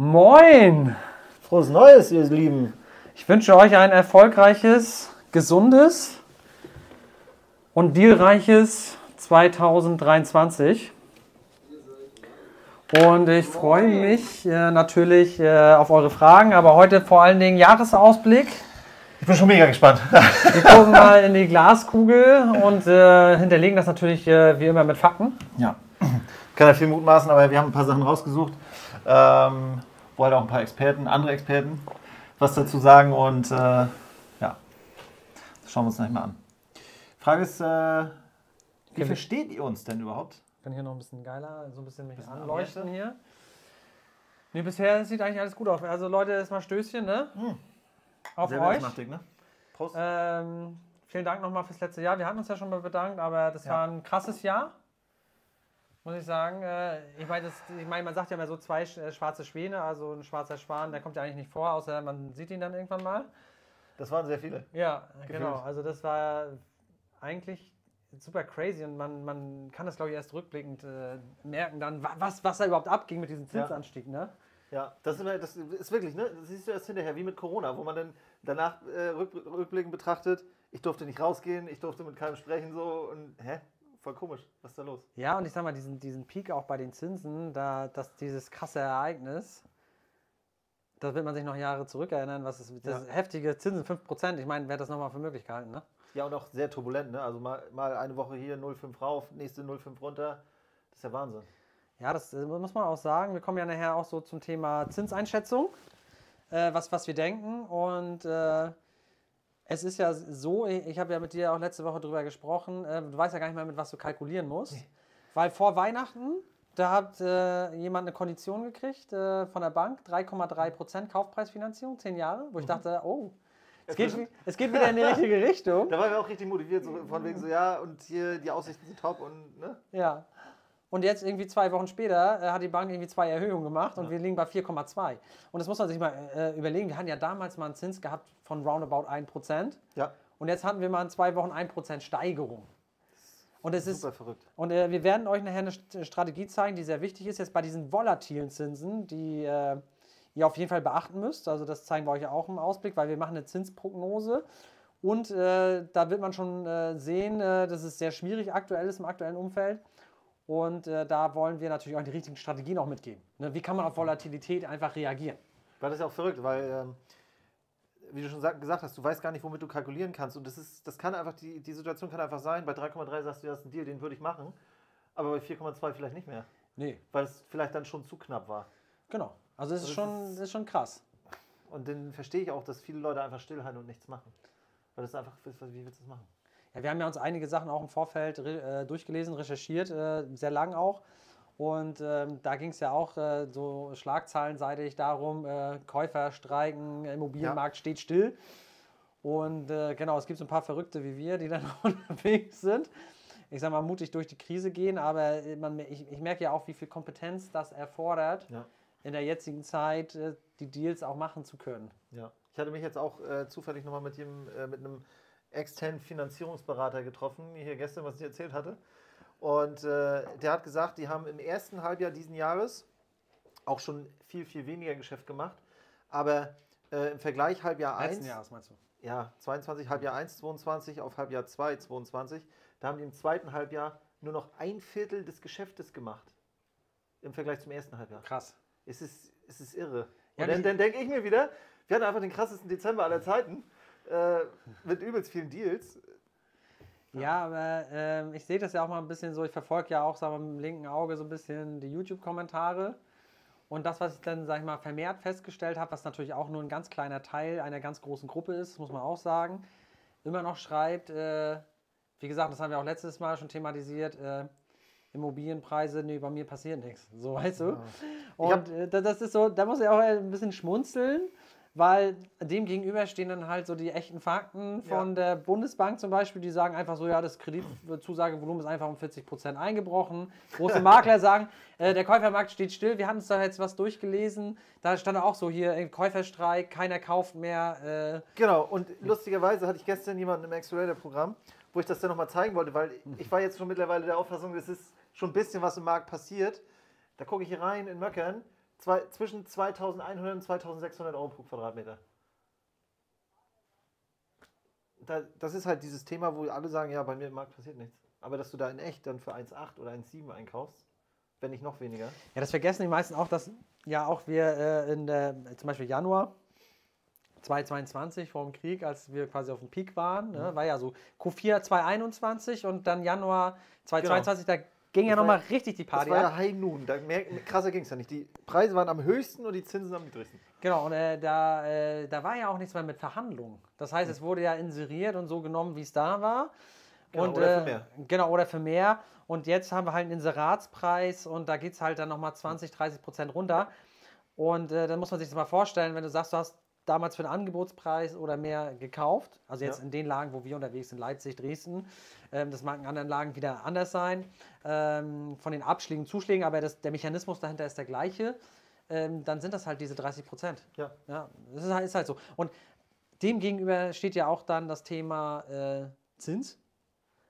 Moin! Frohes Neues, ihr Lieben. Ich wünsche euch ein erfolgreiches, gesundes und dealreiches 2023. Und ich freue mich äh, natürlich äh, auf eure Fragen, aber heute vor allen Dingen Jahresausblick. Ich bin schon mega gespannt. Wir gucken mal in die Glaskugel und äh, hinterlegen das natürlich äh, wie immer mit Fakten. Ja. Kann ja viel mutmaßen, aber wir haben ein paar Sachen rausgesucht, ähm, wo halt auch ein paar Experten, andere Experten, was dazu sagen und äh, ja, das schauen wir uns gleich mal an. Frage ist, äh, wie versteht ihr uns denn überhaupt? Ich kann hier noch ein bisschen geiler, so ein bisschen mich anleuchten Ambiente. hier. Nee, bisher sieht eigentlich alles gut aus. Also Leute, erstmal Stößchen, ne? Auf Sehr euch. ne? Prost. Ähm, vielen Dank nochmal fürs letzte Jahr. Wir hatten uns ja schon mal bedankt, aber das Ja. war ein krasses Jahr. Muss ich sagen. Äh, ich meine, ich meine, man sagt ja immer so zwei äh, schwarze Schwäne, also ein schwarzer Schwan, der kommt ja eigentlich nicht vor, außer man sieht ihn dann irgendwann mal. Das waren sehr viele. Ja, Gefühlt. genau. Also das war eigentlich super crazy und man, man kann das, glaube ich, erst rückblickend äh, merken, dann, wa- was, was da überhaupt abging mit diesem Ja. Zinsanstieg. Ne? Ja, das ist, das ist wirklich, ne? Das siehst du erst hinterher, wie mit Corona, wo man dann danach äh, rück, rückblickend betrachtet, ich durfte nicht rausgehen, ich durfte mit keinem sprechen, so und hä? Voll komisch, was ist da los? Ja, und ich sag mal, diesen, diesen Peak auch bei den Zinsen, da, dass dieses krasse Ereignis, da wird man sich noch Jahre zurückerinnern, was ist das Ja. heftige Zinsen, 5%, ich meine, wer hat das nochmal für möglich gehalten, ne? Ja, und auch sehr turbulent, ne? Also mal, mal eine Woche hier 0,5 rauf, nächste 0,5 runter. Das ist ja Wahnsinn. Ja, das äh, muss man auch sagen. Wir kommen ja nachher auch so zum Thema Zinseinschätzung, äh, was, was wir denken. Und äh, es ist ja so, ich, habe ja mit dir auch letzte Woche drüber gesprochen, äh, du weißt ja gar nicht mehr, mit was du kalkulieren musst. Weil vor Weihnachten, da hat äh, jemand eine Kondition gekriegt äh, von der Bank, 3,3% Kaufpreisfinanzierung, 10 Jahre, wo ich dachte, oh, es geht, es geht wieder in die richtige Richtung. Da waren wir auch richtig motiviert, so von wegen so, ja, und hier die Aussichten sind top und, ne? Ja. Und jetzt irgendwie zwei Wochen später äh, hat die Bank irgendwie zwei Erhöhungen gemacht und Ja. wir liegen bei 4,2. Und das muss man sich mal äh, überlegen. Wir hatten ja damals mal einen Zins gehabt von roundabout 1%. Ja, Und jetzt hatten wir mal in zwei Wochen 1% Steigerung. Und es ist super verrückt. und äh, wir werden euch nachher eine St- Strategie zeigen, die sehr wichtig ist, jetzt bei diesen volatilen Zinsen, die äh, ihr auf jeden Fall beachten müsst. Also das zeigen wir euch auch im Ausblick, weil wir machen eine Zinsprognose. Und äh, da wird man schon äh, sehen, äh, dass es sehr schwierig aktuell ist im aktuellen Umfeld. Und äh, da wollen wir natürlich auch die richtigen Strategien auch mitgeben. Ne? Wie kann man auf Volatilität einfach reagieren? Weil das ist ja auch verrückt, weil, ähm, wie du schon sag, gesagt hast, du weißt gar nicht, womit du kalkulieren kannst. Und das ist, das kann einfach, die, die Situation kann einfach sein, bei 3,3 sagst du, das ist ein Deal, den würde ich machen, aber bei 4,2 vielleicht nicht mehr. Nee, Weil es vielleicht dann schon zu knapp war. genau. Also es ist, Also schon, das das ist schon krass. Und dann verstehe ich auch, dass viele Leute einfach stillhalten und nichts machen. Weil das ist einfach, wie willst du das machen? Ja, wir haben ja uns einige Sachen auch im Vorfeld re äh, durchgelesen, recherchiert, äh, sehr lang auch. Und ähm, da ging es ja auch äh, so schlagzahlenseitig darum, äh, Käufer streiken, Immobilienmarkt steht still. Und äh, genau, es gibt so ein paar Verrückte wie wir, die dann unterwegs sind. Ich sag mal, mutig durch die Krise gehen, aber äh, man, ich, ich merke ja auch, wie viel Kompetenz das erfordert, Ja. in der jetzigen Zeit die Deals auch machen zu können. Ja. Ich hatte mich jetzt auch zufällig nochmal mit, jedem, mit einem externen Finanzierungsberater getroffen, hier gestern, was ich erzählt hatte. Und äh, der hat gesagt, die haben im ersten Halbjahr diesen Jahres auch schon viel, viel weniger Geschäft gemacht. Aber äh, im Vergleich Halbjahr 1, Letzten Jahres meinst du? ja, 22, Halbjahr 1, 22 auf Halbjahr 2, 22, da haben die im zweiten Halbjahr nur noch ein Viertel des Geschäftes gemacht. Im Vergleich zum ersten Halbjahr. Krass. Es ist, es ist irre. Ja, und dann, dann denke ich mir wieder, wir hatten einfach den krassesten Dezember aller Zeiten äh, mit übelst vielen Deals. Ja, aber ähm, ich sehe das ja auch mal ein bisschen so, ich verfolge ja auch sagen wir, mit dem linken Auge so ein bisschen die YouTube-Kommentare. Und das, was ich dann, sag ich mal, vermehrt festgestellt habe, was natürlich auch nur ein ganz kleiner Teil einer ganz großen Gruppe ist, muss man auch sagen, immer noch schreibt, äh, wie gesagt, das haben wir auch letztes Mal schon thematisiert, äh, Immobilienpreise, nee, bei mir passiert nichts. So, weißt du? Und äh, da- das ist so, da muss ich auch ein bisschen schmunzeln, weil dem gegenüber stehen dann halt so die echten Fakten von der Bundesbank zum Beispiel, die sagen einfach so, ja, das Kreditzusagevolumen ist einfach um 40 Prozent eingebrochen. Große Makler sagen, äh, der Käufermarkt steht still. Wir hatten uns da jetzt was durchgelesen. Da stand auch so hier, äh, Käuferstreik, keiner kauft mehr. Äh, Genau, und lustigerweise hatte ich gestern jemanden im Accelerator-Programm, wo ich das dann nochmal zeigen wollte, weil ich war jetzt schon mittlerweile der Auffassung, es ist schon ein bisschen was im Markt passiert. Da gucke ich hier rein in Möckern, Zwei, zwischen 2100 und 2600 Euro pro Quadratmeter. Da, das ist halt dieses Thema, wo alle sagen, ja, bei mir im Markt passiert nichts. Aber dass du da in echt dann für 1,8 oder 1,7 einkaufst, wenn nicht noch weniger. Ja, das vergessen die meisten auch, dass ja auch wir äh, in der, zum Beispiel Januar 2022 vor dem Krieg, als wir quasi auf dem Peak waren, ne, war ja so Q4 2021 und dann Januar 2022, da ging ja Das war nochmal ja- richtig die Party das war ja. High Noon. Da mehr, krasser ging es ja nicht. Die Preise waren am höchsten und die Zinsen am niedrigsten. Genau, und äh, da, äh, da war ja auch nichts mehr mit Verhandlungen. Das heißt, es wurde ja inseriert und so genommen, wie es da war. Genau, und, oder für äh, mehr. Genau, oder für mehr. Und jetzt haben wir halt einen Inseratspreis und da geht es halt dann nochmal 20, 30 Prozent runter. Und äh, dann muss man sich das mal vorstellen, wenn du sagst, du hast damals für den Angebotspreis oder mehr gekauft, also jetzt Ja. in den Lagen, wo wir unterwegs sind, Leipzig, Dresden, ähm, das mag in anderen Lagen wieder anders sein, ähm, von den Abschlägen, Zuschlägen, aber das, der Mechanismus dahinter ist der gleiche, ähm, dann sind das halt diese 30 Prozent. Ja. Ja, das ist halt, ist halt so. Und dem gegenüber steht ja auch dann das Thema äh, Zins.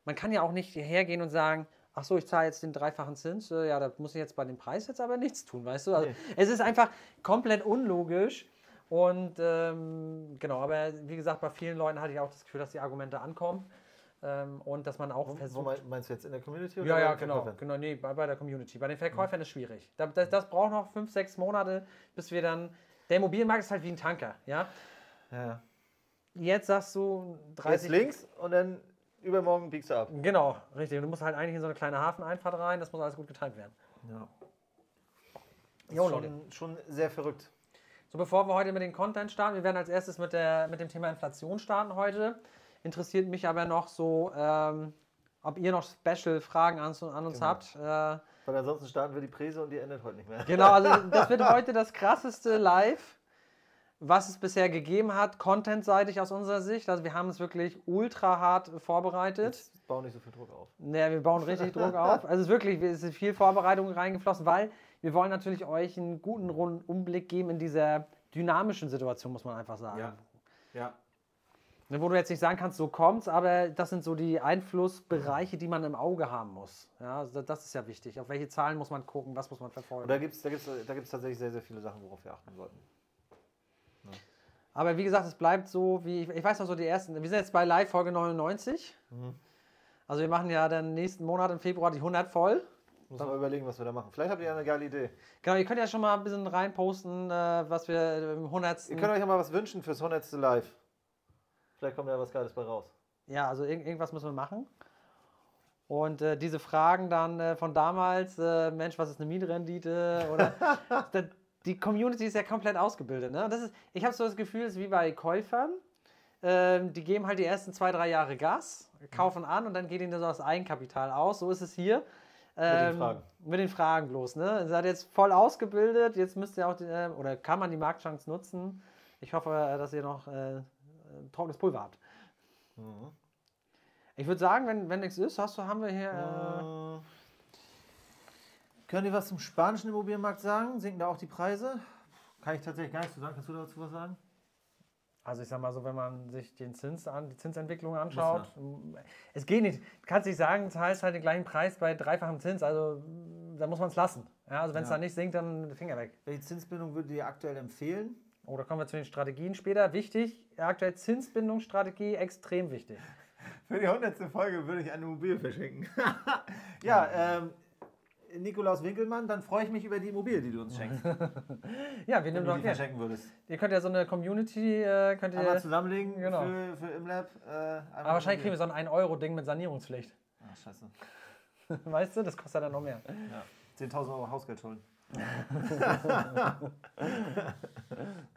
Man kann ja auch nicht hergehen und sagen, ach so, ich zahle jetzt den dreifachen Zins, äh, ja, da muss ich jetzt bei dem Preis jetzt aber nichts tun, weißt du? Also, Nee. Es ist einfach komplett unlogisch. Und ähm, genau, aber wie gesagt, bei vielen Leuten hatte ich auch das Gefühl, dass die Argumente ankommen ähm, und dass man auch Wo, wo versucht. mein- meinst du jetzt in der Community Ja, bei ja, den genau, Verkäufern? genau, nee, bei, bei der Community. Bei den Verkäufern ist schwierig. Da, das, das braucht noch fünf, sechs Monate, bis wir dann. Der Immobilienmarkt ist halt wie ein Tanker, ja. Ja, ja. Jetzt sagst du Jetzt 30. links und dann übermorgen biegst du ab. Genau, richtig. Du musst halt eigentlich in so eine kleine Hafeneinfahrt rein, das muss alles gut getimt werden. Ja. Jo, Leute. schon, schon sehr verrückt. So, bevor wir heute mit dem Content starten, wir werden als erstes mit, der, mit dem Thema Inflation starten heute. Interessiert mich aber noch so, ähm, ob ihr noch Special-Fragen an, an uns Genau. habt. Äh, Weil ansonsten starten wir die Präse und die endet heute nicht mehr. Genau, also das wird heute das krasseste Live, was es bisher gegeben hat, contentseitig aus unserer Sicht. Also wir haben es wirklich ultra hart vorbereitet. Jetzt bau nicht so viel Druck auf. Ja, wir bauen richtig Druck auf. Also es ist wirklich, es ist viel Vorbereitung reingeflossen, weil wir wollen natürlich euch einen guten Rundumblick geben in dieser dynamischen Situation, muss man einfach sagen. Ja. Ja. Ne, Wo du jetzt nicht sagen kannst, so kommt's, aber das sind so die Einflussbereiche, die man im Auge haben muss. Ja, also das ist ja wichtig. Auf welche Zahlen muss man gucken, was muss man verfolgen. Und da gibt es da gibt's, da gibt's tatsächlich sehr, sehr viele Sachen, worauf wir achten sollten. Aber wie gesagt, es bleibt so, wie ich, ich weiß noch so die ersten. Wir sind jetzt bei Live Folge 99. Also wir machen ja dann nächsten Monat im Februar die 100 voll. Muss mal überlegen, was wir da machen. Vielleicht habt ihr ja eine geile Idee. Genau, ihr könnt ja schon mal ein bisschen reinposten, äh, was wir im 100. Ihr könnt euch ja mal was wünschen fürs 100. Live. Vielleicht kommt ja was Geiles bei raus. Ja, also irg irgendwas müssen wir machen. Und äh, diese Fragen dann äh, von damals, äh, Mensch, was ist eine Mietrendite? Oder die Community ist ja komplett ausgebildet. Ne? Das ist, ich habe so das Gefühl, es ist wie bei Käufern. Ähm, die geben halt die ersten zwei, drei Jahre Gas, kaufen an und dann geht ihnen das Eigenkapital aus. So ist es hier. Ähm, Fragen. Mit den Fragen bloß. Ne? Ihr seid jetzt voll ausgebildet, jetzt müsst ihr auch, die, äh, oder kann man die Marktchance nutzen. Ich hoffe, äh, dass ihr noch äh, äh, trockenes Pulver habt. Mhm. Ich würde sagen, wenn, wenn nichts ist, hast du, haben wir hier. Äh, Äh, Könnt ihr was zum spanischen Immobilienmarkt sagen? Sinken da auch die Preise? Kann ich tatsächlich gar nichts zu sagen. Kannst du dazu was sagen? Also ich sag mal so, wenn man sich den Zins an, die Zinsentwicklung anschaut, es geht nicht. Du kannst nicht sagen, zahlst halt den gleichen Preis bei dreifachem Zins, also da muss man es lassen. Ja, also wenn es Ja. dann nicht sinkt, dann Finger weg. Welche Zinsbindung würdet ihr aktuell empfehlen? Oh, da kommen wir zu den Strategien später. Wichtig, aktuell Zinsbindungsstrategie, extrem wichtig. Für die 100. Folge würde ich eine Immobilie verschenken. ja, ähm, Nikolaus Winkelmann, dann freue ich mich über die Immobilie, die du uns schenkst. Ja, wir nehmen du doch die Geld. verschenken würdest. Ihr könnt ja so eine Community, äh, könnt ihr, Einmal zusammenlegen Genau. für, für Imlab. Äh, aber wahrscheinlich kriegen wir so ein 1-Euro-Ding mit Sanierungspflicht. Ach, scheiße. Weißt du, das kostet dann noch mehr. Ja. 10.000 Euro Hausgeld schulden.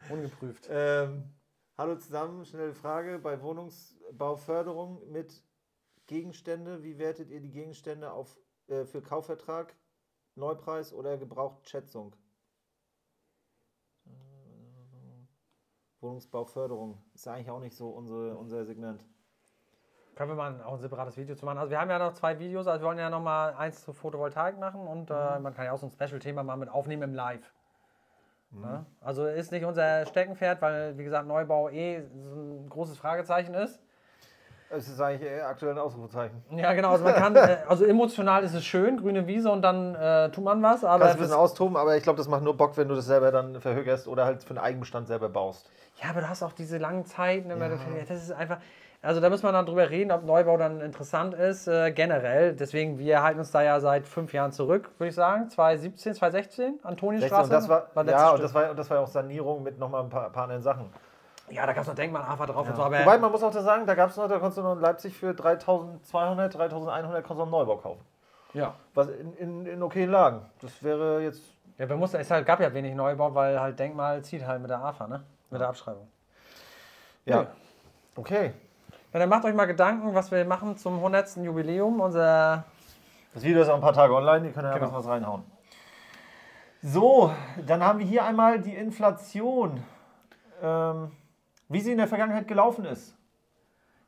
Ungeprüft. Ähm, hallo zusammen, schnelle Frage. Bei Wohnungsbauförderung mit Gegenstände, wie wertet ihr die Gegenstände auf, äh, für Kaufvertrag, Neupreis oder Gebrauchtschätzung? Äh, Wohnungsbauförderung ist ja eigentlich auch nicht so unsere, unser Segment. Können wir mal auch ein separates Video zu machen. Also wir haben ja noch zwei Videos, also wir wollen ja noch mal eins zu Photovoltaik machen und äh, man kann ja auch so ein Special-Thema mal mit aufnehmen im Live. Ne? Also ist nicht unser Steckenpferd, weil wie gesagt Neubau eh so ein großes Fragezeichen ist. Es ist eigentlich eher aktuell ein Ausrufezeichen. Ja, genau. Also, man kann, äh, also emotional ist es schön, grüne Wiese und dann äh, tut man was. Aber Kannst ein bisschen austoben, aber ich glaube, das macht nur Bock, wenn du das selber dann verhögerst oder halt für den Eigenbestand selber baust. Ja, aber du hast auch diese langen Zeiten. Immer, Das ist einfach. Also da muss man dann drüber reden, ob Neubau dann interessant ist, äh, generell. Deswegen, wir halten uns da ja seit fünf Jahren zurück, würde ich sagen. 2017, 2016, Antonienstraße. Und das war, war ja, und das war, und das war ja auch Sanierung mit nochmal ein paar, paar anderen Sachen. Ja, da gab es noch Denkmalhafer drauf und so. Aber Wobei, man muss auch da sagen, da gab es noch, da konntest du noch in Leipzig für 3200, 3100 konntest du einen Neubau kaufen. ja. Was in, in, in okayen Lagen. Das wäre jetzt. Ja, wir mussten, es halt, gab ja wenig Neubau, weil halt Denkmal zieht halt mit der AFA, ne? Mit der Abschreibung. Ja. Nee. Okay. Ja, dann macht euch mal Gedanken, was wir machen zum 100. Jubiläum. Unser Das Video ist auch ein paar Tage online, die können ja genau. was reinhauen. So, dann haben wir hier einmal die Inflation. Ähm, wie sie in der Vergangenheit gelaufen ist.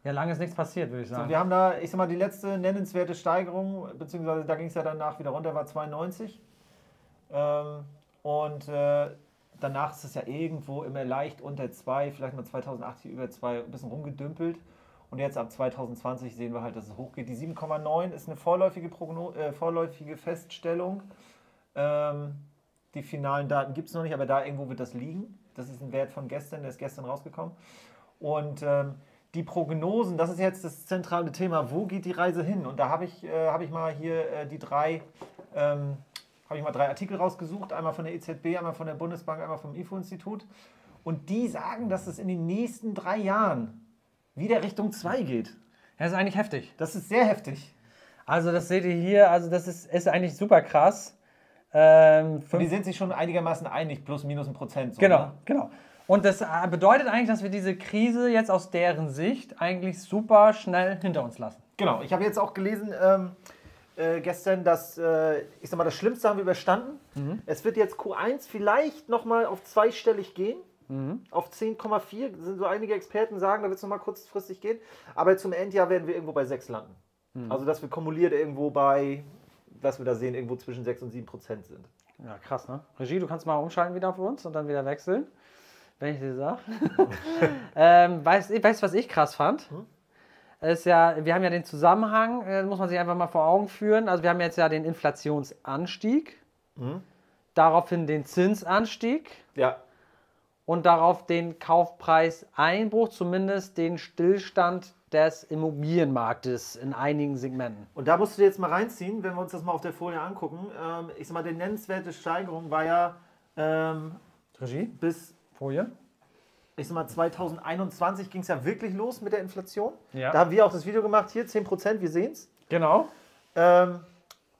ja, lange ist nichts passiert, würde ich sagen. Wir haben da, ich sag mal, die letzte nennenswerte Steigerung, beziehungsweise da ging es ja danach wieder runter, war 92. Ähm, und äh, danach ist es ja irgendwo immer leicht unter 2, vielleicht mal 2080 über 2, ein bisschen rumgedümpelt. Und jetzt ab 2020 sehen wir halt, dass es hochgeht. Die 7,9 ist eine vorläufige, Progno äh, vorläufige Feststellung. Ähm, die finalen Daten gibt es noch nicht, aber da irgendwo wird das liegen. Das ist ein Wert von gestern, der ist gestern rausgekommen. Und ähm, die Prognosen, das ist jetzt das zentrale Thema. Wo geht die Reise hin? Und da habe ich, äh, hab ich mal hier äh, die drei, ähm, habe ich mal drei Artikel rausgesucht. Einmal von der EZB, einmal von der Bundesbank, einmal vom IFO-Institut. Und die sagen, dass es in den nächsten drei Jahren wieder Richtung 2 geht. Das ist eigentlich heftig. Das ist sehr heftig. Also, das seht ihr hier, also das ist, ist eigentlich super krass. Ähm, die sind sich schon einigermaßen einig, plus minus ein Prozent. So, Genau, ne? genau. Und das äh, bedeutet eigentlich, dass wir diese Krise jetzt aus deren Sicht eigentlich super schnell hinter uns lassen. Genau, ich habe jetzt auch gelesen ähm, äh, gestern, dass, äh, ich sag mal, das Schlimmste haben wir überstanden. Es wird jetzt Q1 vielleicht nochmal auf zweistellig gehen. Auf 10,4 sind so einige Experten sagen, da wird es nochmal kurzfristig gehen. Aber zum Endjahr werden wir irgendwo bei 6 landen. Also, dass wir kumuliert irgendwo bei, was wir da sehen, irgendwo zwischen 6 und 7 Prozent sind. Ja, krass, ne? Regie, du kannst mal umschalten wieder auf uns und dann wieder wechseln, wenn ich dir sage. ähm, weißt du, weißt, du, was ich krass fand? Ist ja, wir haben ja den Zusammenhang, äh, muss man sich einfach mal vor Augen führen. Also wir haben jetzt ja den Inflationsanstieg, daraufhin den Zinsanstieg Ja, und darauf den Kaufpreiseinbruch, zumindest den Stillstand des Immobilienmarktes in einigen Segmenten. Und da musst du dir jetzt mal reinziehen, wenn wir uns das mal auf der Folie angucken. Ähm, ich sag mal, die nennenswerte Steigerung war ja ähm, Regie, bis, Folie. ich sag mal, 2021 ging es ja wirklich los mit der Inflation. Ja. Da haben wir auch das Video gemacht, hier 10%, wir sehen es. Genau. Ähm,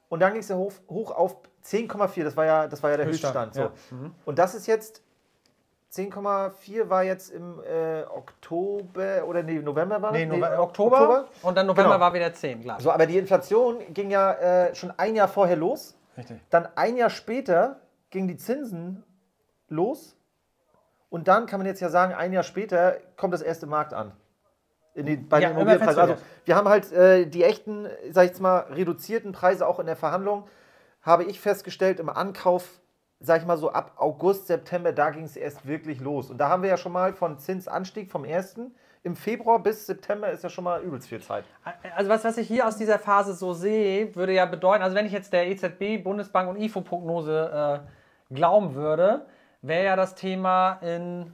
und dann ging es ja hoch, hoch auf 10,4, das war ja, das war ja der Höchststand, Höchststand. so. Und das ist jetzt, 10,4 war jetzt im äh, Oktober, oder nee, November war das? Nee, Nove Oktober, und dann November Genau. war wieder 10, klar. So, aber die Inflation ging ja äh, schon ein Jahr vorher los. Richtig. Dann ein Jahr später gingen die Zinsen los. Und dann kann man jetzt ja sagen, ein Jahr später kommt das erste Markt an. In die, bei Ja, den Immobilienpreisen. Also wir haben halt äh, die echten, sag ich jetzt mal, reduzierten Preise auch in der Verhandlung, habe ich festgestellt, im Ankauf, sag ich mal so ab August, September, da ging es erst wirklich los. Und da haben wir ja schon mal von Zinsanstieg vom ersten. Im Februar bis September ist ja schon mal übelst viel Zeit. Also was, was ich hier aus dieser Phase so sehe, würde ja bedeuten, also wenn ich jetzt der EZB, Bundesbank und IFO-Prognose äh, glauben würde, wäre ja das Thema in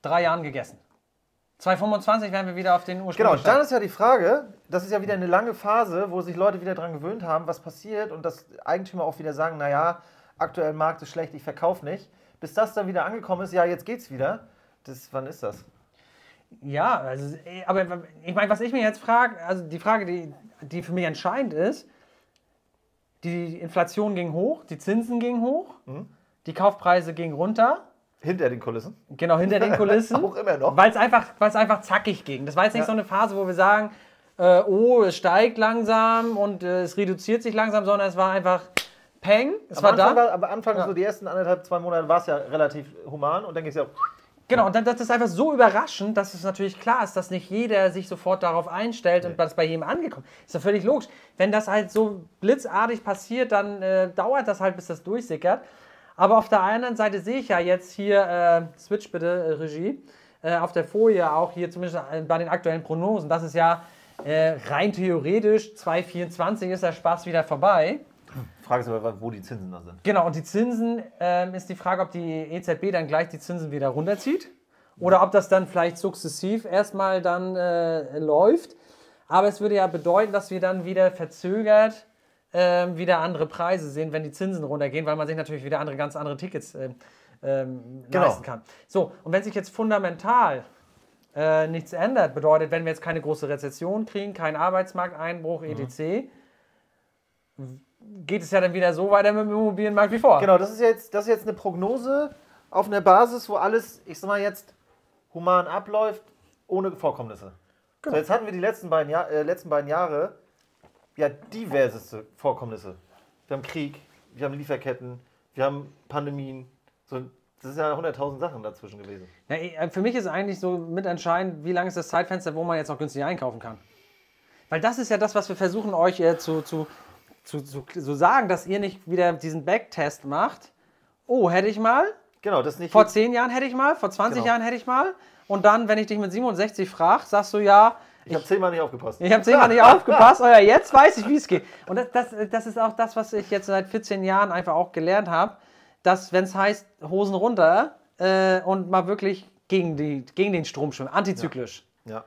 drei Jahren gegessen. 2025 wären wir wieder auf den Genau, ursprünglichen dann ist ja die Frage, das ist ja wieder eine lange Phase, wo sich Leute wieder dran gewöhnt haben, was passiert und dass Eigentümer auch wieder sagen, naja, aktuell Markt ist schlecht, ich verkaufe nicht. Bis das dann wieder angekommen ist, ja, jetzt geht's wieder. Das, wann ist das? Ja, also, äh, aber ich meine, was ich mir jetzt frage, also die Frage, die, die für mich entscheidend ist, die Inflation ging hoch, die Zinsen gingen hoch, die Kaufpreise gingen runter, Hinter den Kulissen. genau hinter den Kulissen. Auch immer noch. Weil es einfach, weil's einfach zackig ging. Das war jetzt nicht Ja. so eine Phase, wo wir sagen, äh, oh, es steigt langsam und äh, es reduziert sich langsam, sondern es war einfach Peng, es war Anfang, da. war, am Anfang Ja. so die ersten anderthalb, zwei Monate war es ja relativ human und dann ging es ja. Genau, und dann, das ist einfach so überraschend, dass es natürlich klar ist, dass nicht jeder sich sofort darauf einstellt und das bei jedem angekommen ist. Ist ja völlig logisch. Wenn das halt so blitzartig passiert, dann äh, dauert das halt, bis das durchsickert. Aber auf der anderen Seite sehe ich ja jetzt hier, äh, Switch bitte, äh, Regie, äh, auf der Folie auch hier zumindest äh, bei den aktuellen Prognosen, dass es ja äh, rein theoretisch 2024 ist der Spaß wieder vorbei. Frage ist aber, wo die Zinsen da sind. Genau, und die Zinsen ähm, ist die Frage, ob die EZB dann gleich die Zinsen wieder runterzieht oder ob das dann vielleicht sukzessiv erstmal dann äh, läuft. Aber es würde ja bedeuten, dass wir dann wieder verzögert ähm, wieder andere Preise sehen, wenn die Zinsen runtergehen, weil man sich natürlich wieder andere, ganz andere Tickets äh, ähm, Genau. leisten kann. So, und wenn sich jetzt fundamental äh, nichts ändert, bedeutet, wenn wir jetzt keine große Rezession kriegen, keinen Arbeitsmarkteinbruch, Mhm. Geht es ja dann wieder so weiter mit dem Immobilienmarkt wie vor. Genau, das ist jetzt, das ist jetzt eine Prognose auf einer Basis, wo alles, ich sag mal jetzt, human abläuft, ohne Vorkommnisse. So, jetzt hatten wir die letzten beiden, Jahr, äh, letzten beiden Jahre ja diverseste Vorkommnisse. Wir haben Krieg, wir haben Lieferketten, wir haben Pandemien. So, das ist ja 100.000 Sachen dazwischen gewesen. Ja, eh, für mich ist eigentlich so mitentscheidend, wie lang ist das Zeitfenster, wo man jetzt noch günstig einkaufen kann. Weil das ist ja das, was wir versuchen euch äh, zu, zu, zu, zu, zu sagen, dass ihr nicht wieder diesen Backtest macht. Oh, hätte ich mal. Genau, das nicht. Vor 10 Jahren hätte ich mal, vor 20 Genau. Jahren hätte ich mal. Und dann, wenn ich dich mit 67 frage, sagst du ja, ich habe zehnmal nicht aufgepasst. ich habe zehnmal nicht aufgepasst, aber jetzt weiß ich, wie es geht. Und das, das, das ist auch das, was ich jetzt seit 14 Jahren einfach auch gelernt habe, dass wenn es heißt, Hosen runter äh, und mal wirklich gegen, die, gegen den Strom schwimmen, antizyklisch, Ja.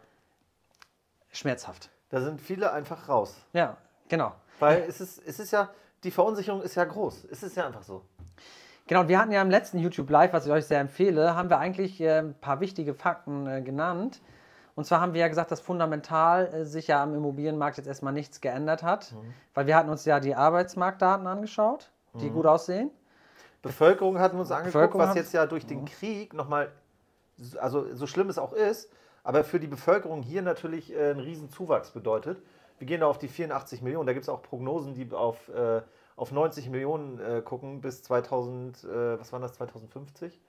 schmerzhaft. Da sind viele einfach raus. Ja, genau. Weil es ist, es ist ja, die Verunsicherung ist ja groß. Es ist ja einfach so. Genau, und wir hatten ja im letzten YouTube Live, was ich euch sehr empfehle, haben wir eigentlich äh, ein paar wichtige Fakten äh, genannt. Und zwar haben wir ja gesagt, dass fundamental äh, sich ja am Immobilienmarkt jetzt erstmal nichts geändert hat, weil wir hatten uns ja die Arbeitsmarktdaten angeschaut, die gut aussehen. Bevölkerung hatten wir uns angeguckt, was jetzt ja durch den Krieg nochmal, also so schlimm es auch ist, aber für die Bevölkerung hier natürlich äh, einen riesen Zuwachs bedeutet. Wir gehen da auf die 84 Millionen. Da gibt es auch Prognosen, die auf, äh, auf 90 Millionen äh, gucken bis 2000, äh, was waren das, 2050?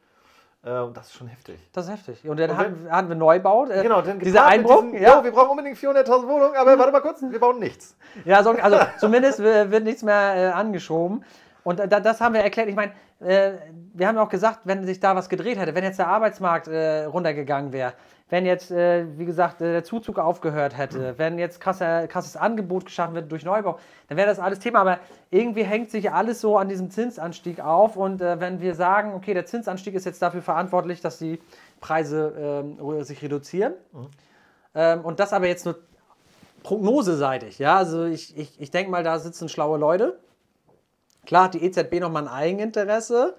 Äh, und das ist schon heftig. Das ist heftig. Und dann Und hatten, hatten wir Neubau. Äh, Genau, denn dieser Einbruch. diesem, ja. Jo, wir brauchen unbedingt 400.000 Wohnungen, aber warte mal kurz, wir bauen nichts. Ja, so, also zumindest wird nichts mehr äh, angeschoben. Und da, das haben wir erklärt. Ich meine, äh, wir haben auch gesagt, wenn sich da was gedreht hätte, wenn jetzt der Arbeitsmarkt äh, runtergegangen wäre, wenn jetzt, äh, wie gesagt, der Zuzug aufgehört hätte, wenn jetzt krasser, krasses Angebot geschaffen wird durch Neubau, dann wäre das alles Thema. Aber irgendwie hängt sich alles so an diesem Zinsanstieg auf. Und wenn wir sagen, okay, der Zinsanstieg ist jetzt dafür verantwortlich, dass die Preise ähm, sich reduzieren, ähm, und das aber jetzt nur prognoseseitig. Ja, also ich, ich, ich denke mal, da sitzen schlaue Leute. Klar hat die EZB nochmal ein Eigeninteresse.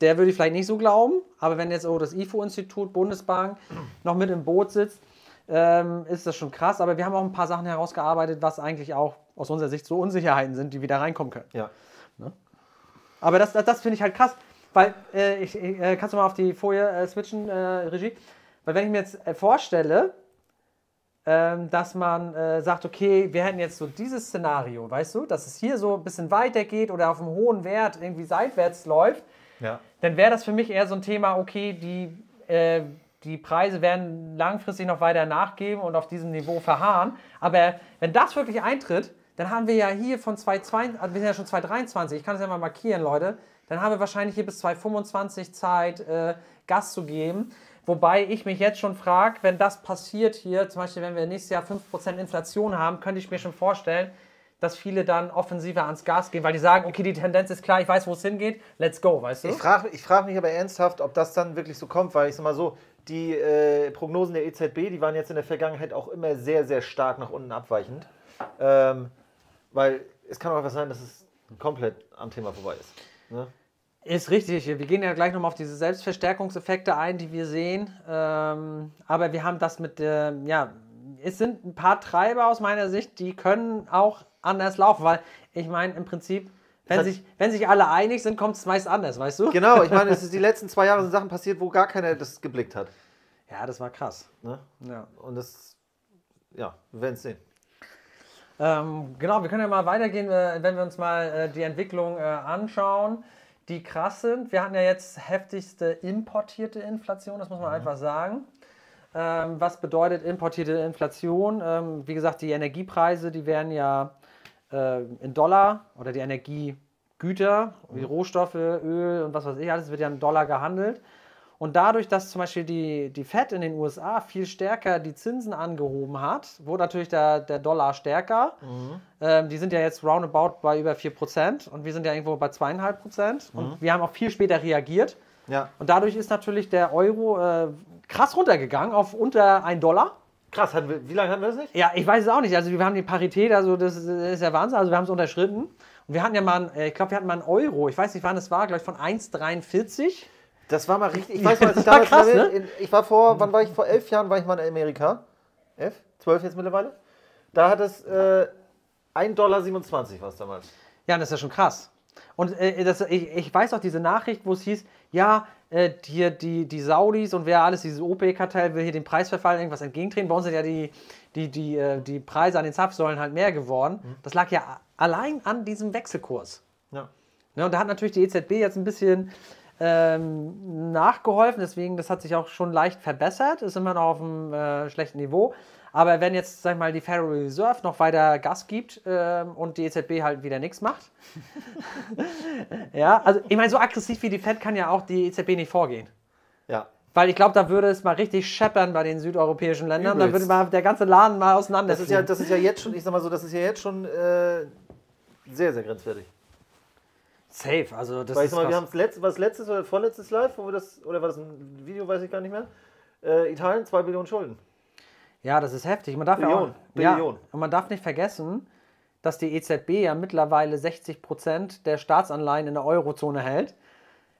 Der würde ich vielleicht nicht so glauben. Aber wenn jetzt auch das IFO-Institut, Bundesbank noch mit im Boot sitzt, ähm, ist das schon krass. Aber wir haben auch ein paar Sachen herausgearbeitet, was eigentlich auch aus unserer Sicht so Unsicherheiten sind, die wieder reinkommen können. Ja. Aber das, das, das finde ich halt krass, weil äh, ich, ich, äh, kannst du mal auf die Folie äh, switchen, äh, Regie? Weil wenn ich mir jetzt äh, vorstelle, ähm, dass man äh, sagt, okay, wir hätten jetzt so dieses Szenario, weißt du, dass es hier so ein bisschen weitergeht oder auf einem hohen Wert irgendwie seitwärts läuft, Ja. dann wäre das für mich eher so ein Thema, okay, die, äh, die Preise werden langfristig noch weiter nachgeben und auf diesem Niveau verharren. Aber wenn das wirklich eintritt, dann haben wir ja hier von 2022, also wir sind ja schon 2023, ich kann das ja mal markieren, Leute, dann haben wir wahrscheinlich hier bis 2025 Zeit, äh, Gas zu geben. Wobei ich mich jetzt schon frage, wenn das passiert hier, zum Beispiel wenn wir nächstes Jahr 5% Inflation haben, könnte ich mir schon vorstellen, dass viele dann offensiver ans Gas gehen, weil die sagen, okay, die Tendenz ist klar, ich weiß, wo es hingeht, let's go, weißt du? Ich frage ich frag mich aber ernsthaft, ob das dann wirklich so kommt, weil ich sag mal so, die äh, Prognosen der EZB, die waren jetzt in der Vergangenheit auch immer sehr, sehr stark nach unten abweichend. Ähm, weil es kann auch einfach sein, dass es komplett am Thema vorbei ist. Ne? Ist richtig. Wir gehen ja gleich nochmal auf diese Selbstverstärkungseffekte ein, die wir sehen. Ähm, aber wir haben das mit, ähm, ja, es sind ein paar Treiber aus meiner Sicht, die können auch anders laufen, weil ich meine, im Prinzip, wenn sich, wenn sich alle einig sind, kommt es meist anders, weißt du? Genau, ich meine, es ist die letzten zwei Jahre sind Sachen passiert, wo gar keiner das geblickt hat. Ja, das war krass. Ne? Ja. Und das, ja, wir werden es sehen. Ähm, genau, wir können ja mal weitergehen, äh, wenn wir uns mal äh, die Entwicklung äh, anschauen, die krass sind. Wir hatten ja jetzt heftigste importierte Inflation, das muss man einfach sagen. Ähm, was bedeutet importierte Inflation? Ähm, wie gesagt, die Energiepreise, die werden ja äh, in Dollar oder die Energiegüter, wie Rohstoffe, Öl und was weiß ich, alles wird ja in Dollar gehandelt. Und dadurch, dass zum Beispiel die, die Fed in den USA viel stärker die Zinsen angehoben hat, wurde natürlich der, der Dollar stärker. Ähm, die sind ja jetzt roundabout bei über 4% und wir sind ja irgendwo bei 2,5%. Und wir haben auch viel später reagiert. Ja. Und dadurch ist natürlich der Euro äh, krass runtergegangen auf unter 1 Dollar. Krass, hatten wir, wie lange hatten wir das nicht? Ja, ich weiß es auch nicht. Also wir haben die Parität, also das ist, ja Wahnsinn. Also wir haben es unterschritten. Und wir hatten ja mal, ein- äh, ich glaube, wir hatten mal einen Euro. Ich weiß nicht, wann es war, glaube ich, von 1,43. Das war mal richtig. Ich weiß noch, als ich damals krass, ne? in, ich war vor, wann war ich? Vor elf Jahren war ich mal in Amerika. Elf? Zwölf jetzt mittlerweile? Da hat es äh, 1,27 Dollar war es damals. Ja, das ist ja schon krass. Und äh, das, ich, ich weiß auch diese Nachricht, wo es hieß, ja, äh, hier die, die Saudis und wer alles, dieses OPEC-Kartell will hier dem Preisverfall irgendwas entgegentreten. Bei uns sind ja die, die, die, äh, die Preise an den Zapfsäulen halt mehr geworden. Das lag ja allein an diesem Wechselkurs. Ja. Ne, und da hat natürlich die EZB jetzt ein bisschen ähm, nachgeholfen, deswegen, das hat sich auch schon leicht verbessert, ist immer noch auf einem äh, schlechten Niveau. Aber wenn jetzt, sag ich mal, die Federal Reserve noch weiter Gas gibt ähm, und die EZB halt wieder nichts macht. ja, also ich meine, so aggressiv wie die Fed kann ja auch die EZB nicht vorgehen. Ja. Weil ich glaube, da würde es mal richtig scheppern bei den südeuropäischen Ländern. Da würde mal der ganze Laden mal Das ist, ja, das ist ja jetzt schon, ich sag mal so, das ist ja jetzt schon äh, sehr, sehr grenzwertig. Safe, also das Weil ich ist mal, wir haben es letztes, was letztes oder vorletztes Live, wo wir das, oder war das ein Video, weiß ich gar nicht mehr. Äh, Italien, 2 Billionen Schulden. Ja, das ist heftig. Man darf ja Billion, auch, ja, und man darf nicht vergessen, dass die EZB ja mittlerweile 60 Prozent der Staatsanleihen in der Eurozone hält.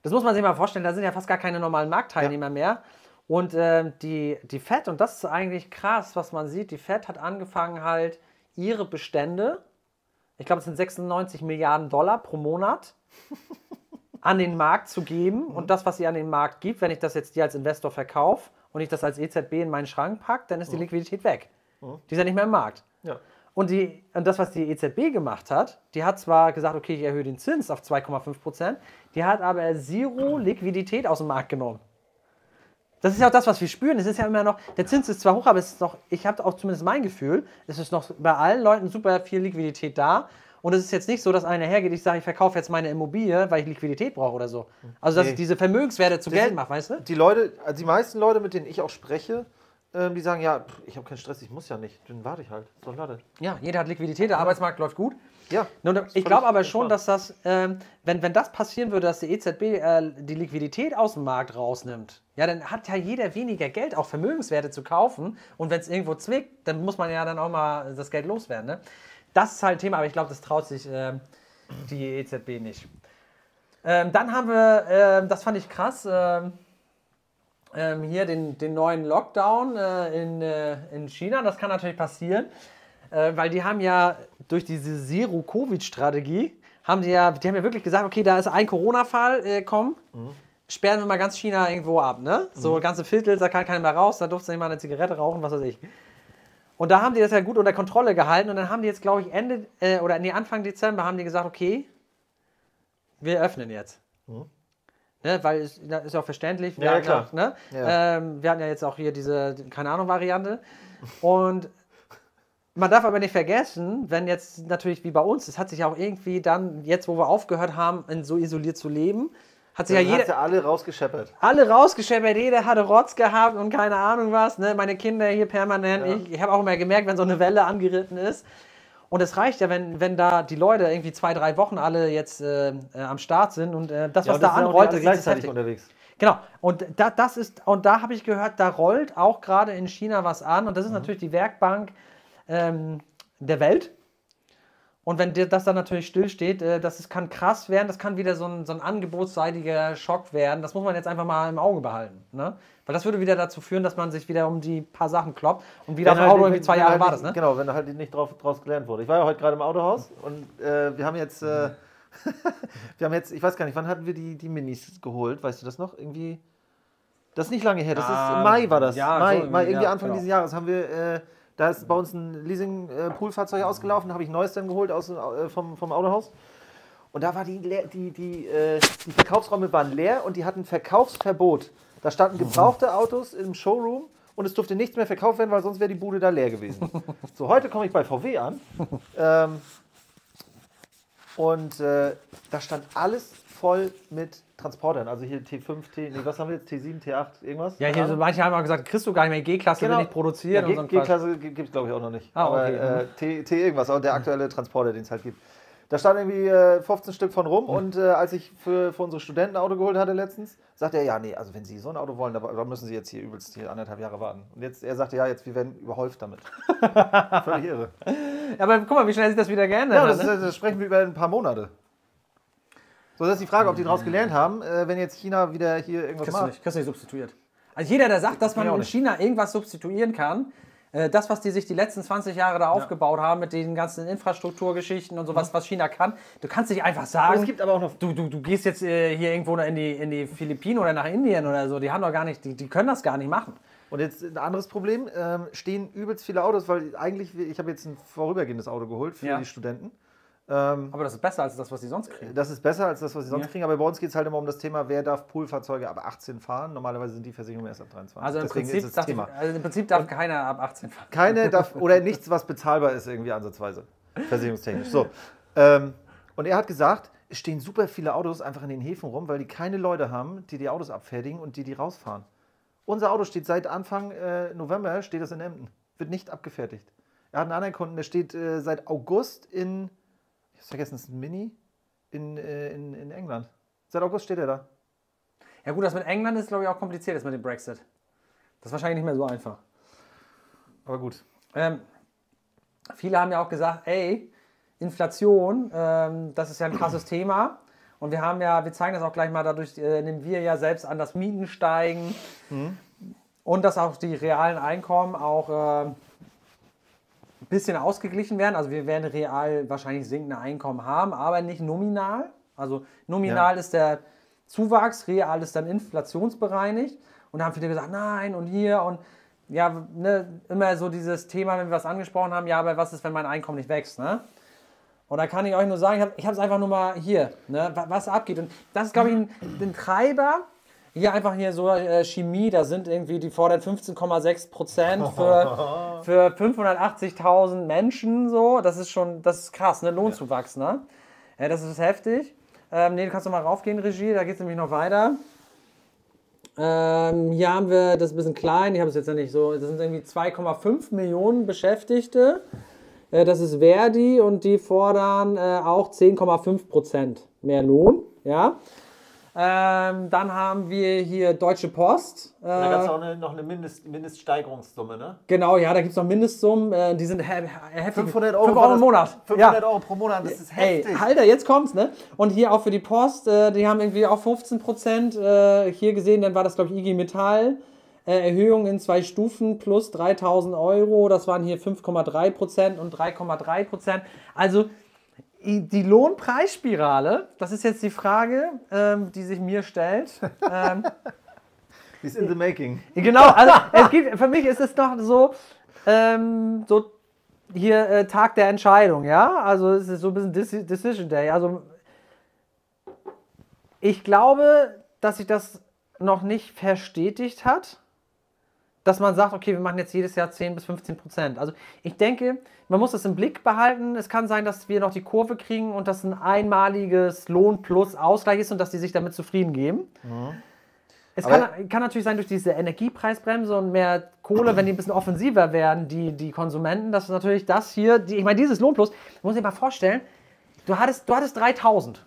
Das muss man sich mal vorstellen, da sind ja fast gar keine normalen Marktteilnehmer mehr. Und ähm, die, die Fed, und das ist eigentlich krass, was man sieht, die Fed hat angefangen halt ihre Bestände, ich glaube es sind 96 Milliarden Dollar pro Monat, an den Markt zu geben. Und das, was sie an den Markt gibt, wenn ich das jetzt dir als Investor verkaufe und ich das als EZB in meinen Schrank packe, dann ist die Liquidität weg. Die ist ja nicht mehr im Markt. Ja. Und, die, und das, was die EZB gemacht hat, die hat zwar gesagt, okay, ich erhöhe den Zins auf 2,5 Prozent, die hat aber zero Liquidität aus dem Markt genommen. Das ist ja auch das, was wir spüren. Es ist ja immer noch, der Zins ist zwar hoch, aber es ist noch, ich habe auch zumindest mein Gefühl, es ist noch bei allen Leuten super viel Liquidität da. Und es ist jetzt nicht so, dass einer hergeht, ich sage, ich verkaufe jetzt meine Immobilie, weil ich Liquidität brauche oder so. Also, dass Nee. ich diese Vermögenswerte zu Das Geld mache, weißt du? Die Leute, also die meisten Leute, mit denen ich auch spreche, ähm, die sagen, ja, ich habe keinen Stress, ich muss ja nicht, dann warte ich halt. So, warte. Ja, jeder hat Liquidität, der Arbeitsmarkt läuft gut. Ja. Nun, ich glaube aber schon, dass das, ähm, wenn, wenn das passieren würde, dass die EZB äh, die Liquidität aus dem Markt rausnimmt, ja, dann hat ja jeder weniger Geld, auch Vermögenswerte zu kaufen. Und wenn es irgendwo zwickt, dann muss man ja dann auch mal das Geld loswerden. Ne? Das ist halt Thema, aber ich glaube, das traut sich ähm, die EZB nicht. Ähm, dann haben wir, ähm, das fand ich krass, ähm, hier den, den neuen Lockdown äh, in, äh, in China. Das kann natürlich passieren, äh, weil die haben ja durch diese Zero-Covid-Strategie, haben die ja, die haben ja wirklich gesagt, okay, da ist ein Corona-Fall, äh, komm, sperren wir mal ganz China irgendwo ab, ne? So ganze Viertel, da kann keiner mehr raus, da durfte nicht mal eine Zigarette rauchen, was weiß ich. Und da haben die das ja gut unter Kontrolle gehalten und dann haben die jetzt, glaube ich, Ende äh, oder nee, Anfang Dezember haben die gesagt, okay, wir öffnen jetzt. Ne, weil es das ist ja auch verständlich. Wir, Ja, ja, hatten klar. auch, ne? Ja. ähm, wir hatten ja jetzt auch hier diese, keine Ahnung, Variante. Und man darf aber nicht vergessen, wenn jetzt natürlich wie bei uns, es hat sich auch irgendwie dann, jetzt wo wir aufgehört haben, in so isoliert zu leben, hat sich ja ja jeder, ja alle rausgescheppert. alle rausgescheppert, jeder hatte Rotz gehabt und keine Ahnung was. Ne? Meine Kinder hier permanent. Ja. Ich, ich habe auch immer gemerkt, wenn so eine Welle angeritten ist. Und es reicht ja, wenn, wenn da die Leute irgendwie zwei, drei Wochen alle jetzt äh, äh, am Start sind und äh, das, Ja, was und da anrollt, ist gleichzeitig heftig. unterwegs. Genau. Und da, das ist, und da habe ich gehört, da rollt auch gerade in China was an. Und das ist Mhm. natürlich die Werkbank ähm, der Welt. Und wenn das dann natürlich stillsteht, äh, das kann krass werden, das kann wieder so ein, so ein angebotsseitiger Schock werden. Das muss man jetzt einfach mal im Auge behalten. Ne? Weil das würde wieder dazu führen, dass man sich wieder um die paar Sachen kloppt. Und wieder auf dem halt Auto irgendwie zwei wenn Jahre halt war das, ne? Genau, wenn halt nicht drauf, draus gelernt wurde. Ich war ja heute gerade im Autohaus und äh, wir haben jetzt, äh, wir haben jetzt, ich weiß gar nicht, wann hatten wir die, die Minis geholt? Weißt du das noch? Irgendwie, das ist nicht lange her, das Ja, ist im Mai war das. ja, Mai, so, Mai irgendwie ja, Anfang genau. dieses Jahres haben wir, äh, da ist bei uns ein Leasing-Poolfahrzeug ausgelaufen, habe ich ein neues dann geholt aus, äh, vom, vom Autohaus. Und da war die, die, die, äh, die Verkaufsräume waren leer und die hatten Verkaufsverbot. Da standen gebrauchte Autos im Showroom und es durfte nichts mehr verkauft werden, weil sonst wäre die Bude da leer gewesen. So, heute komme ich bei VW an ähm, und äh, da stand alles voll mit Transportern, also hier T5, T, nee, was haben wir jetzt, T7, T8, irgendwas? Ja, hier so manche haben auch gesagt, kriegst du gar nicht mehr G-Klasse, Genau. will nicht produzieren Ja, und so. G-Klasse gibt es, glaube ich, auch noch nicht. Ah, Aber okay, äh, T, T irgendwas, auch der aktuelle Transporter, den es halt gibt. Da stand irgendwie äh, 15 Stück von rum und äh, als ich für, für unsere Studenten ein Auto geholt hatte letztens, sagte er, ja, nee, also wenn Sie so ein Auto wollen, da, da müssen Sie jetzt hier übelst hier anderthalb Jahre warten. Und jetzt, er sagte, ja, jetzt, wir werden überhäuft damit. Völlig irre. Ja, aber guck mal, wie schnell sich das wieder geändert Ja, hat. das, ne? das sprechen wir über ein paar Monate. So, das ist die Frage, ob die daraus gelernt haben, äh, wenn jetzt China wieder hier irgendwas Kriegst du macht. nicht, kriegst du nicht substituiert. Also jeder, der sagt, dass man in. China irgendwas substituieren kann, äh, das, was die sich die letzten 20 Jahre da aufgebaut haben mit den ganzen Infrastrukturgeschichten und sowas, was China kann, du kannst nicht einfach Aber sagen, es gibt aber auch noch du, du, du gehst jetzt äh, hier irgendwo in die, in die Philippinen oder nach Indien oder so, die haben doch gar nicht, die, die können das gar nicht machen. Und jetzt ein anderes Problem, ähm, stehen übelst viele Autos, weil eigentlich, ich habe jetzt ein vorübergehendes Auto geholt für Ja. die Studenten. Ähm, Aber das ist besser als das, was die sonst kriegen. das ist besser als das, was sie sonst Ja. kriegen, aber bei uns geht es halt immer um das Thema, wer darf Poolfahrzeuge ab 18 fahren. Normalerweise sind die Versicherungen erst ab 23. Also im, Deswegen Prinzip darf, Thema. also im Prinzip darf keiner ab 18 fahren. Keine darf, oder nichts, was bezahlbar ist, irgendwie ansatzweise. Versicherungstechnisch. So. Ähm, und er hat gesagt, es stehen super viele Autos einfach in den Häfen rum, weil die keine Leute haben, die die Autos abfertigen und die die rausfahren. Unser Auto steht seit Anfang äh, November, steht das in Emden. Wird nicht abgefertigt. Er hat einen anderen Kunden, der steht äh, seit August in, ich hab's vergessen, ist ein Mini, in, äh, in, in England. Seit August steht er da. Ja gut, das mit England ist, glaube ich, auch kompliziert, das mit dem Brexit. Das ist wahrscheinlich nicht mehr so einfach. Aber gut. Ähm, viele haben ja auch gesagt, ey, Inflation, ähm, das ist ja ein krasses Thema. Und wir haben ja, wir zeigen das auch gleich mal, dadurch äh, nehmen wir ja selbst an, dass Mieten steigen und dass auch die realen Einkommen auch äh, ein bisschen ausgeglichen werden. Also wir werden real wahrscheinlich sinkende Einkommen haben, aber nicht nominal. Also nominal Ja. ist der Zuwachs, real ist dann inflationsbereinigt. Und da haben viele gesagt, nein und hier und ja, ne, immer so dieses Thema, wenn wir was angesprochen haben, ja, aber was ist, wenn mein Einkommen nicht wächst, ne? Und da kann ich euch nur sagen, ich habe ich es einfach nur mal hier, ne, wa- was abgeht. Und das ist, glaube ich, ein, ein Treiber. Hier einfach hier so äh, Chemie, da sind irgendwie, die fordern 15,6 Prozent für, für 580.000 Menschen, so. Das ist schon, das ist krass, ne, Lohnzuwachs, ne? Ja, das ist heftig. Ähm, nee, du kannst noch mal raufgehen, Regie, da geht es nämlich noch weiter. Ähm, hier haben wir, das ist ein bisschen klein, ich habe es jetzt ja nicht so, das sind irgendwie 2,5 Millionen Beschäftigte. Äh, das ist Verdi und die fordern äh, auch 10,5 Prozent mehr Lohn. Ja. Ähm, dann haben wir hier Deutsche Post. Äh, Da gab es auch eine, noch eine Mindest, Mindeststeigerungssumme, ne? genau, ja, da gibt es noch Mindestsummen, äh, die sind he he heftig. 500 Euro, 5 war Euro im Monat. 500 ja. Euro pro Monat, das ist heftig. Alter, jetzt kommt's, ne? Und hier auch für die Post, äh, die haben irgendwie auch 15 Prozent äh, hier gesehen, dann war das, glaube ich, IG Metall. Äh, Erhöhung in zwei Stufen plus 3000 Euro, das waren hier 5,3 Prozent und 3,3 Prozent. Also die Lohnpreisspirale, das ist jetzt die Frage, ähm, die sich mir stellt. Ähm, Die ist in the making. Genau, also es gibt, für mich ist es doch so, ähm, so hier äh, Tag der Entscheidung, ja. Also es ist so ein bisschen Deci- Decision Day. Also ich glaube, dass sich das noch nicht verstetigt hat, dass man sagt, okay, wir machen jetzt jedes Jahr 10 bis 15 Prozent. Also ich denke, man muss das im Blick behalten. Es kann sein, dass wir noch die Kurve kriegen und dass ein einmaliges Lohn plus Ausgleich ist und dass die sich damit zufrieden geben. Es Aber- kann, kann natürlich sein, durch diese Energiepreisbremse und mehr Kohle, wenn die ein bisschen offensiver werden, die, die Konsumenten, dass natürlich das hier, die, ich meine, dieses Lohnplus, musst dir mal vorstellen, du hattest, du hattest 3000.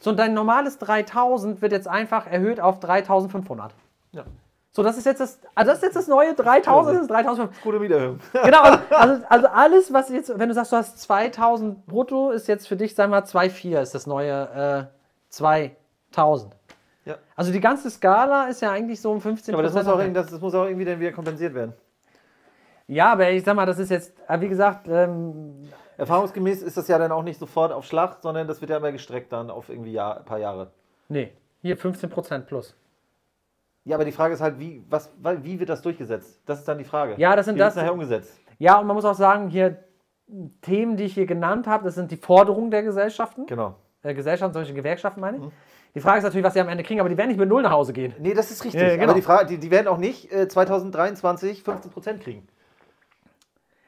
So, und dein normales 3000 wird jetzt einfach erhöht auf 3500. Ja. So, das ist jetzt das, also das ist jetzt das neue 3000, das ist 3500. Gute Wiederhöhung. Genau, also, also, also alles, was jetzt, wenn du sagst, du hast 2000 brutto, ist jetzt für dich, sagen wir mal, 2,4 ist das neue äh, 2000. Ja. Also die ganze Skala ist ja eigentlich so um 15 Aber das muss, auch, irgendwie- das, das muss auch irgendwie dann wieder kompensiert werden. Ja, aber ich sag mal, das ist jetzt, äh, wie gesagt, ähm, Erfahrungsgemäß ist das ja dann auch nicht sofort auf Schlag, sondern das wird ja immer gestreckt dann auf irgendwie Jahr, ein paar Jahre. nee, hier 15% plus. Ja, aber die Frage ist halt, wie, was, wie wird das durchgesetzt? Das ist dann die Frage. Ja, das sind wie das- nachher umgesetzt. Ja, und man muss auch sagen, hier Themen, die ich hier genannt habe, das sind die Forderungen der Gesellschaften. Genau. Äh, Gesellschaften, solche Gewerkschaften meine ich. Die Frage ist natürlich, was sie am Ende kriegen, aber die werden nicht mit Null nach Hause gehen. Nee, das ist richtig. Ja, genau. Aber die, Frage, die, die werden auch nicht äh, 2023 15% kriegen.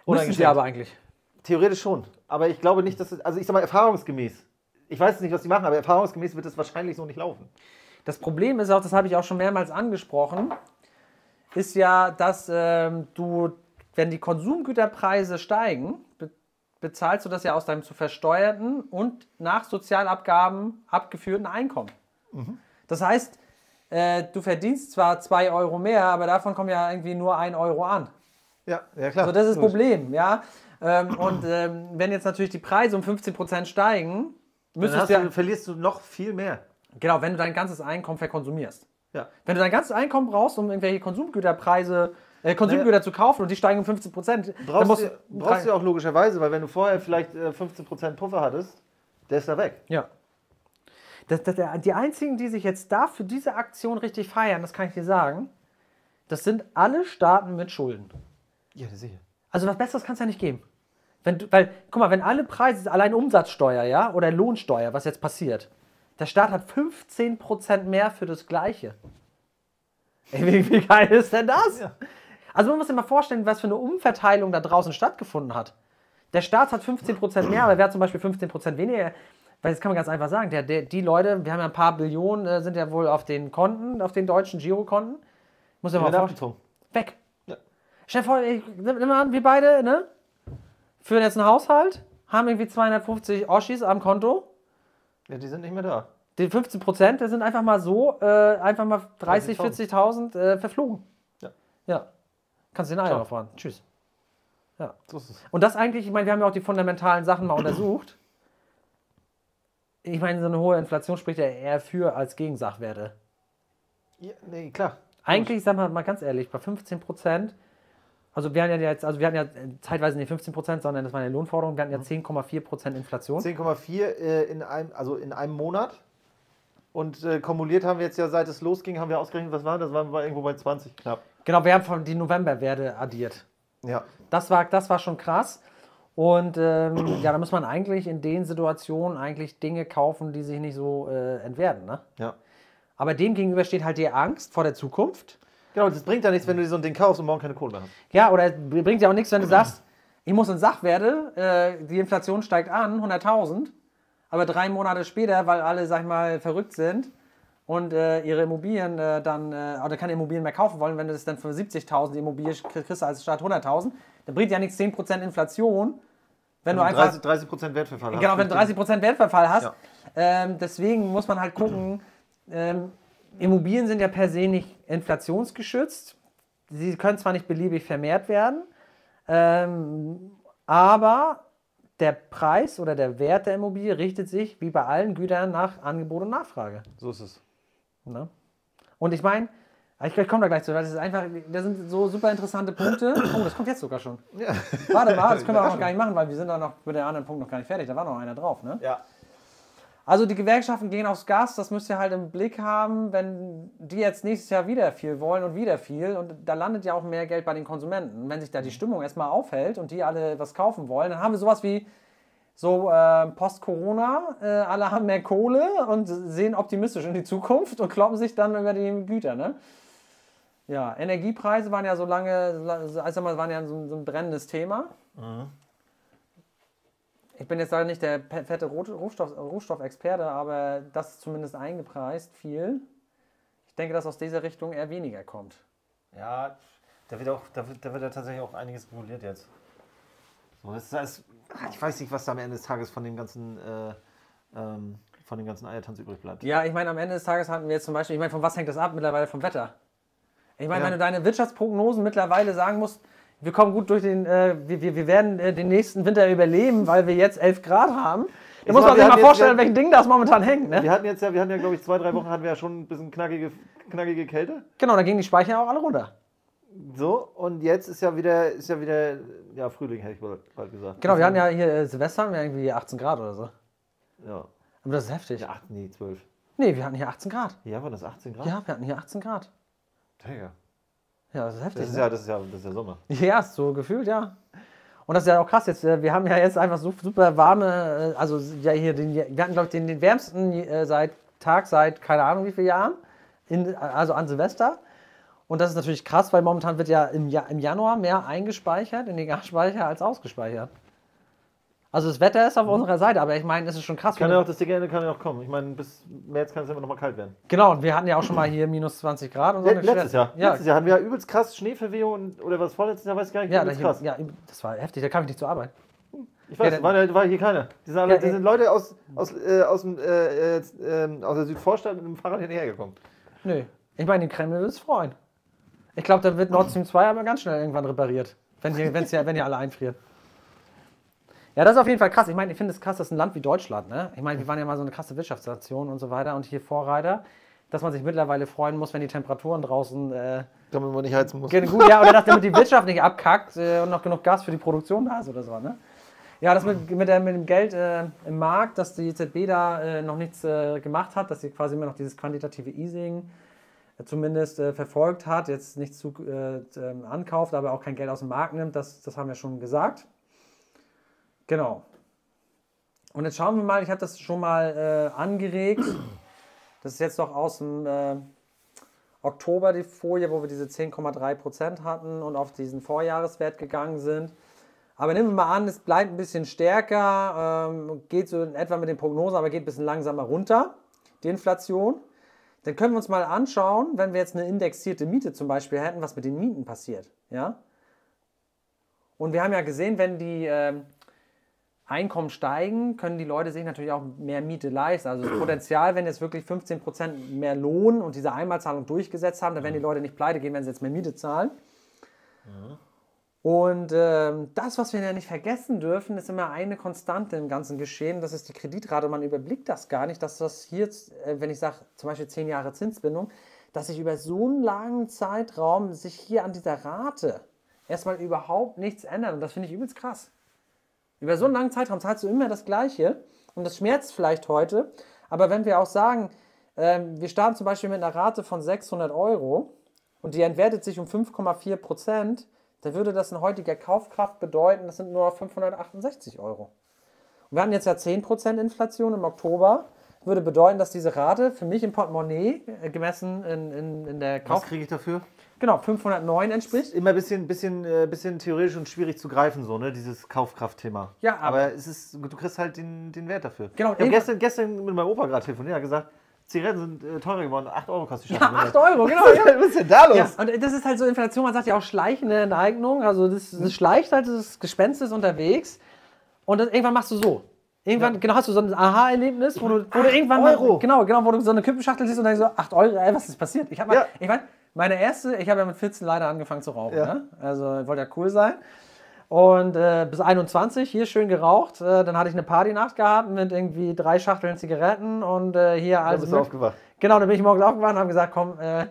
Müssen sie aber eigentlich. Theoretisch schon. Aber ich glaube nicht, dass es, also ich sag mal, erfahrungsgemäß Ich weiß nicht, was die machen, aber erfahrungsgemäß wird es wahrscheinlich so nicht laufen. Das Problem ist auch, das habe ich auch schon mehrmals angesprochen, ist ja, dass ähm, du, wenn die Konsumgüterpreise steigen, be bezahlst du das ja aus deinem zu versteuerten und nach Sozialabgaben abgeführten Einkommen. Mhm. Das heißt, äh, du verdienst zwar 2 Euro mehr, aber davon kommt ja irgendwie nur 1 Euro an. Ja, ja klar. So, das ist das Problem, ja. Ähm, und ähm, wenn jetzt natürlich die Preise um 15% steigen, müsstest du, ja, verlierst du noch viel mehr. Genau, wenn du dein ganzes Einkommen verkonsumierst. Ja. Wenn du dein ganzes Einkommen brauchst, um irgendwelche Konsumgüterpreise, äh, Konsumgüter naja. zu kaufen und die steigen um 15 Prozent, brauchst, du, brauchst du auch logischerweise, weil wenn du vorher vielleicht äh, 15 Prozent Puffer hattest, der ist da weg. Ja. Das, das, die einzigen, die sich jetzt da für diese Aktion richtig feiern, das kann ich dir sagen, das sind alle Staaten mit Schulden. Ja, sicher. Also was Besseres kann es ja nicht geben. Wenn du, weil, guck mal, wenn alle Preise, allein Umsatzsteuer, ja, oder Lohnsteuer, was jetzt passiert, der Staat hat 15% mehr für das Gleiche. Ey, wie, wie geil ist denn das? Ja. Also man muss sich mal vorstellen, was für eine Umverteilung da draußen stattgefunden hat. Der Staat hat 15% mehr, aber wer hat zum Beispiel 15% weniger? Weil das kann man ganz einfach sagen. Der, der, die Leute, wir haben ja ein paar Billionen, äh, sind ja wohl auf den Konten, auf den deutschen Girokonten. Muss ja mal vorstellen. Weg. Ja. Stell dir vor, ich, nimm mal an, wir beide, ne? Führen jetzt einen Haushalt, haben irgendwie 250 Oschis am Konto ja, die sind nicht mehr da. Die 15 Prozent, die sind einfach mal so, äh, einfach mal 30, 40.000 äh, verflogen. Ja. Ja. Kannst du den Eier auffahren. Tschüss. Ja. So ist es. Und das eigentlich, ich meine, wir haben ja auch die fundamentalen Sachen mal untersucht. Ich meine, so eine hohe Inflation spricht ja eher für als gegen Sachwerte. Ja, nee, klar. Eigentlich, sag mal, mal ganz ehrlich, bei 15 Prozent also wir hatten ja jetzt, also wir hatten ja zeitweise nicht 15 Prozent, sondern das war eine Lohnforderung. Wir hatten ja 10,4 mhm. Prozent Inflation. 10,4 äh, in einem, also in einem Monat. Und äh, kumuliert haben wir jetzt ja, seit es losging, haben wir ausgerechnet, was war das? Waren wir irgendwo bei 20 knapp. Genau, wir haben von die Novemberwerte addiert. Ja. Das war, das war schon krass. Und ähm, ja, da muss man eigentlich in den Situationen eigentlich Dinge kaufen, die sich nicht so äh, entwerten. Ne? Ja. Aber dem gegenüber steht halt die Angst vor der Zukunft. Genau, das bringt ja nichts, wenn du dir so ein Ding kaufst und morgen keine Kohle mehr hast. Ja, oder bringt ja auch nichts, wenn du sagst, ich muss in Sachwerte, äh, die Inflation steigt an, 100.000, aber drei Monate später, weil alle, sag ich mal, verrückt sind und äh, ihre Immobilien äh, dann, äh, oder keine Immobilien mehr kaufen wollen, wenn du das dann für 70.000 Immobilien kriegst als statt 100.000, dann bringt ja nichts 10% Inflation, wenn, wenn du einfach... 30%, 30 Wertverfall hast. Genau, wenn du 30% Wertverfall hast. Ja. Ähm, deswegen muss man halt gucken, ähm, Immobilien sind ja per se nicht inflationsgeschützt. Sie können zwar nicht beliebig vermehrt werden, ähm, aber der Preis oder der Wert der Immobilie richtet sich wie bei allen Gütern nach Angebot und Nachfrage. So ist es. Ne? Und ich meine, ich, ich komme da gleich zu, weil das ist einfach, das sind so super interessante Punkte. Oh, das kommt jetzt sogar schon. Ja. Warte mal, das können wir auch noch gar nicht machen, weil wir sind da noch mit dem anderen Punkt noch gar nicht fertig. Da war noch einer drauf, ne? Ja. Also die Gewerkschaften gehen aufs Gas, das müsst ihr halt im Blick haben, wenn die jetzt nächstes Jahr wieder viel wollen und wieder viel und da landet ja auch mehr Geld bei den Konsumenten. Wenn sich da die Stimmung erstmal aufhält und die alle was kaufen wollen, dann haben wir sowas wie so äh, Post-Corona, äh, alle haben mehr Kohle und sehen optimistisch in die Zukunft und kloppen sich dann über die Güter. Ne? Ja, Energiepreise waren ja so lange, also waren ja so, so ein brennendes Thema. Mhm. Ich bin jetzt leider nicht der fette Rohstoff, Rohstoffexperte, aber das ist zumindest eingepreist, viel. Ich denke, dass aus dieser Richtung eher weniger kommt. Ja, da wird, auch, da wird, da wird ja tatsächlich auch einiges reguliert jetzt. So, das heißt, ich weiß nicht, was da am Ende des Tages von dem ganzen, äh, ähm, von dem ganzen Eiertanz übrig bleibt. Ja, ich meine, am Ende des Tages hatten wir jetzt zum Beispiel, ich meine, von was hängt das ab mittlerweile? Vom Wetter. Ich meine, ja. wenn du deine Wirtschaftsprognosen mittlerweile sagen musst, wir kommen gut durch den, äh, wir, wir werden äh, den nächsten Winter überleben, weil wir jetzt 11 Grad haben. Da muss man sich mal vorstellen, welchen Ding das momentan hängt. Ne? Wir hatten jetzt ja, wir hatten ja, glaube ich, zwei, drei Wochen hatten wir ja schon ein bisschen knackige, knackige Kälte. Genau, da gingen die Speicher auch alle runter. So, und jetzt ist ja wieder, ist ja wieder, ja, Frühling, hätte ich bald gesagt. Genau, wir hatten ja hier äh, Silvester, haben wir irgendwie 18 Grad oder so. Ja. Aber das ist heftig. Ja, 8, nee, 12. Nee, wir hatten hier 18 Grad. Ja, waren das 18 Grad? Ja, wir hatten hier 18 Grad. Digga. Ja, das ist heftig. Das ist, ne? ja, das ist ja, das ist ja Sommer. Ja, so gefühlt, ja. Und das ist ja auch krass jetzt. Äh, wir haben ja jetzt einfach so super warme, äh, also ja hier, den, wir hatten glaube ich den, den wärmsten äh, seit Tag, seit keine Ahnung wie vielen Jahren, in, also an Silvester. Und das ist natürlich krass, weil momentan wird ja im, ja im Januar mehr eingespeichert in den Gasspeicher als ausgespeichert. Also das Wetter ist auf unserer Seite, aber ich meine, es ist schon krass. Kann ja auch, das Dicke Ende kann ja auch kommen. Ich meine, bis März kann es immer noch mal kalt werden. Genau, und wir hatten ja auch schon mal hier minus 20 Grad und so. Le eine letztes Jahr. Ja, Letztes Jahr hatten wir ja übelst krass Schneeverwehung oder was vorletztes Jahr, weiß ich gar nicht. ja, da übelst hier, krass. ja, das war heftig, da kam ich nicht zur Arbeit. Ich weiß, Ja, war, war hier keiner. Die sind, alle, die sind Leute aus, aus, äh, aus, dem, äh, äh, ähm, aus der Südvorstadt mit dem Fahrrad hierher gekommen. Nö. Ich meine, die Kreml wird es freuen. Ich glaube, da wird Nord Stream 2 aber ganz schnell irgendwann repariert. Wenn hier, wenn's ja, wenn ihr alle einfriert. Ja, das ist auf jeden Fall krass. Ich meine, ich finde es krass, dass ein Land wie Deutschland, ne? Ich meine, wir waren ja mal so eine krasse Wirtschaftsnation und so weiter und hier Vorreiter, dass man sich mittlerweile freuen muss, wenn die Temperaturen draußen äh, Damit man nicht heizen muss. Gut, ja, oder dass damit die Wirtschaft nicht abkackt äh, und noch genug Gas für die Produktion da ist oder so, ne? Ja, das mit, mit, der, mit dem Geld äh, im Markt, dass die EZB da äh, noch nichts äh, gemacht hat, dass sie quasi immer noch dieses quantitative Easing äh, zumindest verfolgt hat, jetzt nicht zu äh, ähm, ankauft, aber auch kein Geld aus dem Markt nimmt, das, das haben wir schon gesagt. Genau. Und jetzt schauen wir mal, ich habe das schon mal äh, angeregt. Das ist jetzt noch aus dem äh, Oktober die Folie, wo wir diese 10,3% hatten und auf diesen Vorjahreswert gegangen sind. Aber nehmen wir mal an, es bleibt ein bisschen stärker, ähm, geht so in etwa mit den Prognosen, aber geht ein bisschen langsamer runter, die Inflation. Dann können wir uns mal anschauen, wenn wir jetzt eine indexierte Miete zum Beispiel hätten, was mit den Mieten passiert. Ja? Und wir haben ja gesehen, wenn die ähm, Einkommen steigen, können die Leute sich natürlich auch mehr Miete leisten. Also das Potenzial, wenn jetzt wirklich 15% mehr Lohn und diese Einmalzahlung durchgesetzt haben, dann werden die Leute nicht pleite gehen, wenn sie jetzt mehr Miete zahlen. Und ähm, das, was wir ja nicht vergessen dürfen, ist immer eine Konstante im ganzen Geschehen. Das ist die Kreditrate. Man überblickt das gar nicht, dass das hier, äh, wenn ich sage, zum Beispiel 10 Jahre Zinsbindung, dass sich über so einen langen Zeitraum sich hier an dieser Rate erstmal überhaupt nichts ändert. Und das finde ich übelst krass. Über so einen langen Zeitraum zahlst du immer das Gleiche. Und das schmerzt vielleicht heute. Aber wenn wir auch sagen, ähm, wir starten zum Beispiel mit einer Rate von 600 Euro und die entwertet sich um 5,4 Prozent, dann würde das in heutiger Kaufkraft bedeuten, das sind nur 568 Euro. Und wir hatten jetzt ja 10% Inflation im Oktober. Würde bedeuten, dass diese Rate für mich im Portemonnaie, äh, gemessen in, in, in der Was Kauf... kriege ich dafür? Genau, 509 entspricht. Immer ein bisschen, bisschen, äh, bisschen theoretisch und schwierig zu greifen, so, ne? Dieses Kaufkraftthema. Ja, aber- aber es ist, du kriegst halt den, den Wert dafür. Genau, Ich habe gestern, gestern mit meinem Opa gerade telefoniert, er hat gesagt, Zigaretten sind äh, teurer geworden, 8 Euro kostet die Ja, Schachtel. 8 Euro, genau. Ja. Was ist denn da los? Ja, und das ist halt so Inflation, man sagt ja auch schleichende Enteignung, also das, das schleicht halt, das Gespenst ist unterwegs und dann, irgendwann machst du so. Irgendwann, genau, hast du so ein Aha-Erlebnis, wo du, wo du irgendwann mal, Euro. genau, genau, wo du so eine Kippenschachtel siehst und denkst so, 8 Euro, ey, was ist passiert? Ich habe Ja. ich mein, meine erste, ich habe ja mit 14 leider angefangen zu rauchen, Ja. ne? also ich wollte ja cool sein. Und äh, bis 21 hier schön geraucht. Äh, dann hatte ich eine Partynacht gehabt mit irgendwie drei Schachteln Zigaretten und äh, hier Dann alles. bist du aufgewacht. Genau, dann bin ich morgens aufgewacht und habe gesagt, komm, äh,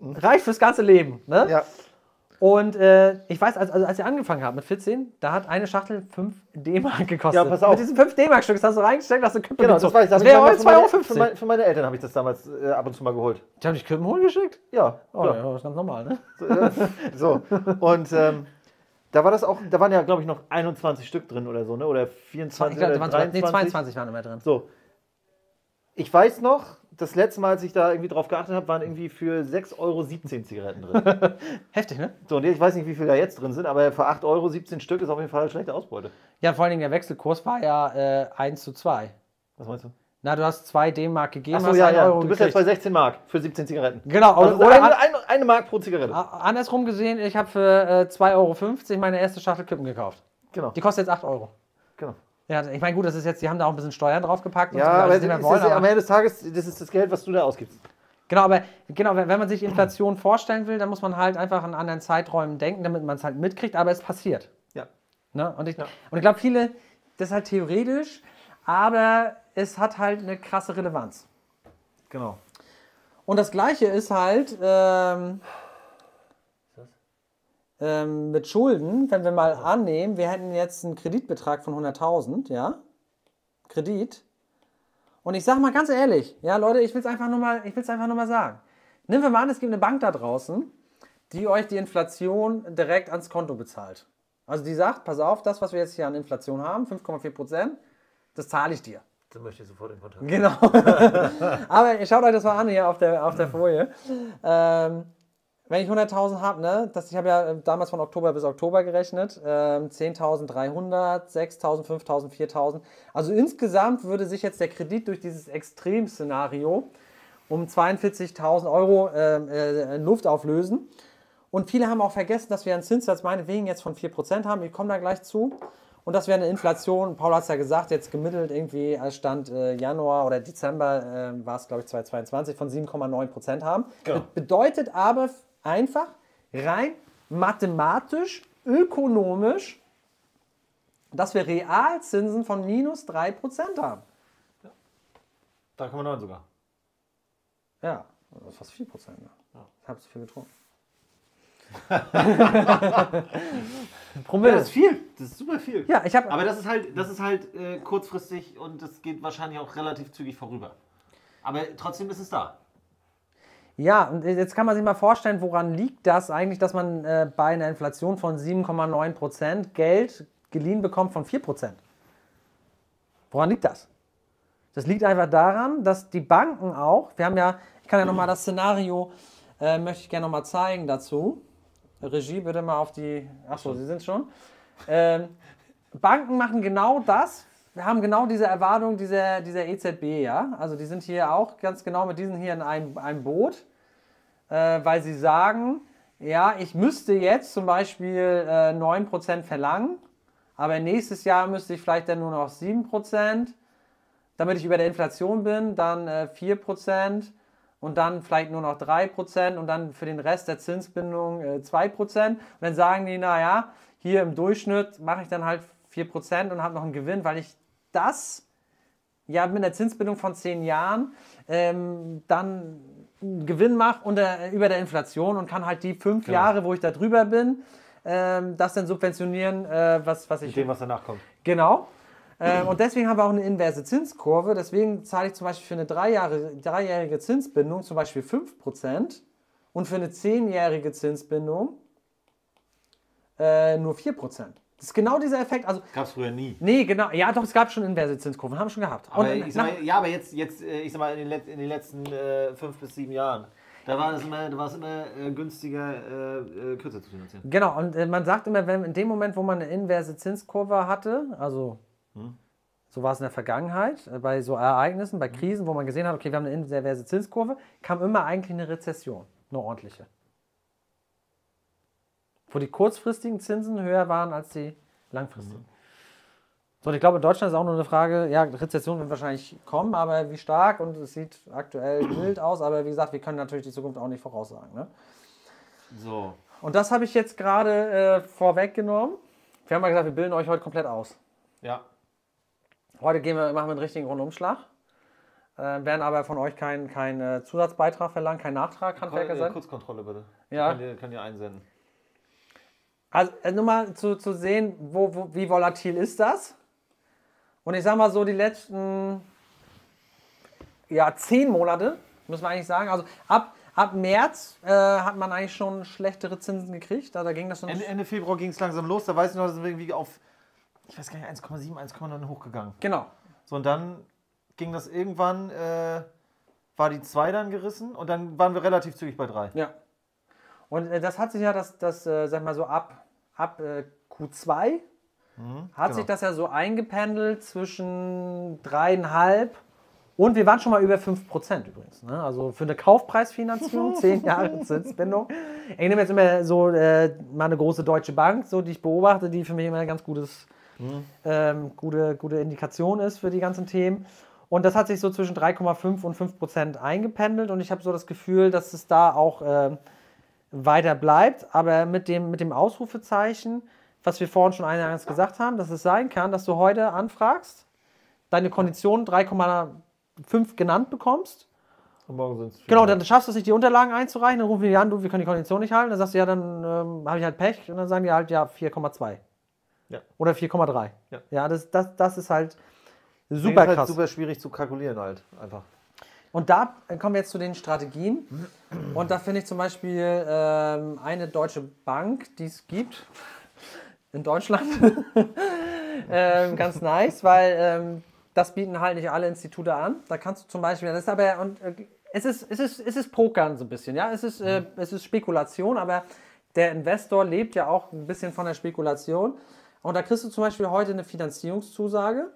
reicht fürs ganze Leben. Ne? Ja. Und äh, ich weiß, als, also als ich angefangen habe mit 14, da hat eine Schachtel 5 D-Mark gekostet. Ja, pass auf. Mit diesem 5 D-Mark-Stück, das hast du reingesteckt, hast du Kippen Genau, das gezogen. weiß ich. Das wäre heute für meine- 2,50 Für, Euro. mein, für meine Eltern habe ich das damals äh, ab und zu mal geholt. Die haben dich Kippen holen geschickt? Ja. Oh, ja. ja, das ist ganz normal, ne? So. Und ähm, da war das auch, da waren ja, glaube ich, noch 21 Stück drin oder so, ne? Oder 24 Ich glaube, oder da waren sogar- 23. nee, 22 waren immer drin. So. Ich weiß noch, das letzte Mal, als ich da irgendwie drauf geachtet habe, waren irgendwie für 6,17 Euro Zigaretten drin. Heftig, ne? so, und ich weiß nicht, wie viel da jetzt drin sind, aber für 8 Euro 17 Stück ist auf jeden Fall eine schlechte Ausbeute. Ja, vor allen Dingen der Wechselkurs war ja äh, 1 zu 2. Was meinst du? Na, du hast 2 D-Mark gegeben, Achso, hast ja, 1 ja. Euro Du bist jetzt gekriegt. bei 16 Mark für 17 Zigaretten. Genau, Also oder, eine, eine, eine Mark pro Zigarette. andersrum gesehen, ich habe für äh, 2,50 Euro meine erste Schachtel Kippen gekauft. Genau. Die kostet jetzt 8 Euro. genau. Ja, ich meine, gut, das ist jetzt, die haben da auch ein bisschen Steuern draufgepackt und Ja, so, aber das wollen, am aber- Ende des Tages, das ist das Geld, was du da ausgibst. Genau, aber genau, wenn wenn man sich Inflation vorstellen will, dann muss man halt einfach an anderen Zeiträumen denken, damit man es halt mitkriegt, aber es passiert. Ja. Ne? Und ich, Ja. und ich glaube, viele, das ist halt theoretisch, aber es hat halt eine krasse Relevanz. Genau. Und das Gleiche ist halt ähm, ähm, mit Schulden, wenn wir mal annehmen, wir hätten jetzt einen Kreditbetrag von 100.000, ja, Kredit. Und ich sage mal ganz ehrlich, ja Leute, ich will es einfach nur mal, ich will es einfach nur mal sagen. Nehmen wir mal an, es gibt eine Bank da draußen, die euch die Inflation direkt ans Konto bezahlt. Also die sagt, pass auf, das, was wir jetzt hier an Inflation haben, 5,4 Prozent, das zahle ich dir. Dann möchte ich sofort in Kontakt. Genau. Aber schaut euch das mal an hier auf der, auf der Folie. Ähm, wenn ich 100.000 habe, ne, das, ich habe ja äh, damals von Oktober bis Oktober gerechnet, ähm, 10.300, 6.000, 5.000, 4.000. Also insgesamt würde sich jetzt der Kredit durch dieses Extremszenario um 42.000 Euro ähm, äh, in Luft auflösen. Und viele haben auch vergessen, dass wir einen Zinssatz meinetwegen jetzt von 4% haben. Ich komme da gleich zu. Und dass wir eine Inflation, Paul hat es ja gesagt, jetzt gemittelt irgendwie als Stand äh, Januar oder Dezember äh, war es, glaube ich, 2022 von 7,9% haben. Genau. Be bedeutet aber einfach rein mathematisch, ökonomisch, dass wir Realzinsen von minus 3% haben. 3,9 sogar. Ja, das ist fast 4%. Ne? Ich habe zu viel getrunken. Ja, das ist viel. Das ist super viel. Ja, ich habe. Aber das ist halt, das ist halt äh, kurzfristig und das geht wahrscheinlich auch relativ zügig vorüber. Aber trotzdem ist es da. Ja, und jetzt kann man sich mal vorstellen, woran liegt das eigentlich, dass man äh, bei einer Inflation von 7,9% Geld geliehen bekommt von 4%? Woran liegt das? Das liegt einfach daran, dass die Banken auch, wir haben ja, ich kann ja nochmal das Szenario, äh, möchte ich gerne nochmal zeigen dazu. Regie, bitte mal auf die, achso, Sie sind schon. Ähm, Banken machen genau das. Wir haben genau diese Erwartung dieser, dieser EZB, ja. Also die sind hier auch ganz genau mit diesen hier in einem, einem Boot, äh, weil sie sagen, ja, ich müsste jetzt zum Beispiel äh, 9% verlangen, aber nächstes Jahr müsste ich vielleicht dann nur noch 7%, damit ich über der Inflation bin, dann äh, 4% und dann vielleicht nur noch 3% und dann für den Rest der Zinsbindung äh, 2%. Und dann sagen die, naja, hier im Durchschnitt mache ich dann halt 4% und habe noch einen Gewinn, weil ich das ja mit einer Zinsbindung von 10 Jahren ähm, dann einen Gewinn mache unter, über der Inflation und kann halt die fünf Genau. Jahre, wo ich da drüber bin, ähm, das dann subventionieren, äh, was, was ich Mit dem, was danach kommt. Genau. Ähm, und deswegen haben wir auch eine inverse Zinskurve. Deswegen zahle ich zum Beispiel für eine drei Jahre, dreijährige Zinsbindung zum Beispiel 5% und für eine zehnjährige Zinsbindung äh, nur 4%. Das ist genau dieser Effekt. Also, Gab es früher nie. nee, genau. Ja, doch, es gab schon inverse Zinskurven. Haben wir schon gehabt. Aber Und nach- mal, ja, aber jetzt, jetzt äh, ich sag mal, in den, Let in den letzten äh, fünf bis sieben Jahren, da war es immer, da war es immer äh, günstiger, äh, äh, kürzer zu finanzieren. Genau, und äh, man sagt immer, wenn in dem Moment, wo man eine inverse Zinskurve hatte, also so war es in der Vergangenheit, bei so Ereignissen, bei Krisen, wo man gesehen hat, okay, wir haben eine inverse Zinskurve, kam immer eigentlich eine Rezession, eine ordentliche. Wo die kurzfristigen Zinsen höher waren als die langfristigen. So, und ich glaube, in Deutschland ist auch nur eine Frage, ja, Rezession wird wahrscheinlich kommen, aber wie stark und es sieht aktuell mild aus, aber wie gesagt, wir können natürlich die Zukunft auch nicht voraussagen. Ne? So. Und das habe ich jetzt gerade äh, vorweggenommen. Wir haben mal gesagt, wir bilden euch heute komplett aus. Ja. Heute gehen wir, machen wir einen richtigen Rundumschlag. Äh, werden aber von euch keinen kein, äh, Zusatzbeitrag verlangen, kein Nachtrag, Handwerker Äh, sein. Kurzkontrolle bitte. Ja. Könnt ihr, könnt ihr einsenden. Also nur mal zu, zu sehen, wo, wo, wie volatil ist das. Und ich sag mal so, die letzten ja, zehn Monate, muss man eigentlich sagen. Also ab, ab März äh, hat man eigentlich schon schlechtere Zinsen gekriegt. Da, da ging das schon. Ende, Ende Februar ging es langsam los, da weiß ich noch, da sind wir irgendwie auf, ich weiß gar nicht, 1,7, 1,9 hochgegangen. Genau. So, und dann ging das irgendwann, äh, war die 2 dann gerissen und dann waren wir relativ zügig bei 3. Ja. Und äh, das hat sich ja, das, das äh, sag mal so, ab, ab äh, Q2 hat genau. sich das ja so eingependelt zwischen dreieinhalb und wir waren schon mal über 5% übrigens. Ne? Also für eine Kaufpreisfinanzierung, 10 Jahre Zinsbindung. Ich nehme jetzt immer so äh, mal eine große deutsche Bank, so die ich beobachte, die für mich immer ein ganz gutes, ähm, gute, gute Indikation ist für die ganzen Themen. Und das hat sich so zwischen 3,5 und 5 Prozent eingependelt und ich habe so das Gefühl, dass es da auch ähm, weiter bleibt, aber mit dem, mit dem Ausrufezeichen, was wir vorhin schon eingangs gesagt haben, dass es sein kann, dass du heute anfragst, deine Konditionen 3,5 genannt bekommst. Und morgen sind es Genau, dann schaffst du es nicht, die Unterlagen einzureichen, dann rufen die an, du, wir können die Kondition nicht halten. Dann sagst du, ja, dann ähm, habe ich halt Pech. Und dann sagen die halt, ja, 4,2. Ja. Oder 4,3. Ja. ja das, das, das ist halt Super super halt krass. super schwierig zu kalkulieren halt, einfach. Und da kommen wir jetzt zu den Strategien. Und da finde ich zum Beispiel ähm, eine deutsche Bank, die es gibt in Deutschland, ähm, ganz nice, weil ähm, das bieten halt nicht alle Institute an. Da kannst du zum Beispiel, das ist aber, und äh, es ist, es ist, es ist Pokern so ein bisschen, ja. Es ist, äh, es ist Spekulation, aber der Investor lebt ja auch ein bisschen von der Spekulation. Und da kriegst du zum Beispiel heute eine Finanzierungszusage.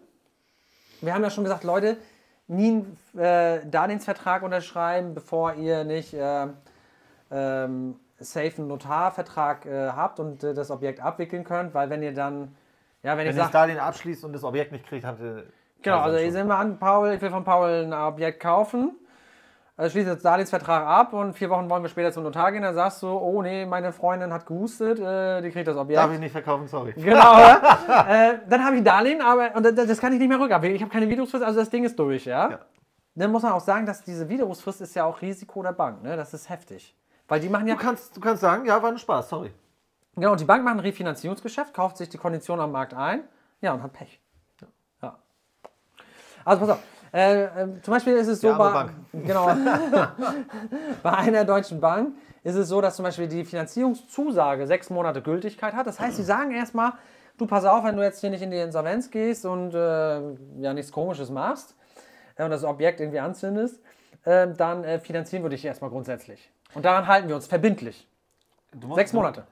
Wir haben ja schon gesagt, Leute, nie einen äh, Darlehensvertrag unterschreiben, bevor ihr nicht äh, ähm, safe einen Notarvertrag äh, habt und äh, das Objekt abwickeln könnt, weil wenn ihr dann, ja, wenn, Wenn ihr das sage, Darlehen abschließt und das Objekt nicht kriegt, habt ihr. Genau, also ich sehen wir an, Paul, ich will von Paul ein Objekt kaufen. Also schließt jetzt Darlehensvertrag ab und vier Wochen wollen wir später zum Notar gehen. Dann sagst du, oh nee, meine Freundin hat gehustet, äh, die kriegt das Objekt. Darf ich nicht verkaufen, sorry. Genau, äh, dann habe ich Darlehen, aber und das, das kann ich nicht mehr rückabwickeln. Ich habe keine Widerrufsfrist, also das Ding ist durch, ja? Ja. Dann muss man auch sagen, dass diese Widerrufsfrist ist ja auch Risiko der Bank, ne? Das ist heftig. Weil die machen ja, Du kannst, du kannst sagen, ja, war ein Spaß, sorry. genau, und die Bank macht ein Refinanzierungsgeschäft, kauft sich die Kondition am Markt ein, ja, und hat Pech. Ja. Also pass auf. Äh, äh, zum Beispiel ist es so bei, Bank. genau, bei einer deutschen Bank ist es so, dass zum Beispiel die Finanzierungszusage sechs Monate Gültigkeit hat. Das heißt, sie sagen erstmal, du pass auf, wenn du jetzt hier nicht in die Insolvenz gehst und äh, ja nichts Komisches machst äh, und das Objekt irgendwie anzündest, äh, dann äh, finanzieren wir dich erstmal grundsätzlich. Und daran halten wir uns verbindlich. Sechs Monate.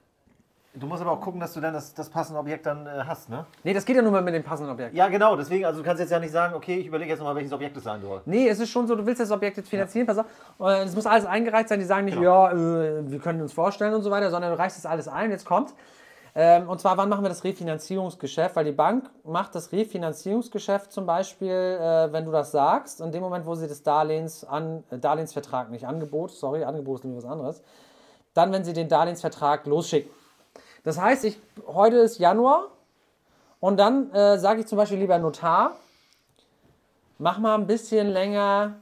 Du, musst aber auch gucken, dass du dann das, das passende Objekt dann äh, hast, ne? Nee, das geht ja nur mal mit dem passenden Objekt. Ja, genau, deswegen, also du kannst jetzt ja nicht sagen, okay, ich überlege jetzt nochmal, welches Objekt es sein soll. Nee, es ist schon so, du willst das Objekt jetzt finanzieren, pass auf, äh, es muss alles eingereicht sein, die sagen nicht, Genau. ja, äh, wir können uns vorstellen und so weiter, sondern du reichst das alles ein, jetzt kommt. Ähm, und zwar, wann machen wir das Refinanzierungsgeschäft? Weil die Bank macht das Refinanzierungsgeschäft zum Beispiel, äh, wenn du das sagst, in dem Moment, wo sie das Darlehens an, äh, Darlehensvertrag, nicht Angebot, sorry, Angebot ist nämlich was anderes, dann, wenn sie den Darlehensvertrag losschicken. Das heißt, ich, heute ist Januar und dann äh, sage ich zum Beispiel lieber Notar, mach mal ein bisschen länger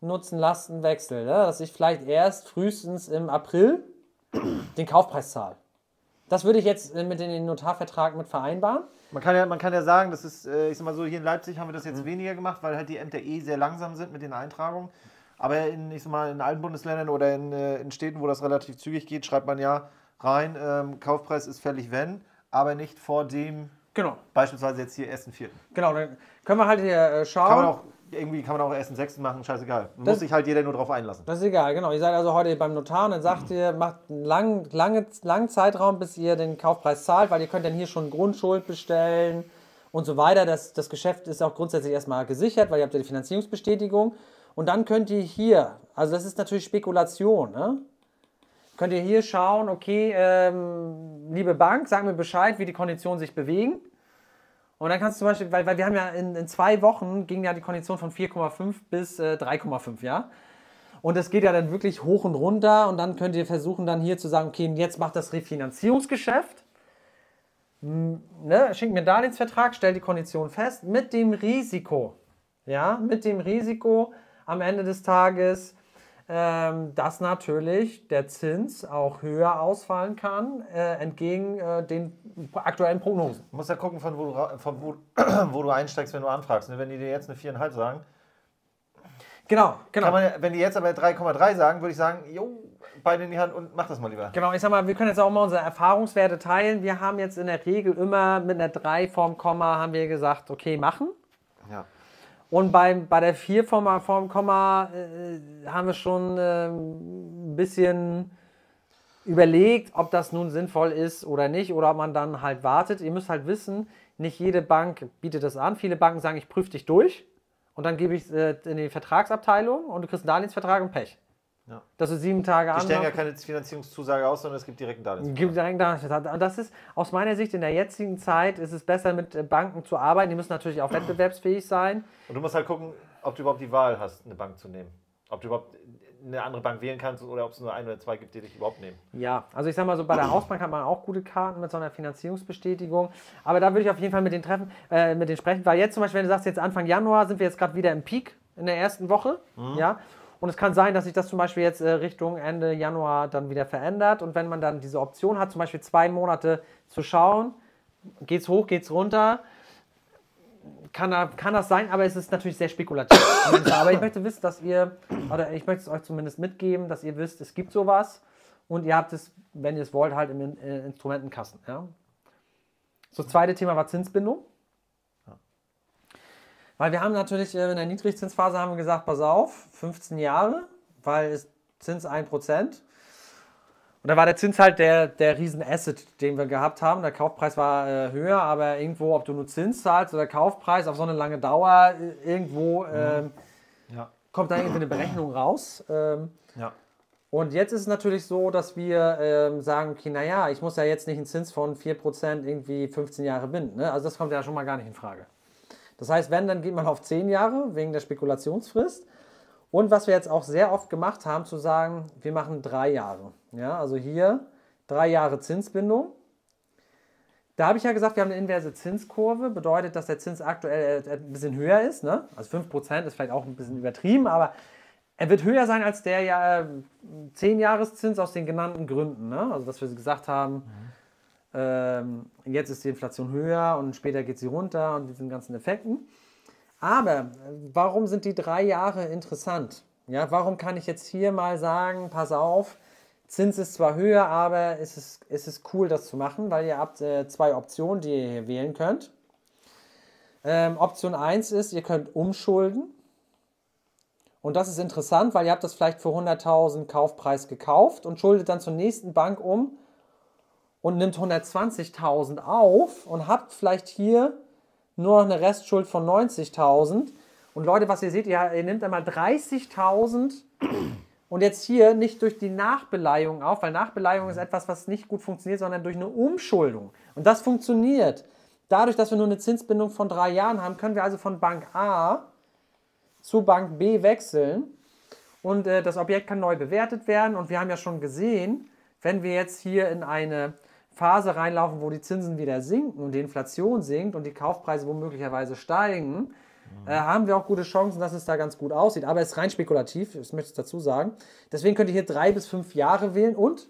Nutzen-Lasten-Wechsel, ne? dass ich vielleicht erst frühestens im April den Kaufpreis zahle. Das würde ich jetzt äh, mit in den Notarvertrag mit vereinbaren. Man kann ja, man kann ja sagen, das ist, äh, ich sag mal so, hier in Leipzig haben wir das jetzt weniger gemacht, weil halt die Ämter eh sehr langsam sind mit den Eintragungen. Aber in, ich sag mal, in allen Bundesländern oder in, äh, in Städten, wo das relativ zügig geht, schreibt man ja rein, ähm, Kaufpreis ist fällig, wenn, aber nicht vor dem, Genau. beispielsweise jetzt hier 1.4. Genau, dann können wir halt hier äh, schauen. Kann man auch, irgendwie kann man auch 1.6. machen, scheißegal. Muss sich halt jeder nur drauf einlassen. Das ist egal, genau. Ihr seid also heute beim Notar und dann sagt ihr, macht einen langen, lange, langen Zeitraum, bis ihr den Kaufpreis zahlt, weil ihr könnt dann hier schon Grundschuld bestellen und so weiter. Das, das Geschäft ist auch grundsätzlich erstmal gesichert, weil ihr habt ja die Finanzierungsbestätigung. Und dann könnt ihr hier, also das ist natürlich Spekulation, ne? Könnt ihr hier schauen, okay, ähm, liebe Bank, sag mir Bescheid, wie die Konditionen sich bewegen. Und dann kannst du zum Beispiel, weil, weil wir haben ja in, in zwei Wochen ging ja die Kondition von 4,5 bis äh, 3,5, ja. Und es geht ja dann wirklich hoch und runter und dann könnt ihr versuchen, dann hier zu sagen, okay, jetzt macht das Refinanzierungsgeschäft. Ne, schenkt mir einen Darlehensvertrag, stellt die Kondition fest, mit dem Risiko, ja, mit dem Risiko am Ende des Tages, dass natürlich der Zins auch höher ausfallen kann, äh, entgegen äh, den aktuellen Prognosen. Du musst ja gucken, von wo du, von wo, wo du einsteigst, wenn du anfragst. ne? Wenn die dir jetzt eine 4,5 sagen, Genau, genau. man, wenn die jetzt aber 3,3 sagen, würde ich sagen, jo, Beine in die Hand und mach das mal lieber. Genau, ich sag mal, wir können jetzt auch mal unsere Erfahrungswerte teilen. Wir haben jetzt in der Regel immer mit einer 3 vorm Komma haben wir gesagt, okay, machen. Und beim, bei der 4 vorm, vorm Komma äh, haben wir schon äh, ein bisschen überlegt, ob das nun sinnvoll ist oder nicht oder ob man dann halt wartet. Ihr müsst halt wissen, nicht jede Bank bietet das an. Viele Banken sagen, ich prüfe dich durch und dann gebe ich es äh, in die Vertragsabteilung und du kriegst einen Darlehensvertrag und Pech. Ja. Das ist sieben Tage Die stellen ja keine Finanzierungszusage aus, sondern es gibt direkt einen Darlehensvertrag. Gibt direkt Darlehensvertrag. Und Das ist aus meiner Sicht in der jetzigen Zeit ist es besser mit äh, Banken zu arbeiten. Die müssen natürlich auch wettbewerbsfähig sein. Und du musst halt gucken, ob du überhaupt die Wahl hast, eine Bank zu nehmen. Ob du überhaupt eine andere Bank wählen kannst oder ob es nur ein oder zwei gibt, die dich überhaupt nehmen. Ja, also ich sag mal so, bei der Hausbank hat man auch gute Karten mit so einer Finanzierungsbestätigung. Aber da würde ich auf jeden Fall mit den treffen, äh, mit denen sprechen, weil jetzt zum Beispiel, wenn du sagst, jetzt Anfang Januar sind wir jetzt gerade wieder im Peak in der ersten Woche. Ja. Und es kann sein, dass sich das zum Beispiel jetzt äh, Richtung Ende Januar dann wieder verändert. Und wenn man dann diese Option hat, zum Beispiel zwei Monate zu schauen, geht's hoch, geht's runter, kann, kann das sein, aber es ist natürlich sehr spekulativ. aber ich möchte wissen, dass ihr, oder ich möchte es euch zumindest mitgeben, dass ihr wisst, es gibt sowas und ihr habt es, wenn ihr es wollt, halt im äh, Instrumentenkasten. Ja? So, das zweite Thema war Zinsbindung. Weil wir haben natürlich äh, in der Niedrigzinsphase haben wir gesagt, pass auf, 15 Jahre, weil es Zins 1%. Und da war der Zins halt der, der Riesen-Asset, den wir gehabt haben. Der Kaufpreis war äh, höher, aber irgendwo, ob du nur Zins zahlst oder Kaufpreis auf so eine lange Dauer, äh, irgendwo ähm, Ja. kommt da irgendwie eine Berechnung raus. Ähm, Ja. und jetzt ist es natürlich so, dass wir ähm, sagen, okay, naja, ich muss ja jetzt nicht einen Zins von 4% irgendwie 15 Jahre binden. Ne? Also das kommt ja schon mal gar nicht in Frage. Das heißt, wenn, dann geht man auf 10 Jahre wegen der Spekulationsfrist. Und was wir jetzt auch sehr oft gemacht haben, zu sagen, wir machen drei Jahre. Ja, also hier drei Jahre Zinsbindung. Da habe ich ja gesagt, wir haben eine inverse Zinskurve, bedeutet, dass der Zins aktuell äh, ein bisschen höher ist. Ne? Also 5% ist vielleicht auch ein bisschen übertrieben, aber er wird höher sein als der ja 10-Jahreszins aus den genannten Gründen. Ne? Also, dass wir gesagt haben, ähm, jetzt ist die Inflation höher und später geht sie runter und diesen ganzen Effekten. Aber warum sind die drei Jahre interessant? Ja, warum kann ich jetzt hier mal sagen, pass auf, Zins ist zwar höher, aber es ist, es ist cool, das zu machen, weil ihr habt äh, zwei Optionen, die ihr hier wählen könnt. Ähm, Option 1 ist, ihr könnt umschulden. Und das ist interessant, weil ihr habt das vielleicht für 100.000 Kaufpreis gekauft und schuldet dann zur nächsten Bank um und nimmt 120.000 auf und habt vielleicht hier nur noch eine Restschuld von 90.000. Und Leute, was ihr seht, ihr, ihr nehmt einmal 30.000 und jetzt hier nicht durch die Nachbeleihung auf, weil Nachbeleihung ist etwas, was nicht gut funktioniert, sondern durch eine Umschuldung. Und das funktioniert. Dadurch, dass wir nur eine Zinsbindung von drei Jahren haben, können wir also von Bank A zu Bank B wechseln und äh, das Objekt kann neu bewertet werden. Und wir haben ja schon gesehen, wenn wir jetzt hier in eine Phase reinlaufen, wo die Zinsen wieder sinken und die Inflation sinkt und die Kaufpreise womöglicherweise steigen, äh, haben wir auch gute Chancen, dass es da ganz gut aussieht. Aber es ist rein spekulativ, das möchte ich dazu sagen. Deswegen könnt ihr hier drei bis fünf Jahre wählen und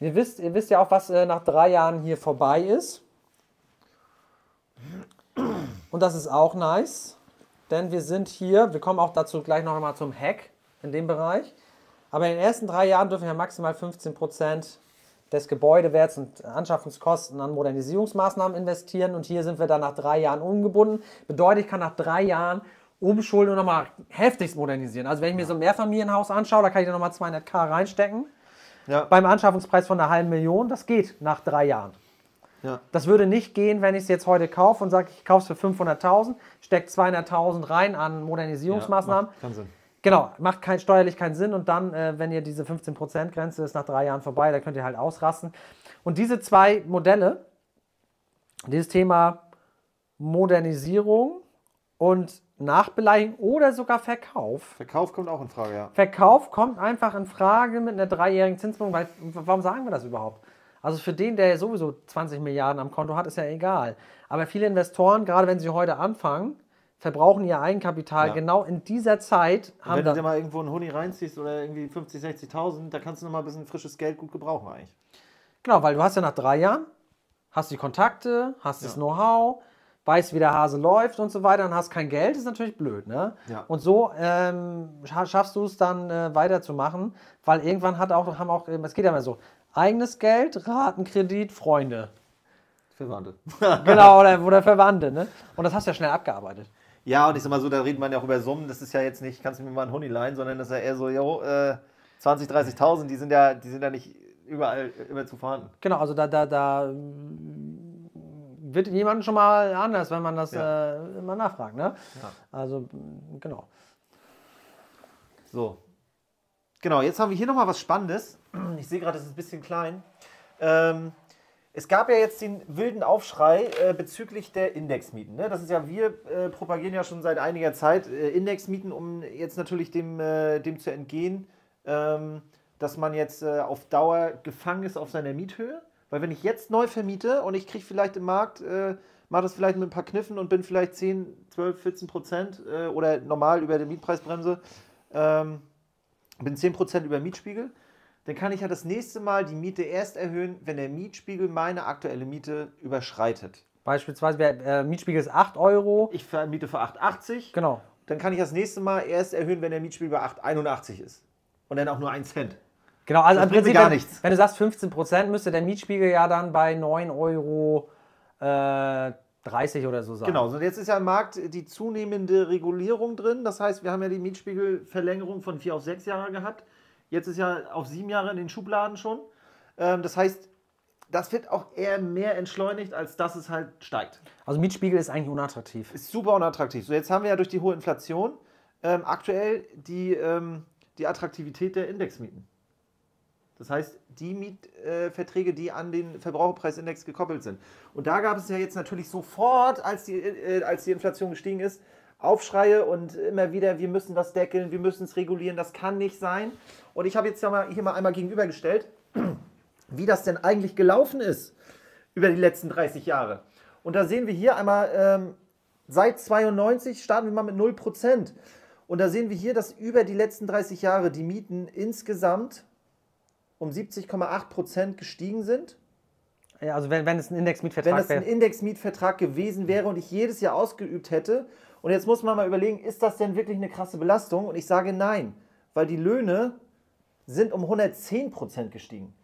ihr wisst, ihr wisst ja auch, was äh, nach drei Jahren hier vorbei ist. Und das ist auch nice, denn wir sind hier, wir kommen auch dazu gleich noch einmal zum Hack in dem Bereich. Aber in den ersten drei Jahren dürfen wir maximal 15% des Gebäudewerts und Anschaffungskosten an Modernisierungsmaßnahmen investieren. Und hier sind wir dann nach drei Jahren ungebunden. Bedeutet, ich kann nach drei Jahren umschulden und nochmal heftigst modernisieren. Also wenn ich mir so ein Mehrfamilienhaus anschaue, da kann ich da nochmal 200k reinstecken. Ja. Beim Anschaffungspreis von einer halben Million, das geht nach drei Jahren. Ja. Das würde nicht gehen, wenn ich es jetzt heute kaufe und sage, ich kaufe es für 500.000, stecke 200.000 rein an Modernisierungsmaßnahmen. macht keinen Sinn. Genau, macht kein, steuerlich keinen Sinn und dann, äh, wenn ihr diese 15%-Grenze ist nach drei Jahren vorbei, da könnt ihr halt ausrasten. Und diese zwei Modelle, dieses Thema Modernisierung und Nachbeleihung oder sogar Verkauf. Verkauf kommt auch in Frage, ja. Verkauf kommt einfach in Frage mit einer dreijährigen Zinsbindung, weil warum sagen wir das überhaupt? Also für den, der sowieso 20 Milliarden am Konto hat, ist ja egal. Aber viele Investoren, gerade wenn sie heute anfangen, verbrauchen ihr Eigenkapital Ja. genau in dieser Zeit. Haben wenn du da, dir mal irgendwo einen Huni reinziehst oder irgendwie 50, 60.000, da kannst du noch mal ein bisschen frisches Geld gut gebrauchen eigentlich. genau, weil du hast ja nach drei Jahren, hast die Kontakte, hast das Ja. Know-how, weißt, wie der Hase läuft und so weiter und hast kein Geld, ist natürlich blöd. Ne? Ja. Und so ähm, scha- schaffst du es dann äh, weiterzumachen, weil irgendwann hat auch, haben auch, ähm, es geht ja immer so, eigenes Geld, Ratenkredit, Freunde. Verwandte. Genau, oder, oder Verwandte. Ne? Und das hast du ja schnell abgearbeitet. Ja, und ich sag mal so, da redet man ja auch über Summen. Das ist ja jetzt nicht, kannst du mir mal einen Huni leihen, sondern das ist ja eher so, jo, äh, 20, 30.000, die sind ja, die sind ja nicht überall immer zu vorhanden. Genau, also da, da, da wird jemand schon mal anders, wenn man das Ja. äh, mal nachfragt. Ne? Ja. Also, genau. So. Genau, jetzt haben wir hier nochmal was Spannendes. Ich sehe gerade, es ist ein bisschen klein. Ähm, es gab ja jetzt den wilden Aufschrei äh, bezüglich der Indexmieten. Ne? Das ist ja, wir äh, propagieren ja schon seit einiger Zeit äh, Indexmieten, um jetzt natürlich dem, äh, dem zu entgehen, ähm, dass man jetzt äh, auf Dauer gefangen ist auf seiner Miethöhe. Weil wenn ich jetzt neu vermiete und ich kriege vielleicht im Markt, äh, mache das vielleicht mit ein paar Kniffen und bin vielleicht 10, 12, 14 Prozent oder normal über der Mietpreisbremse, ähm, bin 10% über Mietspiegel, dann kann ich ja das nächste Mal die Miete erst erhöhen, wenn der Mietspiegel meine aktuelle Miete überschreitet. Beispielsweise, wer, äh, Mietspiegel ist 8 Euro. Ich vermiete für 8,80, Genau. dann kann ich das nächste Mal erst erhöhen, wenn der Mietspiegel bei 8,81 ist. Und dann auch nur 1 Cent. Genau, also Das im Prinzip, gar wenn, nichts. wenn du sagst 15%, müsste der Mietspiegel ja dann bei 9 Euro äh, 30 oder so sein. Genau, so jetzt ist ja im Markt die zunehmende Regulierung drin. Das heißt, wir haben ja die Mietspiegelverlängerung von vier auf sechs Jahre gehabt. Jetzt ist ja auf sieben Jahre in den Schubladen schon. Ähm, das heißt, das wird auch eher mehr entschleunigt, als dass es halt steigt. Also Mietspiegel ist eigentlich unattraktiv. Ist super unattraktiv. So, jetzt haben wir ja durch die hohe Inflation ähm, aktuell die, ähm, die Attraktivität der Indexmieten. Das heißt, die Mietverträge, die an den Verbraucherpreisindex gekoppelt sind. Und da gab es ja jetzt natürlich sofort, als die, äh, als die Inflation gestiegen ist, Aufschreie und immer wieder, wir müssen das deckeln, wir müssen es regulieren, das kann nicht sein. Und ich habe jetzt ja mal, hier mal einmal gegenübergestellt, wie das denn eigentlich gelaufen ist über die letzten 30 Jahre. Und da sehen wir hier einmal, ähm, seit 92 starten wir mal mit 0%. Und da sehen wir hier, dass über die letzten 30 Jahre die Mieten insgesamt um 70,8 Prozent gestiegen sind. Ja, also wenn, wenn es ein Indexmietvertrag wäre. Wenn es ein Indexmietvertrag gewesen wäre und ich jedes Jahr ausgeübt hätte. Und jetzt muss man mal überlegen, ist das denn wirklich eine krasse Belastung? Und ich sage nein, weil die Löhne sind um 110 Prozent gestiegen.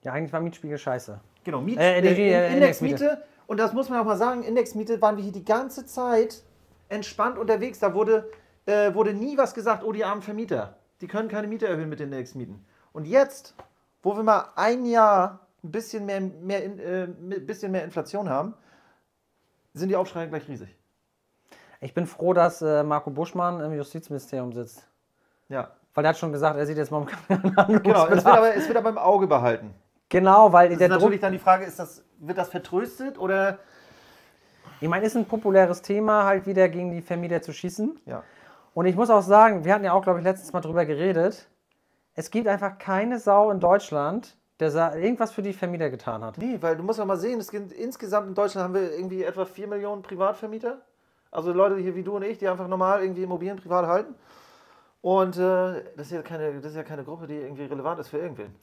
Ja, eigentlich war Mietspiegel scheiße. Genau, Miet, äh, die, äh, Indexmiete. Und das muss man auch mal sagen, Indexmiete waren wir hier die ganze Zeit entspannt unterwegs. Da wurde, äh, wurde nie was gesagt, oh, die armen Vermieter, die können keine Miete erhöhen mit den Indexmieten. Und jetzt, wo wir mal ein Jahr ein bisschen mehr, mehr, äh, bisschen mehr Inflation haben, sind die Aufschreie gleich riesig. Ich bin froh, dass äh, Marco Buschmann im Justizministerium sitzt. Ja. Weil er hat schon gesagt, er sieht jetzt momentan an. Genau, es wird, aber, es wird aber im Auge behalten. Genau, weil das der ist natürlich dann die Frage, ist das, wird das vertröstet oder. Ich meine, ist ein populäres Thema, halt wieder gegen die Vermieter zu schießen. Ja. Und ich muss auch sagen, wir hatten ja auch, glaube ich, letztes Mal drüber geredet es gibt einfach keine Sau in Deutschland, der irgendwas für die Vermieter getan hat. Nee, weil du musst ja mal sehen, es gibt, insgesamt in Deutschland haben wir irgendwie etwa 4 Millionen Privatvermieter. Also Leute hier wie du und ich, die einfach normal irgendwie Immobilien privat halten. Und äh, das, ist ja keine, das ist ja keine Gruppe, die irgendwie relevant ist für irgendwen.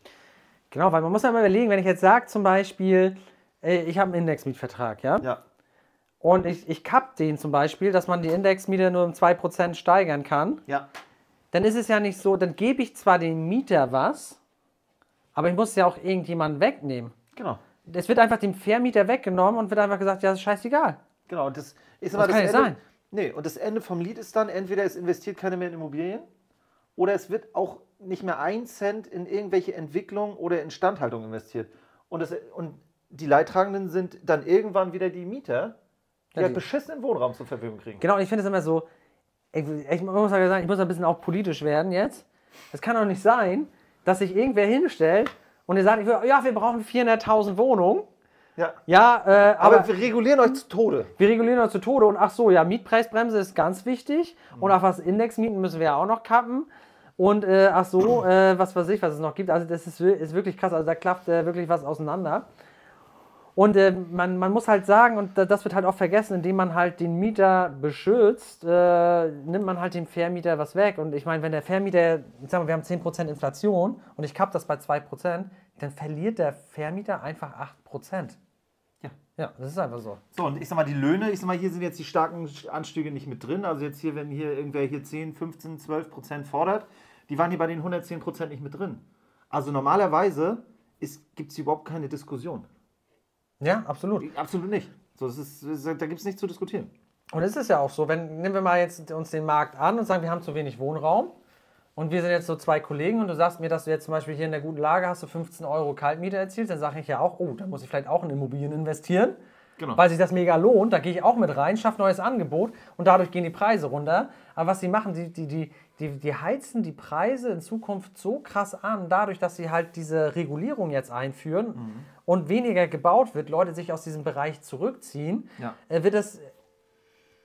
Genau, weil man muss ja mal überlegen, wenn ich jetzt sage zum Beispiel, ich habe einen Indexmietvertrag, ja? Ja. Und ich, ich kapp den zum Beispiel, dass man die Indexmiete nur um 2% steigern kann. Ja dann ist es ja nicht so, dann gebe ich zwar dem Mieter was, aber ich muss ja auch irgendjemanden wegnehmen. Genau. Es wird einfach dem Vermieter weggenommen und wird einfach gesagt, ja, das ist scheißegal. Genau, das ist aber das, kann das Ende, sein. Nee, und das Ende vom Lied ist dann, entweder es investiert keiner mehr in Immobilien oder es wird auch nicht mehr ein Cent in irgendwelche Entwicklung oder Instandhaltung investiert. Und, das, und die Leidtragenden sind dann irgendwann wieder die Mieter, die ja, halt beschissenen Wohnraum zur Verfügung kriegen. Genau, und ich finde es immer so, ich, ich, muss sagen, ich muss ein bisschen auch politisch werden jetzt. Es kann doch nicht sein, dass sich irgendwer hinstellt und ihr sagt, ja, wir brauchen 400.000 Wohnungen. Ja, ja äh, aber, aber, wir regulieren euch zu Tode. Wir regulieren euch zu Tode und ach so, ja, Mietpreisbremse ist ganz wichtig mhm. und auch was Indexmieten müssen wir ja auch noch kappen. Und äh, ach so, äh, was weiß ich, was es noch gibt. Also das ist, ist wirklich krass. Also da klafft äh, wirklich was auseinander. Und äh, man, man muss halt sagen, und das wird halt auch vergessen, indem man halt den Mieter beschützt, äh, nimmt man halt dem Vermieter was weg. Und ich meine, wenn der Vermieter, ich sag mal, wir haben 10% Inflation und ich kapp das bei 2%, dann verliert der Vermieter einfach 8%. Ja. Das ist einfach so. So, und ich sag mal, die Löhne, ich sag mal, hier sind jetzt die starken Anstiege nicht mit drin. Also jetzt hier, wenn hier irgendwer hier 10, 15, 12% fordert, die waren hier bei den 110% nicht mit drin. Also normalerweise gibt es überhaupt keine Diskussion. Ja, absolut. Absolut nicht. So, das ist, da gibt es nichts zu diskutieren. Und es ist ja auch so, wenn, nehmen wir mal jetzt uns den Markt an und sagen, wir haben zu wenig Wohnraum und wir sind jetzt so zwei Kollegen und du sagst mir, dass du jetzt zum Beispiel hier in der guten Lage hast, du 15 Euro Kaltmiete erzielst, dann sage ich ja auch, oh, da muss ich vielleicht auch in Immobilien investieren, genau. weil sich das mega lohnt. Da gehe ich auch mit rein, schaffe neues Angebot und dadurch gehen die Preise runter. Aber was sie machen, die, die, die, die, die heizen die Preise in Zukunft so krass an, dadurch, dass sie halt diese Regulierung jetzt einführen mhm. und weniger gebaut wird, Leute sich aus diesem Bereich zurückziehen, ja. äh, wird es,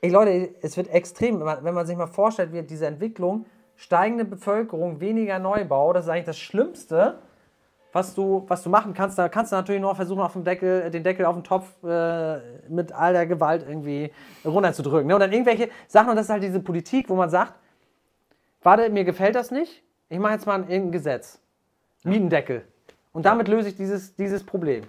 ey Leute, es wird extrem, wenn man, wenn man sich mal vorstellt, wie diese Entwicklung, steigende Bevölkerung, weniger Neubau, das ist eigentlich das Schlimmste, was du, was du machen kannst. Da kannst du natürlich nur versuchen, auf dem Deckel, den Deckel auf den Topf äh, mit all der Gewalt irgendwie runterzudrücken. Ne? Und dann irgendwelche Sachen, und das ist halt diese Politik, wo man sagt, warte, mir gefällt das nicht, ich mache jetzt mal ein, Gesetz. Mietendeckel. Und damit löse ich dieses, dieses Problem.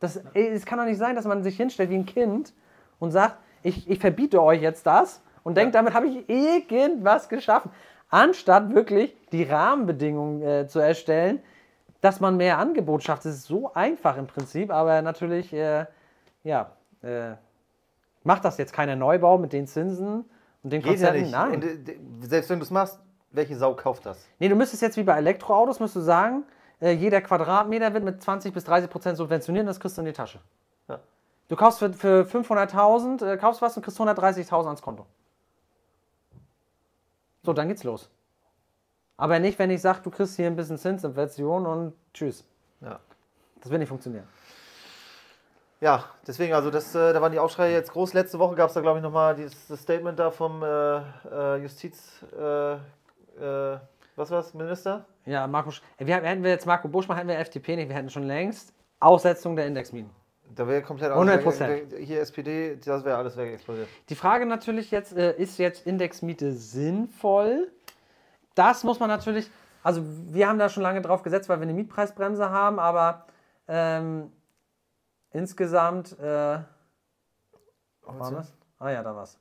Das, ey, es kann doch nicht sein, dass man sich hinstellt wie ein Kind und sagt, ich, ich verbiete euch jetzt das und denkt, damit habe ich irgendwas geschaffen. Anstatt wirklich die Rahmenbedingungen äh, zu erstellen, dass man mehr Angebot schafft. Das ist so einfach im Prinzip, aber natürlich, äh, ja, äh, Macht das jetzt keiner Neubau mit den Zinsen und den Geht ja nicht. Nein. Und, äh, selbst wenn du es machst, welche Sau kauft das? Nee, du müsstest jetzt wie bei Elektroautos, müsst du sagen, äh, jeder Quadratmeter wird mit 20 bis 30 Prozent subventioniert und das kriegst du in die Tasche. Ja. Du kaufst für, für 500.000, äh, kaufst was und kriegst 130.000 ans Konto. So, dann geht's los. Aber nicht, wenn ich sage, du kriegst hier ein bisschen Zinsinflation und tschüss. Ja. Das wird nicht funktionieren. Ja, deswegen, also das, äh, da waren die Aufschreie jetzt groß. Letzte Woche gab es da, glaube ich, nochmal dieses das Statement da vom äh, äh, Justiz, äh, äh, was war's, Minister? Ja, Marco, äh, wir, hätten wir jetzt Marco Buschmann, hätten wir FDP nicht, wir hätten schon längst Aussetzung der Indexmieten. Da wäre komplett 100%. weg- Hier SPD, das wäre alles wegexplodiert. Die Frage natürlich jetzt, äh, ist jetzt Indexmiete sinnvoll? Das muss man natürlich, also wir haben da schon lange drauf gesetzt, weil wir eine Mietpreisbremse haben, aber ähm, insgesamt, äh, wo war das? Ah ja, da war's.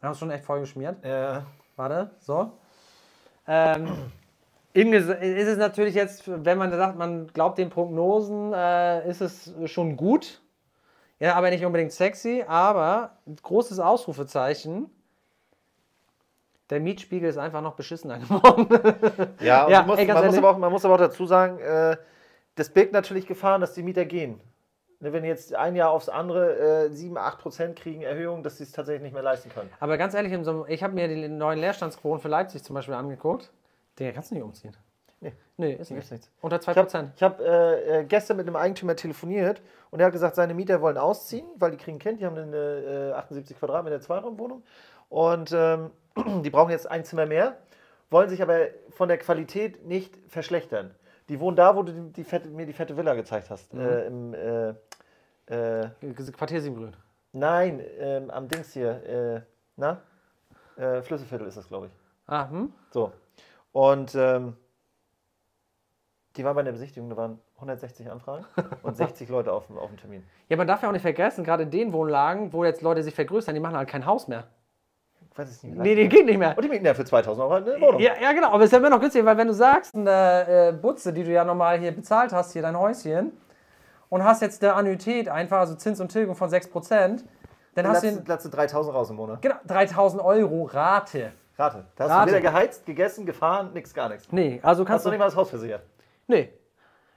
Wir haben es schon echt voll geschmiert. Ja, Warte, so. Ähm, ist es natürlich jetzt, wenn man sagt, man glaubt den Prognosen, äh, ist es schon gut. Ja, aber nicht unbedingt sexy, aber ein großes Ausrufezeichen. Der Mietspiegel ist einfach noch beschissener geworden. ja, und Ja, du musst, ey, man, muss auch, man muss aber auch dazu sagen, äh, das birgt natürlich Gefahren, dass die Mieter gehen. Ne, wenn jetzt ein Jahr aufs andere äh, 7, 8 Prozent kriegen Erhöhung, dass sie es tatsächlich nicht mehr leisten können. aber ganz ehrlich, ich habe mir die neuen Leerstandsquoten für Leipzig zum Beispiel angeguckt. Digga, kannst du nicht umziehen. Nee. Nee, ist nicht. nichts. Unter Ich habe 2%. ich hab, äh, äh, gestern mit einem Eigentümer telefoniert und er hat gesagt, seine Mieter wollen ausziehen, weil die kriegen Kind, die haben eine äh, 78 Quadratmeter Zweiraumwohnung und ähm, die brauchen jetzt ein Zimmer mehr, wollen sich aber von der Qualität nicht verschlechtern. Die wohnen da, wo du die, die fette, mir die fette Villa gezeigt hast. Äh, im, äh, äh, Quartier Siebengrün. nein, ähm, am Dings hier. Äh, na? Äh, Flüsselviertel ist das, glaube ich. Ah, hm? So. Und ähm, die waren bei der Besichtigung, da waren 160 Anfragen und 60 Leute auf, dem- auf dem Termin. Ja, man darf ja auch nicht vergessen, gerade in den Wohnlagen, wo jetzt Leute sich vergrößern, die machen halt kein Haus mehr. Ich weiß es nicht. Nee, die geht nicht mehr. Und die mieten ja für 2000 Euro eine Wohnung. Ja, ja, genau, aber es ist ja immer noch günstig, weil wenn du sagst, eine äh, Butze, die du ja normal hier bezahlt hast, hier dein Häuschen, und hast jetzt eine Annuität einfach, also Zins und Tilgung von 6%, dann Dann hast du lass, den, lass du 3000 raus im Monat. genau, 3000 Euro Rate. Rate. Da hast Rate. du weder geheizt, gegessen, gefahren, nix, gar nichts. Nee, also Hast kannst du du nicht mal das Haus versichert. Nee.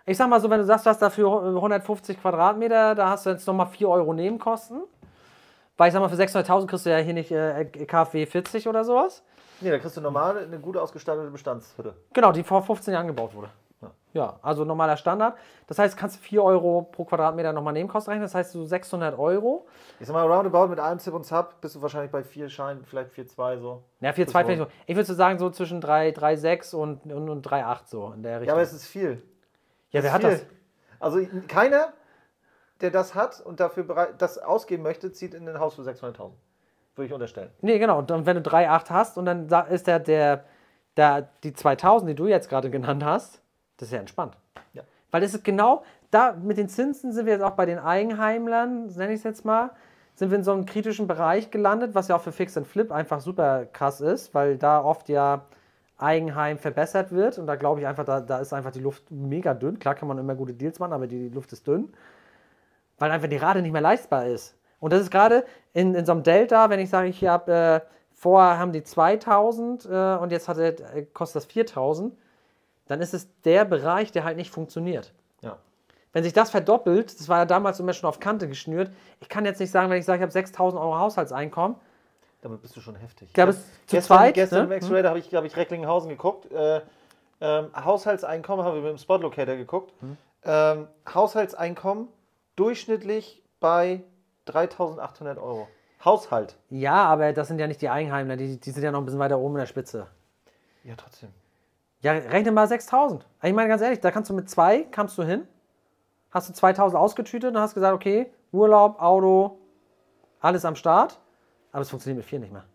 Ich sag mal so, wenn du sagst, du hast dafür 150 Quadratmeter, da hast du jetzt nochmal 4 Euro Nebenkosten. Weil ich sag mal, für 600.000 kriegst du ja hier nicht äh, KfW 40 oder sowas. Nee, da kriegst du normal eine gut ausgestattete Bestandshütte. Genau, die vor 15 Jahren gebaut wurde. Ja. Also normaler Standard. Das heißt, kannst du 4 Euro pro Quadratmeter nochmal Nebenkosten rechnen. Das heißt, so 600 Euro. Ich sag mal, roundabout mit einem Zip und Zap bist du wahrscheinlich bei 4 Scheinen, vielleicht 4,2 so. Ja, 4,2 Das vielleicht so. Ich würde so sagen, so zwischen 3, 3,6 und, und, und 3,8 so in der Richtung. Ja, aber es ist viel. Ja, Das wer hat viel. das? Also keiner, der das hat und dafür bereit, das ausgeben möchte, zieht in ein Haus für 600.000. Würde ich unterstellen. Nee, genau. Und wenn du 3,8 hast und dann ist der, der, der, die 2000, die du jetzt gerade genannt hast, das ist ja entspannt. Ja. Weil das ist genau, da mit den Zinsen sind wir jetzt auch bei den Eigenheimlern, nenne ich es jetzt mal, sind wir in so einem kritischen Bereich gelandet, was ja auch für Fix and Flip einfach super krass ist, weil da oft ja Eigenheim verbessert wird und da glaube ich einfach, da, da ist einfach die Luft mega dünn. Klar kann man immer gute Deals machen, aber die, die Luft ist dünn, weil einfach die Rate nicht mehr leistbar ist. Und das ist gerade in, in so einem Delta, wenn ich sage, ich habe äh, vorher haben die 2000 äh, und jetzt hat äh, kostet das 4000, dann ist es der Bereich, der halt nicht funktioniert. Ja. Wenn sich das verdoppelt, das war ja damals immer schon auf Kante geschnürt, ich kann jetzt nicht sagen, wenn ich sage, ich habe 6000 Euro Haushaltseinkommen, Damit bist du schon heftig. Ich glaube, es zu gestern, zweit. Gestern ne? im X-Ray, da habe ich, hab ich Recklinghausen geguckt. Äh, ähm, Haushaltseinkommen haben wir mit dem Spotlocator geguckt. Hm. Ähm, Haushaltseinkommen durchschnittlich bei 3800 Euro. Haushalt. Ja, aber das sind ja nicht die Eigenheimler, die, die sind ja noch ein bisschen weiter oben in der Spitze. Ja, trotzdem. Ja, rechne mal 6000. Ich meine ganz ehrlich, da kannst du mit zwei, kamst du hin, hast du 2000 ausgetütet und hast gesagt, okay, Urlaub, Auto, alles am Start, aber es funktioniert mit vier nicht mehr.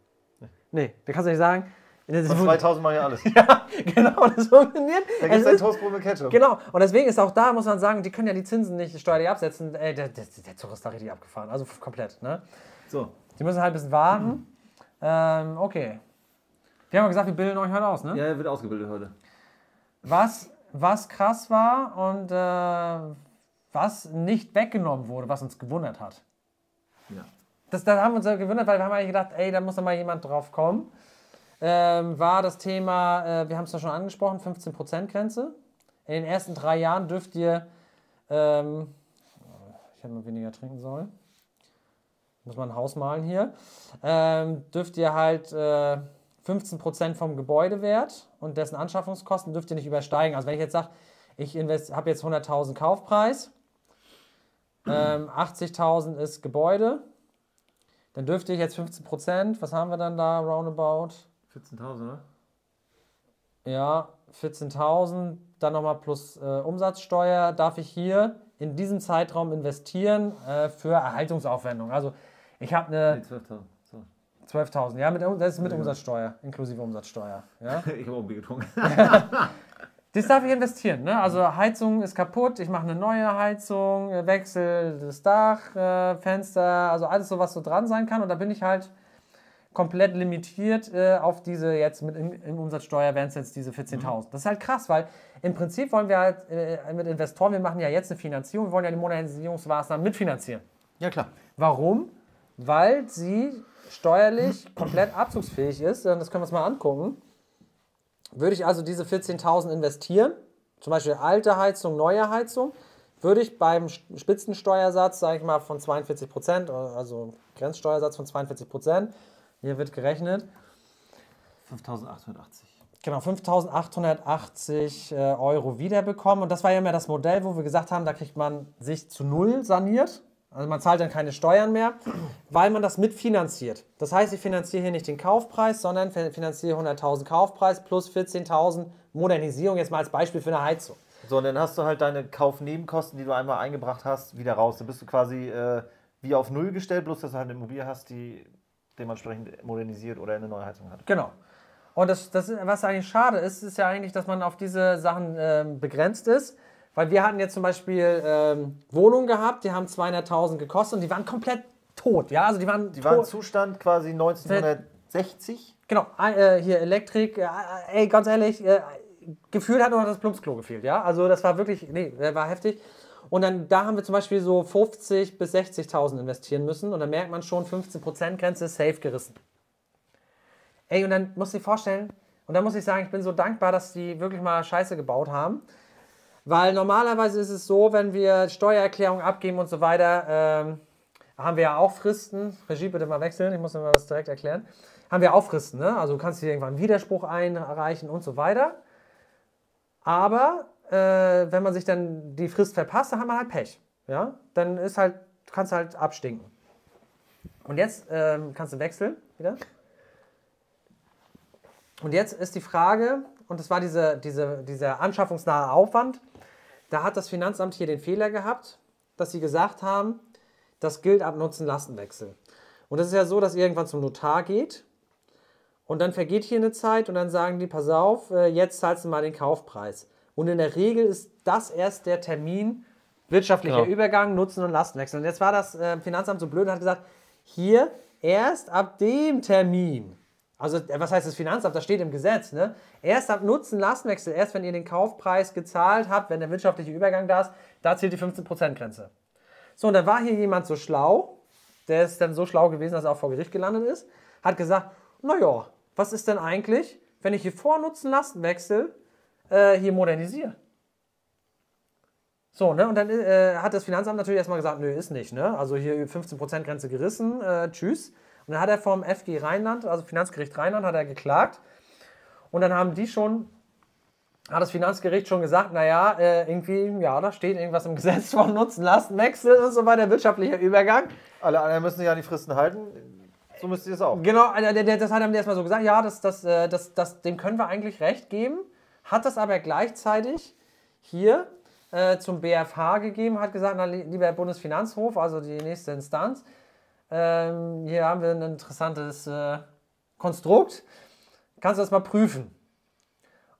Nee, da kannst du nicht sagen, das Von 2000 mache ich alles. ja, genau, das funktioniert. Da gibt es ein Toastbrot mit Ketchup. Genau, und deswegen ist auch da, muss man sagen, die können ja die Zinsen nicht steuerlich absetzen. Ey, der, der, der Zug ist da richtig abgefahren, also komplett. Ne? So. Die müssen halt ein bisschen warten. Ähm, okay. Wir haben ja gesagt, wir bilden euch heute aus, ne? Ja, er wird ausgebildet heute. Was, was krass war und äh, was nicht weggenommen wurde, was uns gewundert hat. Ja. das, da haben wir uns ja gewundert, weil wir haben eigentlich gedacht, ey, da muss doch mal jemand drauf kommen. Ähm, war das Thema, äh, wir haben es ja schon angesprochen, 15%-Grenze. In den ersten drei Jahren dürft ihr, ähm, ich hätte mal weniger trinken sollen, muss man ein Haus malen hier, ähm, dürft ihr halt äh, 15% vom Gebäudewert und dessen Anschaffungskosten dürft ihr nicht übersteigen. Also wenn ich jetzt sage, ich habe jetzt 100.000 Kaufpreis, ähm, 80.000 ist Gebäude, dann dürfte ich jetzt 15%, was haben wir dann da roundabout? 14.000, ne? Ja, 14.000, dann nochmal plus äh, Umsatzsteuer, darf ich hier in diesem Zeitraum investieren äh, für Erhaltungsaufwendungen. Also ich habe eine... Nee, 12.000. So. 12.000, ja, mit, das ist mit Umsatzsteuer, inklusive Umsatzsteuer. Ja? ich habe auch Bier getrunken. Das darf ich investieren. Ne? Also Heizung ist kaputt, ich mache eine neue Heizung, äh, wechsel das Dach, äh, Fenster, also alles so, was so dran sein kann. Und da bin ich halt komplett limitiert äh, auf diese, jetzt mit in, in Umsatzsteuer wären es jetzt diese 14.000. Mhm. Das ist halt krass, weil im Prinzip wollen wir halt äh, mit Investoren, wir machen ja jetzt eine Finanzierung, wir wollen ja die Modernisierungsmaßnahmen mitfinanzieren. Ja, klar. Warum? Weil sie steuerlich komplett abzugsfähig ist. Das können wir uns mal angucken. Würde ich also diese 14.000 investieren, zum Beispiel alte Heizung, neue Heizung, würde ich beim Spitzensteuersatz, sage ich mal, von 42 Prozent, also Grenzsteuersatz von 42 Prozent, hier wird gerechnet. 5.880. Genau, 5.880 äh, Euro wiederbekommen. Und das war ja immer das Modell, wo wir gesagt haben, da kriegt man sich zu null saniert. Also man zahlt dann keine Steuern mehr, weil man das mitfinanziert. Das heißt, ich finanziere hier nicht den Kaufpreis, sondern finanziere 100.000 Kaufpreis plus 14.000 Modernisierung, jetzt mal als Beispiel für eine Heizung. So, und dann hast du halt deine Kaufnebenkosten, die du einmal eingebracht hast, wieder raus. Dann bist du quasi äh, wie auf Null gestellt, bloß dass du halt eine Immobilie hast, die dementsprechend modernisiert oder eine neue Heizung hat. Genau. Und das, das, was eigentlich schade ist, ist ja eigentlich, dass man auf diese Sachen äh, begrenzt ist. Weil wir hatten jetzt zum Beispiel ähm, Wohnungen gehabt, die haben 200.000 gekostet und die waren komplett tot. Ja, also die waren Die waren Zustand quasi 1960. Genau, äh, hier Elektrik, äh, ey, ganz ehrlich, äh, gefühlt hat noch das Plumpsklo gefehlt, ja. Also das war wirklich, nee, der war heftig. Und dann, da haben wir zum Beispiel so 50 bis 60.000 investieren müssen und dann merkt man schon, 15% Grenze ist safe gerissen. Ey, und dann muss ich vorstellen, und dann muss ich sagen, ich bin so dankbar, dass die wirklich mal Scheiße gebaut haben. Weil normalerweise ist es so, wenn wir Steuererklärung abgeben und so weiter, ähm, haben wir ja auch Fristen. Regie, bitte mal wechseln, ich muss mir das direkt erklären. Haben wir auch Fristen, ne? Also du kannst hier irgendwann einen Widerspruch einreichen und so weiter. Aber äh, wenn man sich dann die Frist verpasst, dann hat man halt Pech. Ja? Dann ist halt, kannst du halt abstinken. Und jetzt ähm, kannst du wechseln wieder. Und jetzt ist die Frage, und das war diese, diese, dieser anschaffungsnahe Aufwand, da hat das Finanzamt hier den Fehler gehabt, dass sie gesagt haben, das gilt ab Nutzen-Lastenwechsel. Und das ist ja so, dass ihr irgendwann zum Notar geht und dann vergeht hier eine Zeit und dann sagen die, pass auf, äh, jetzt zahlst du mal den Kaufpreis. Und in der Regel ist das erst der Termin wirtschaftlicher genau. Übergang, Nutzen und Lastenwechsel. Und jetzt war das äh, Finanzamt so blöd und hat gesagt, hier erst ab dem Termin also, äh, was heißt das Finanzamt? Das steht im Gesetz. Ne? Erst ab Nutzen, Lastenwechsel, erst wenn ihr den Kaufpreis gezahlt habt, wenn der wirtschaftliche Übergang da ist, da zählt die 15%-Grenze. So, und dann war hier jemand so schlau, der ist dann so schlau gewesen, dass er auch vor Gericht gelandet ist, hat gesagt: Naja, was ist denn eigentlich, wenn ich hier vor Nutzen, Lastenwechsel äh, hier modernisiere? So, ne? Und dann äh, hat das Finanzamt natürlich erstmal gesagt: Nö, ist nicht. Ne? Also hier 15%-Grenze gerissen, äh, tschüss. Und dann hat er vom FG Rheinland, also Finanzgericht Rheinland, hat er geklagt. Und dann haben die schon, hat das Finanzgericht schon gesagt, naja, äh, irgendwie, ja, da steht irgendwas im Gesetz vom Nutzen, Lastenwechsel und so weiter, wirtschaftlicher Übergang. Alle anderen müssen sich an die Fristen halten. So müsst ihr es auch. Genau, das hat er mir erstmal so gesagt, ja, das, das, äh, das, das, dem können wir eigentlich recht geben. Hat das aber gleichzeitig hier äh, zum BFH gegeben, hat gesagt, na, lieber Bundesfinanzhof, also die nächste Instanz, ähm, hier haben wir ein interessantes äh, Konstrukt. Kannst du das mal prüfen?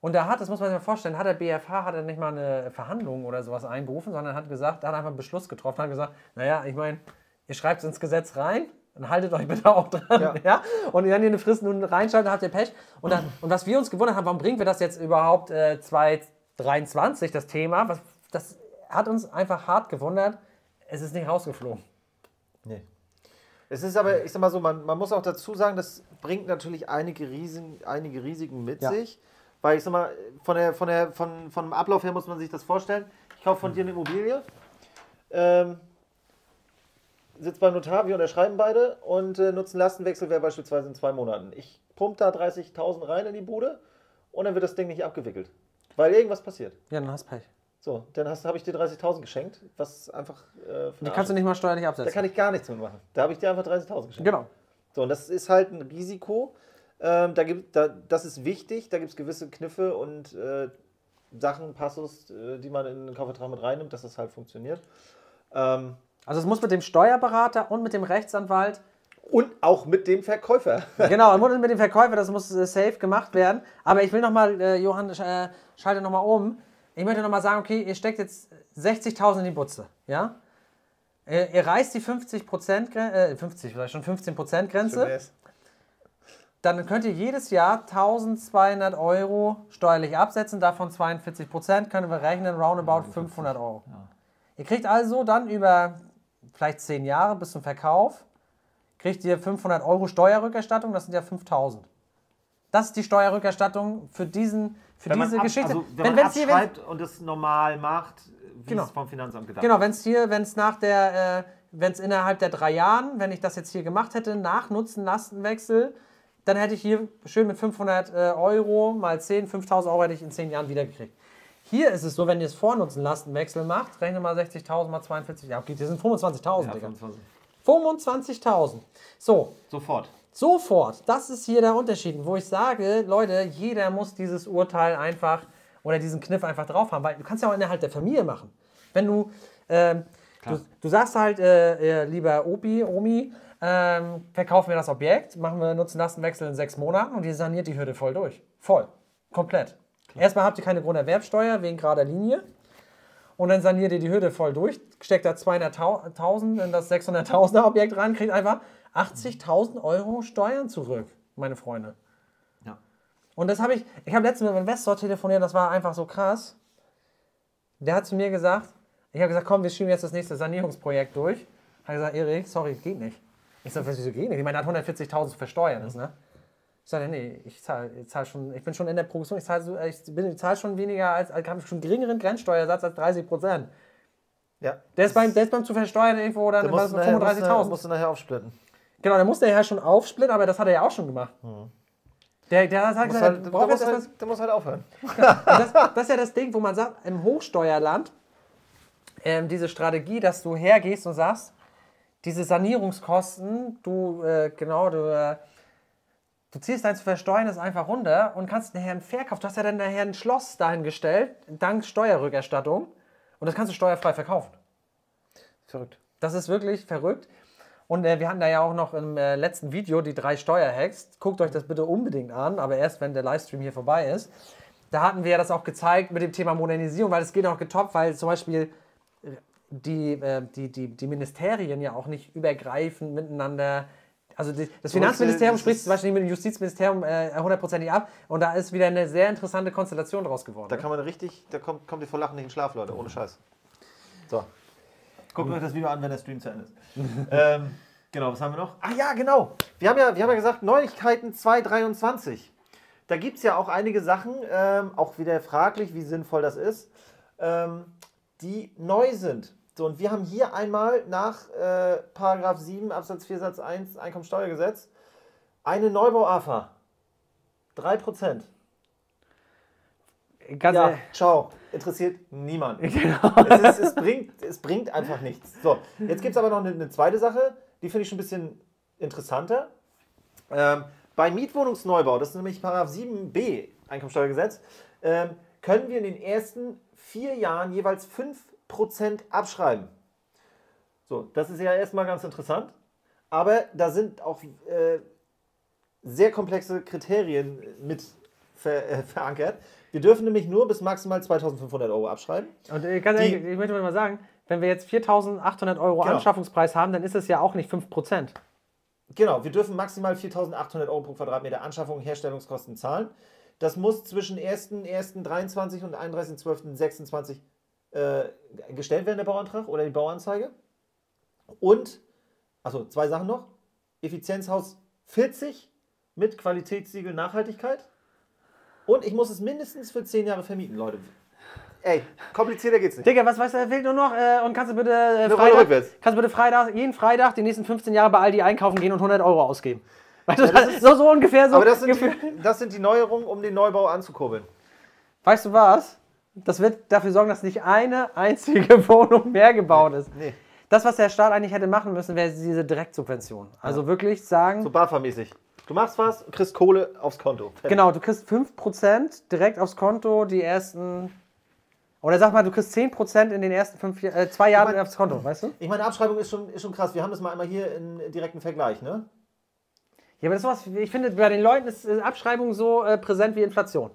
Und da hat, das muss man sich mal vorstellen, hat der BFH hat er nicht mal eine Verhandlung oder sowas einberufen, sondern hat gesagt, hat einfach einen Beschluss getroffen, hat gesagt, naja, ich meine, ihr schreibt es ins Gesetz rein, dann haltet euch bitte auch dran. Ja. ja? Und wenn ihr eine Frist nun reinschreibt, dann habt ihr Pech. Und, dann, und was wir uns gewundert haben, warum bringen wir das jetzt überhaupt äh, 2023, das Thema, was, das hat uns einfach hart gewundert, es ist nicht rausgeflogen. Es ist aber, ich sag mal so, man, man muss auch dazu sagen, das bringt natürlich einige, Riesen, einige Risiken mit Ja. sich. Weil ich sag mal, von der, von der, von, von dem Ablauf her muss man sich das vorstellen. Ich kaufe von dir eine Immobilie, ähm, sitze beim Notar, wir unterschreiben beide und äh, nutzen Lastenwechsel wäre beispielsweise in zwei Monaten. Ich pump da 30.000 rein in die Bude und dann wird das Ding nicht abgewickelt. Weil irgendwas passiert. Ja, dann hast du Pech. So, dann habe ich dir 30.000 geschenkt, was einfach. Äh, Die kannst du nicht mal steuerlich absetzen. Da kann ich gar nichts mitmachen. Da habe ich dir einfach 30.000 geschenkt. genau. So, und das ist halt ein Risiko. Ähm, da gibt, da, das ist wichtig, da gibt es gewisse Kniffe und äh, Sachen, Passus, äh, die man in den Kaufvertrag mit reinnimmt, dass das halt funktioniert. Ähm, Also es muss mit dem Steuerberater und mit dem Rechtsanwalt, und auch mit dem Verkäufer. genau, und mit dem Verkäufer, das muss äh, safe gemacht werden. Aber ich will nochmal, äh, Johann, äh, schalte nochmal um. Ich möchte nochmal sagen, okay, ihr steckt jetzt 60.000 in die Butze, ja? Ihr, ihr reißt die 50 Prozent, äh, 50, vielleicht schon 15 Prozent Grenze. dann könnt ihr jedes Jahr 1200 Euro steuerlich absetzen, davon 42 Prozent, können wir rechnen, roundabout 500 Euro. Ihr kriegt also dann über vielleicht 10 Jahre bis zum Verkauf, kriegt ihr 500 Euro Steuerrückerstattung, das sind ja 5000. Das ist die Steuerrückerstattung für, diesen, für Wenn man diese ab, Geschichte. Also, wenn, Wenn- man wenn's hier- wenn- und es normal macht, wie Genau. es vom Finanzamt gedacht Genau, wenn es hier, wenn es nach der, äh, wenn es innerhalb der drei Jahren, wenn ich das jetzt hier gemacht hätte, nach Nutzen, Lastenwechsel, dann hätte ich hier schön mit 500 äh, Euro mal 10, 5000 Euro hätte ich in 10 Jahren wiedergekriegt. Hier ist es so, wenn ihr es Vornutzen, Lastenwechsel macht, rechne mal 60.000 mal 42, ja, okay, das sind 25.000, Ja, Digga. 25. 25.000. So, Sofort. Sofort. Das ist hier der Unterschied, wo ich sage, Leute, jeder muss dieses Urteil einfach oder diesen Kniff einfach drauf haben, weil du kannst ja auch innerhalb der Familie machen. Wenn du, ähm, du, du sagst halt, äh, äh, lieber Opi, Omi, ähm, verkaufen wir das Objekt, machen wir Nutzen-Lastenwechsel in sechs Monaten und ihr saniert die Hürde voll durch. Voll. Komplett. Erstmal habt ihr keine Grunderwerbsteuer wegen gerader Linie. Und dann saniert ihr die Hürde voll durch, steckt da 200.000 in das 600.000er Objekt rein, kriegt einfach 80.000 Euro Steuern zurück, meine Freunde. Ja. Und das habe ich, ich habe letztens mit einem Investor telefoniert, das war einfach so krass. Der hat zu mir gesagt, ich habe gesagt, komm, wir schieben jetzt das nächste Sanierungsprojekt durch. Hat gesagt, Erik, sorry, geht nicht. Ich sage, wieso geht nicht? Ich meine, er hat 140.000 zu versteuern, ist, ne? Ich sage, nee, ich zahle ich zahl schon, ich bin schon in der Progression, ich zahle so, ich bin- ich zahl schon weniger als, ich habe schon einen geringeren Grenzsteuersatz als 30 Prozent. Ja. Der ist beim, der ist beim zu versteuern irgendwo dann Da bei musst du, nachher, musst, du, nachher- 35.000. musst du nachher aufsplitten. Genau, der musste ja schon aufsplitten, aber das hat er ja auch schon gemacht. Der, der musst gesagt, halt, er du, braucht erst halt, du musst halt aufhören. das, das ist ja das Ding, wo man sagt, im Hochsteuerland, ähm, diese Strategie, dass du hergehst und sagst, diese Sanierungskosten, du, äh, genau, du, äh, du ziehst dein zu versteuern ist einfach runter und kannst nachher einen Verkauf, du hast ja dann nachher ein Schloss dahingestellt, dank Steuerrückerstattung, und das kannst du steuerfrei verkaufen. Verrückt. Das ist wirklich verrückt. Und äh, wir hatten da ja auch noch im äh, letzten Video die drei Steuerhacks. Guckt euch das bitte unbedingt an, aber erst wenn der Livestream hier vorbei ist. Da hatten wir ja das auch gezeigt mit dem Thema Modernisierung, weil es geht auch getoppt, weil zum Beispiel äh, die, äh, die, die, die Ministerien ja auch nicht übergreifend miteinander. Also das Finanzministerium spricht zum Beispiel mit dem Justizministerium äh, hundertprozentig ab und da ist wieder eine sehr interessante Konstellation draus geworden. Da kann man richtig, da kommt, kommt ihr vor Lachen nicht in Schlaf, Leute, ohne Scheiß. So. Guckt euch das Video an, wenn der Stream zu Ende ist. ähm, genau, was haben wir noch? Ah ja, genau. Wir haben ja, wir haben ja gesagt, Neuigkeiten 2023. Da gibt es ja auch einige Sachen, ähm, auch wieder fraglich, wie sinnvoll das ist, ähm, die neu sind. So, und wir haben hier einmal nach äh, Paragraph 7 Absatz 4 Satz 1 Einkommensteuergesetz eine Neubau-AFA. 3%. Ganz Ja, ciao. Interessiert niemand. Genau. Es, ist, es, bringt, es bringt einfach nichts. So, jetzt gibt es aber noch eine, eine zweite Sache, die finde ich schon ein bisschen interessanter. Ähm, bei Mietwohnungsneubau, das ist nämlich Paragraph 7b Einkommensteuergesetz, ähm, können wir in den ersten vier Jahren jeweils 5% abschreiben. So, das ist ja erstmal ganz interessant. Aber da sind auch äh, sehr komplexe Kriterien mit ver, äh, verankert. Wir dürfen nämlich nur bis maximal 2500 Euro abschreiben. Und äh, ganz ehrlich, ich möchte mal sagen, wenn wir jetzt 4.800 Euro Genau. Anschaffungspreis haben, dann ist es ja auch nicht 5%. Genau, wir dürfen maximal 4.800 Euro pro Quadratmeter Anschaffung und Herstellungskosten zahlen. Das muss zwischen 1.1.23 und 31.12.26 äh, gestellt werden, der Bauantrag oder die Bauanzeige. Und, also zwei Sachen noch. Effizienzhaus 40 mit Qualitätssiegel Nachhaltigkeit. Und ich muss es mindestens für 10 Jahre vermieten, Leute. Ey, komplizierter geht's nicht. Digga, was weißt du, fehlt nur noch? Äh, und kannst du bitte äh, Rolle Freitag, rückwärts. kannst du bitte Freitag, jeden Freitag die nächsten 15 Jahre bei Aldi einkaufen gehen und 100 Euro ausgeben? Weißt du, das das ist- so, so ungefähr so. Aber das sind, die, das sind die Neuerungen, um den Neubau anzukurbeln. Weißt du was? Das wird dafür sorgen, dass nicht eine einzige Wohnung mehr gebaut ist. Nee. Das, was der Staat eigentlich hätte machen müssen, wäre diese Direktsubvention. Also wirklich sagen, So BAFA-mäßig. Du machst was, kriegst Kohle aufs Konto. Fertig. genau, du kriegst 5% direkt aufs Konto die ersten. Oder sag mal, du kriegst 10% in den ersten fünf, äh, zwei Jahren mein- aufs Konto, weißt du? Ich meine, Abschreibung ist schon, ist schon krass. Wir haben das mal einmal hier in direkten Vergleich, ne? Ja, aber das ist was, ich finde, bei den Leuten ist Abschreibung so äh, präsent wie Inflation.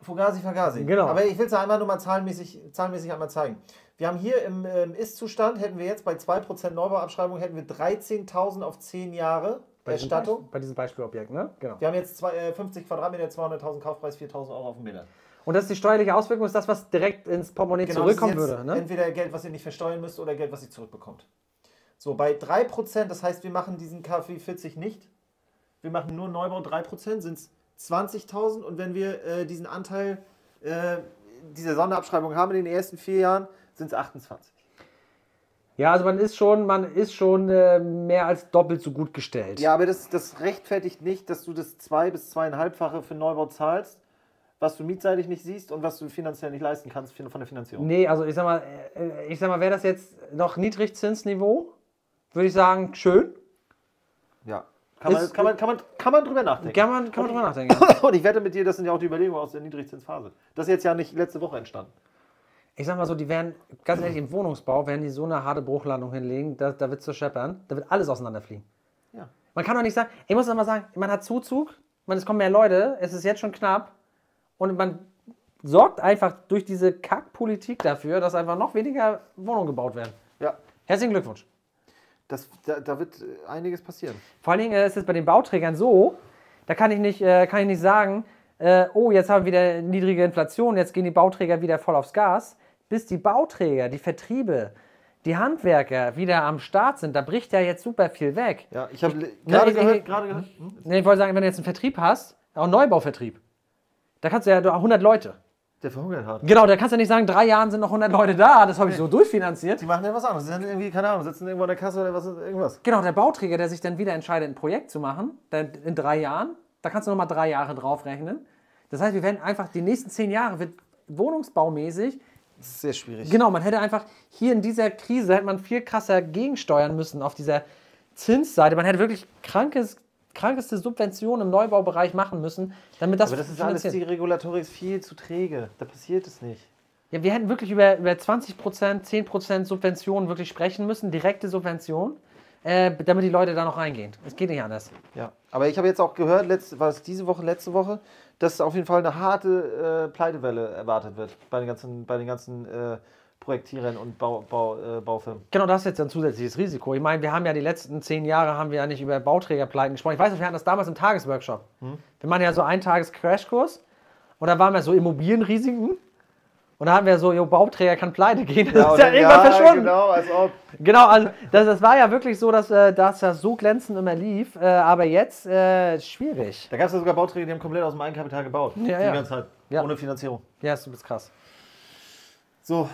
Fugasi, Fagasi. Genau. Aber ich will es einmal nur mal zahlenmäßig, zahlenmäßig einmal zeigen. Wir haben hier im ähm, Ist-Zustand, hätten wir jetzt bei 2% Neubauabschreibung, hätten wir 13.000 auf 10 Jahre Bei diesem Erstattung. Beispiel- Bei diesem Beispielobjekt, ne? Genau. Wir haben jetzt zwei, äh, 50 Quadratmeter, 200.000 Kaufpreis, 4.000 Euro auf dem Meter. Und das ist die steuerliche Auswirkung, ist das, was direkt ins Portemonnaie Genau, zurückkommen würde. Ne? Entweder Geld, was ihr nicht versteuern müsst, oder Geld, was ihr zurückbekommt. So, bei 3%, das heißt, wir machen diesen KfW 40 nicht. Wir machen nur Neubau 3%, sind es 20.000. Und wenn wir äh, diesen Anteil äh, dieser Sonderabschreibung haben in den ersten vier Jahren, sind es 28. Ja, also man ist schon, man ist schon äh, mehr als doppelt so gut gestellt. Ja, aber das, das rechtfertigt nicht, dass du das zwei- bis zweieinhalbfache für Neubau zahlst, was du mietseitig nicht siehst und was du finanziell nicht leisten kannst von der Finanzierung. Nee, also ich sag mal, äh, ich sag mal, wäre das jetzt noch Niedrigzinsniveau, würde ich sagen, schön. Ja. Kann man, Ist- kann, man, kann, man, kann man drüber nachdenken. Kann man, kann man drüber nachdenken. Und ich wette mit dir, das sind ja auch die Überlegungen aus der Niedrigzinsphase. Das ist jetzt ja nicht letzte Woche entstanden. Ich sag mal so, die werden, ganz ehrlich, im Wohnungsbau werden die so eine harte Bruchlandung hinlegen, da, da wird es zu scheppern, da wird alles auseinanderfliegen. Ja. Man kann doch nicht sagen, ich muss aber sagen, man hat Zuzug, man, es kommen mehr Leute, es ist jetzt schon knapp und man sorgt einfach durch diese Kackpolitik dafür, dass einfach noch weniger Wohnungen gebaut werden. Ja. Herzlichen Glückwunsch. Das, da, da wird äh, einiges passieren. Vor allen Dingen äh, ist es bei den Bauträgern so, da kann ich nicht, äh, kann ich nicht sagen, oh, jetzt haben wir wieder niedrige Inflation, jetzt gehen die Bauträger wieder voll aufs Gas. Bis die Bauträger, die Vertriebe, die Handwerker wieder am Start sind, da bricht ja jetzt super viel weg. Ja, ich habe gerade gehört, ich- gerade gehört. Hm? Nee, Ich wollte sagen, wenn du jetzt einen Vertrieb hast, auch einen Neubauvertrieb, da kannst du ja 100 Leute. Der verhungert hat. Genau, da kannst du nicht sagen, drei Jahren sind noch 100 Leute da, das habe ich so durchfinanziert. Die machen ja was anderes. Die sind irgendwie, keine Ahnung, sitzen irgendwo in der Kasse oder was, irgendwas. Genau, der Bauträger, der sich dann wieder entscheidet, ein Projekt zu machen, dann in drei Jahren, da kannst du nochmal drei Jahre draufrechnen. Das heißt, wir werden einfach die nächsten zehn Jahre wird wohnungsbaumäßig, sehr schwierig. genau, man hätte einfach hier in dieser Krise, hätte man viel krasser gegensteuern müssen auf dieser Zinsseite. Man hätte wirklich krankes, krankeste Subventionen im Neubaubereich machen müssen, damit das Aber das ist alles, die Regulatorik ist viel zu träge. Da passiert es nicht. Ja, wir hätten wirklich über, über 20%, 10% Subventionen wirklich sprechen müssen, direkte Subventionen, äh, damit die Leute da noch reingehen. Es geht nicht anders. Ja. Aber ich habe jetzt auch gehört, letzte, war es diese Woche, letzte Woche, dass auf jeden Fall eine harte äh, Pleitewelle erwartet wird bei den ganzen, bei den ganzen äh, Projektierern und Bau, Bau, äh, Baufirmen. Genau, das ist jetzt ein zusätzliches Risiko. Ich meine, wir haben ja die letzten zehn Jahre haben wir ja nicht über Bauträgerpleiten gesprochen. Ich weiß noch, wir hatten das damals im Tagesworkshop. Wir machen ja so einen Tages-Crashkurs und da waren wir so Immobilienrisiken und da haben wir so, jo, Bauträger kann pleite gehen. Das ist ja irgendwann verschwunden. genau, als ob. Genau, also das, das war ja wirklich so, dass äh, dass das so glänzend immer lief, äh, aber jetzt äh, schwierig. Da gab es ja sogar Bauträger, die haben komplett aus dem Eigenkapital gebaut. Ja, die ja. ganze Zeit. Ja. Ohne Finanzierung. Ja, ist, bist krass. So.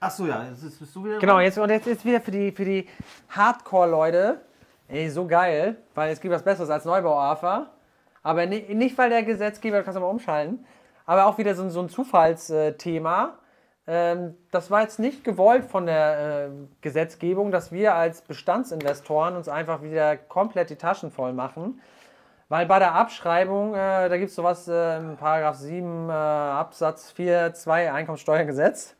Ach so, ja, jetzt ist- bist du wieder. Genau, jetzt und jetzt ist wieder für die, für die Hardcore-Leute, ey, so geil, weil es gibt was Besseres als Neubau-AFA. Aber ni- nicht, weil der Gesetzgeber, kannst du mal umschalten, aber auch wieder so, ein- so ein Zufallsthema. Ähm, das war jetzt nicht gewollt von der äh, Gesetzgebung, dass wir als Bestandsinvestoren uns einfach wieder komplett die Taschen voll machen. Weil bei der Abschreibung, äh, da gibt es sowas äh, im Paragraph 7 äh, Absatz 4 2 Einkommensteuergesetz.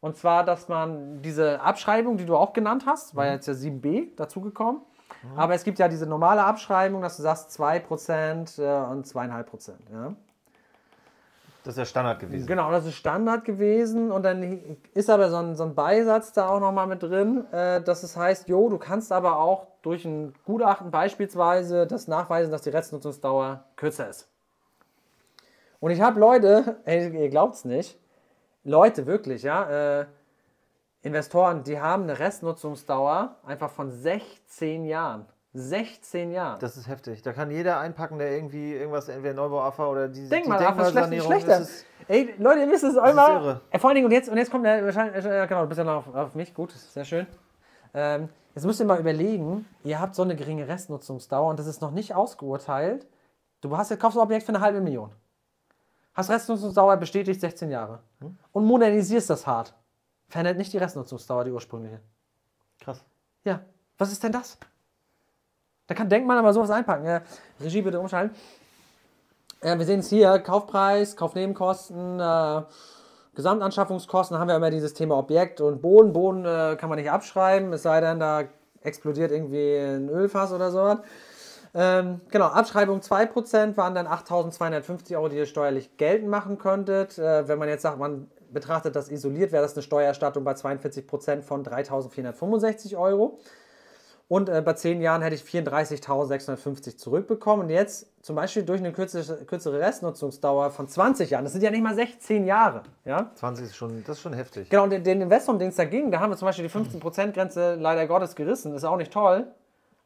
Und zwar, dass man diese Abschreibung, die du auch genannt hast, war jetzt ja 7b dazugekommen. Aber es gibt ja diese normale Abschreibung, dass du sagst 2% äh, und 2,5%. Ja? Das ist ja Standard gewesen. Genau, das ist Standard gewesen. Und dann ist aber so ein, so ein Beisatz da auch nochmal mit drin, äh, dass es heißt, jo, du kannst aber auch durch ein Gutachten beispielsweise das nachweisen, dass die Restnutzungsdauer kürzer ist. Und ich habe Leute, ey, ihr glaubt es nicht, Leute wirklich, ja, äh, Investoren, die haben eine Restnutzungsdauer einfach von 16 Jahren. 16 Jahren. Das ist heftig. Da kann jeder einpacken, der irgendwie irgendwas, entweder Neubauaffer oder diese Denk die mal, was schlecht, schlechter. ist- Ey, Leute, ihr wisst es ist einmal. Äh, vor allen Dingen, und jetzt, und jetzt kommt der wahrscheinlich, äh, genau, du bist ja noch auf, auf mich, gut, ist sehr schön. Ähm, jetzt müsst ihr mal überlegen, ihr habt so eine geringe Restnutzungsdauer und das ist noch nicht ausgeurteilt. Du hast jetzt kaufst ein Objekt für eine halbe Million. Hast Restnutzungsdauer bestätigt 16 Jahre. Und modernisierst das hart. Verändert nicht die Restnutzungsdauer, die ursprüngliche. Krass. Ja, was ist denn das? Da kann Denkmal aber sowas einpacken. Ja, Regie bitte umschalten. Äh, wir sehen es hier, Kaufpreis, Kaufnebenkosten, äh, Gesamtanschaffungskosten, haben wir immer dieses Thema Objekt und Boden. Boden äh, kann man nicht abschreiben, es sei denn, da explodiert irgendwie ein Ölfass oder sowas. Ähm, genau, Abschreibung 2% waren dann 8.250 Euro, die ihr steuerlich geltend machen könntet. Äh, wenn man jetzt sagt, man betrachtet das isoliert, wäre das eine Steuererstattung bei 42% von 3.465 Euro. Und äh, bei 10 Jahren hätte ich 34.650 zurückbekommen. Und jetzt zum Beispiel durch eine kürzere, kürzere Restnutzungsdauer von 20 Jahren, das sind ja nicht mal 16 Jahre. Ja? 20 ist schon, das ist schon heftig. Genau, und den, den Investor, um den es da ging, da haben wir zum Beispiel die 15%-Grenze leider Gottes gerissen. Ist auch nicht toll.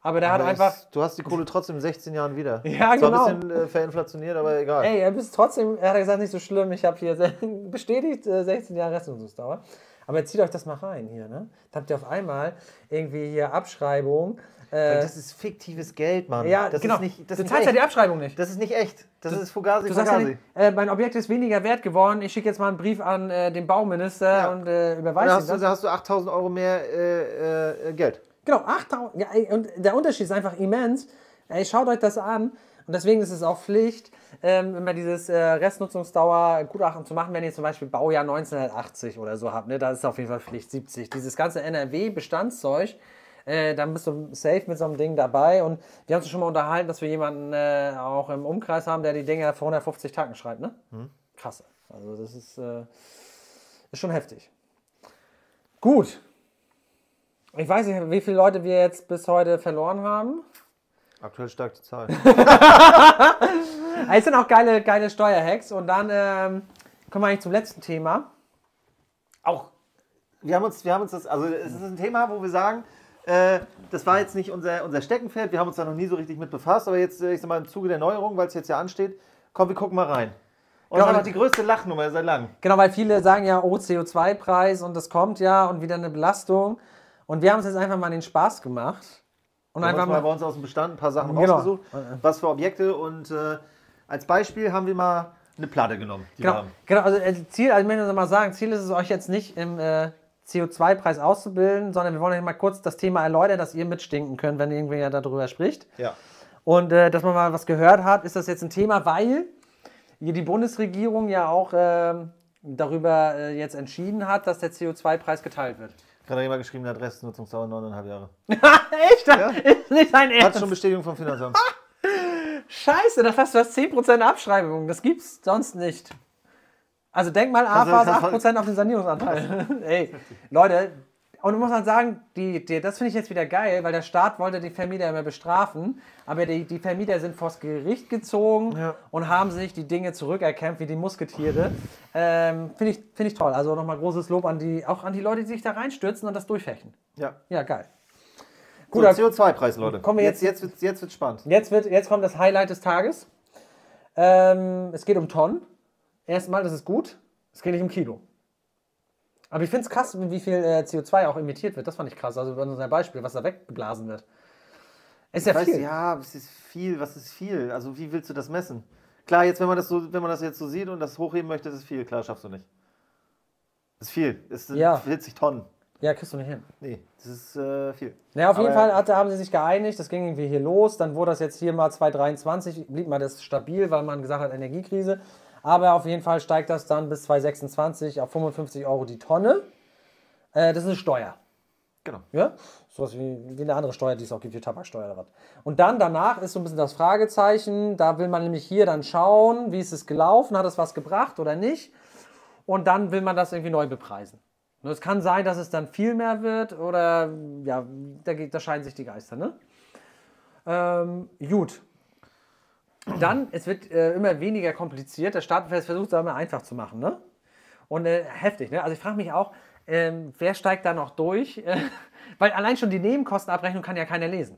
Aber der Aber hat einfach. du hast die Kohle trotzdem in 16 Jahren wieder. Ja, Zwar genau. ein bisschen äh, verinflationiert, aber egal. Ey, er ist trotzdem, er hat gesagt, nicht so schlimm, ich habe hier bestätigt äh, 16 Jahre Restnutzungsdauer. Aber zieht euch das mal rein hier, ne? Da habt ihr auf einmal irgendwie hier Abschreibung. Äh, das ist fiktives Geld, Mann. ja, das genau. ist nicht, das du zahlst ja die. Abschreibung nicht. Das ist nicht echt. Das ist Fugazi, Du sagst ja Fugazi. nicht, äh, mein Objekt ist weniger wert geworden, ich schicke jetzt mal einen Brief an äh, den Bauminister Ja. und äh, überweise du, das. da hast du 8000 Euro mehr äh, äh, Geld. Genau, 8000. Ja, und der Unterschied ist einfach immens. Ey, schaut euch das an. Und deswegen ist es auch Pflicht, ähm, immer dieses äh, Restnutzungsdauer Gutachten zu machen, wenn ihr zum Beispiel Baujahr 1980 oder so habt. Ne? Da ist auf jeden Fall Pflicht 70. Dieses ganze NRW-Bestandszeug, äh, dann bist du safe mit so einem Ding dabei. Und wir haben uns schon mal unterhalten, dass wir jemanden äh, auch im Umkreis haben, der die Dinge vor 150 Tagen schreibt. Ne? Krass. Also das ist, äh, ist schon heftig. Gut. Ich weiß nicht, wie viele Leute wir jetzt bis heute verloren haben. Aktuell stark die Zahl. Es sind auch geile, geile Steuerhacks. Und dann ähm, kommen wir eigentlich zum letzten Thema. auch, wir haben uns, wir haben uns das, also es ist ein Thema, wo wir sagen, äh, das war jetzt nicht unser, unser Steckenpferd, wir haben uns da noch nie so richtig mit befasst, aber jetzt, äh, ich sag mal, im Zuge der Neuerung, weil es jetzt ja ansteht, komm, wir gucken mal rein. Und Genau. das ist die größte Lachnummer seit langem. Genau, weil viele sagen ja, oh, CO2-Preis und das kommt ja und wieder eine Belastung. Und wir haben es jetzt einfach mal den Spaß gemacht. Und Wir haben einfach uns mal bei uns aus dem Bestand ein paar Sachen Genau. rausgesucht, was für Objekte und äh, als Beispiel haben wir mal eine Platte genommen, Genau, genau also äh, Ziel, also ich möchte mal sagen, Ziel ist es euch jetzt nicht im äh, CO2-Preis auszubilden, sondern wir wollen euch mal kurz das Thema erläutern, dass ihr mitstinken könnt, wenn irgendwer darüber spricht. Ja. Und äh, dass man mal was gehört hat, ist das jetzt ein Thema, weil die Bundesregierung ja auch ähm, darüber äh, jetzt entschieden hat, dass der CO2-Preis geteilt wird. Gerade jemand geschrieben, der Restnutzungsdauer 9,5 Jahre. Echt? Das ist nicht Hat Ernst. schon Bestätigung vom Finanzamt. Scheiße, das heißt, du hast 10% Abschreibung. Das gibt's sonst nicht. Also denk mal, du- 8% auf den Sanierungsanteil. Ey, Leute, und du musst halt sagen, die, die, das finde ich jetzt wieder geil, weil der Staat wollte die Vermieter immer bestrafen, aber die, die Vermieter sind vors Gericht gezogen Ja. und haben sich die Dinge zurückerkämpft wie die Musketiere. Ähm, finde ich, find ich toll. Also nochmal großes Lob an die, auch an die Leute, die sich da reinstürzen und das durchfechten. Ja. Ja, geil. So, Gut, CO2-Preis, Leute. Kommen wir jetzt, jetzt, wird's, jetzt wird's spannend. Jetzt, wird, jetzt kommt das Highlight des Tages. Ähm, es geht um Tonnen. Erstmal, das ist gut. Es geht nicht um Kilo. Aber ich finde es krass, wie viel äh, CO2 auch emittiert wird. Das fand ich krass. Also bei unserem Beispiel, was da weggeblasen wird. Ist ja Ich weiß, viel. ja, es ist viel. Was ist viel? Also wie willst du das messen? Klar, jetzt wenn man das so, wenn man das jetzt so sieht und das hochheben möchte, das ist viel. Klar, schaffst du nicht. Das ist viel. Es sind Ja. 40 Tonnen. Ja, kriegst du nicht hin. Nee, das ist äh, viel. Ja, auf jeden Aber- Fall hat, haben sie sich geeinigt. Das ging irgendwie hier los. Dann wurde das jetzt hier mal 2023, blieb mal das stabil, weil man gesagt hat, Energiekrise. Aber auf jeden Fall steigt das dann bis 2026 auf 55 Euro die Tonne. Äh, das ist eine Steuer. Genau. Ja? Sowas wie, wie eine andere Steuer, die es auch gibt, wie Tabaksteuer oder was. Und dann danach ist so ein bisschen das Fragezeichen. Da will man nämlich hier dann schauen, wie ist es gelaufen, hat es was gebracht oder nicht. Und dann will man das irgendwie neu bepreisen. Und es kann sein, dass es dann viel mehr wird oder ja, da, da scheiden sich die Geister. Ne? Ähm, gut. Dann, es wird äh, immer weniger kompliziert. Der Staat versucht es immer einfach zu machen. Ne? Und äh, heftig, ne? Also ich frage mich auch, ähm, wer steigt da noch durch? Weil allein schon die Nebenkostenabrechnung kann ja keiner lesen.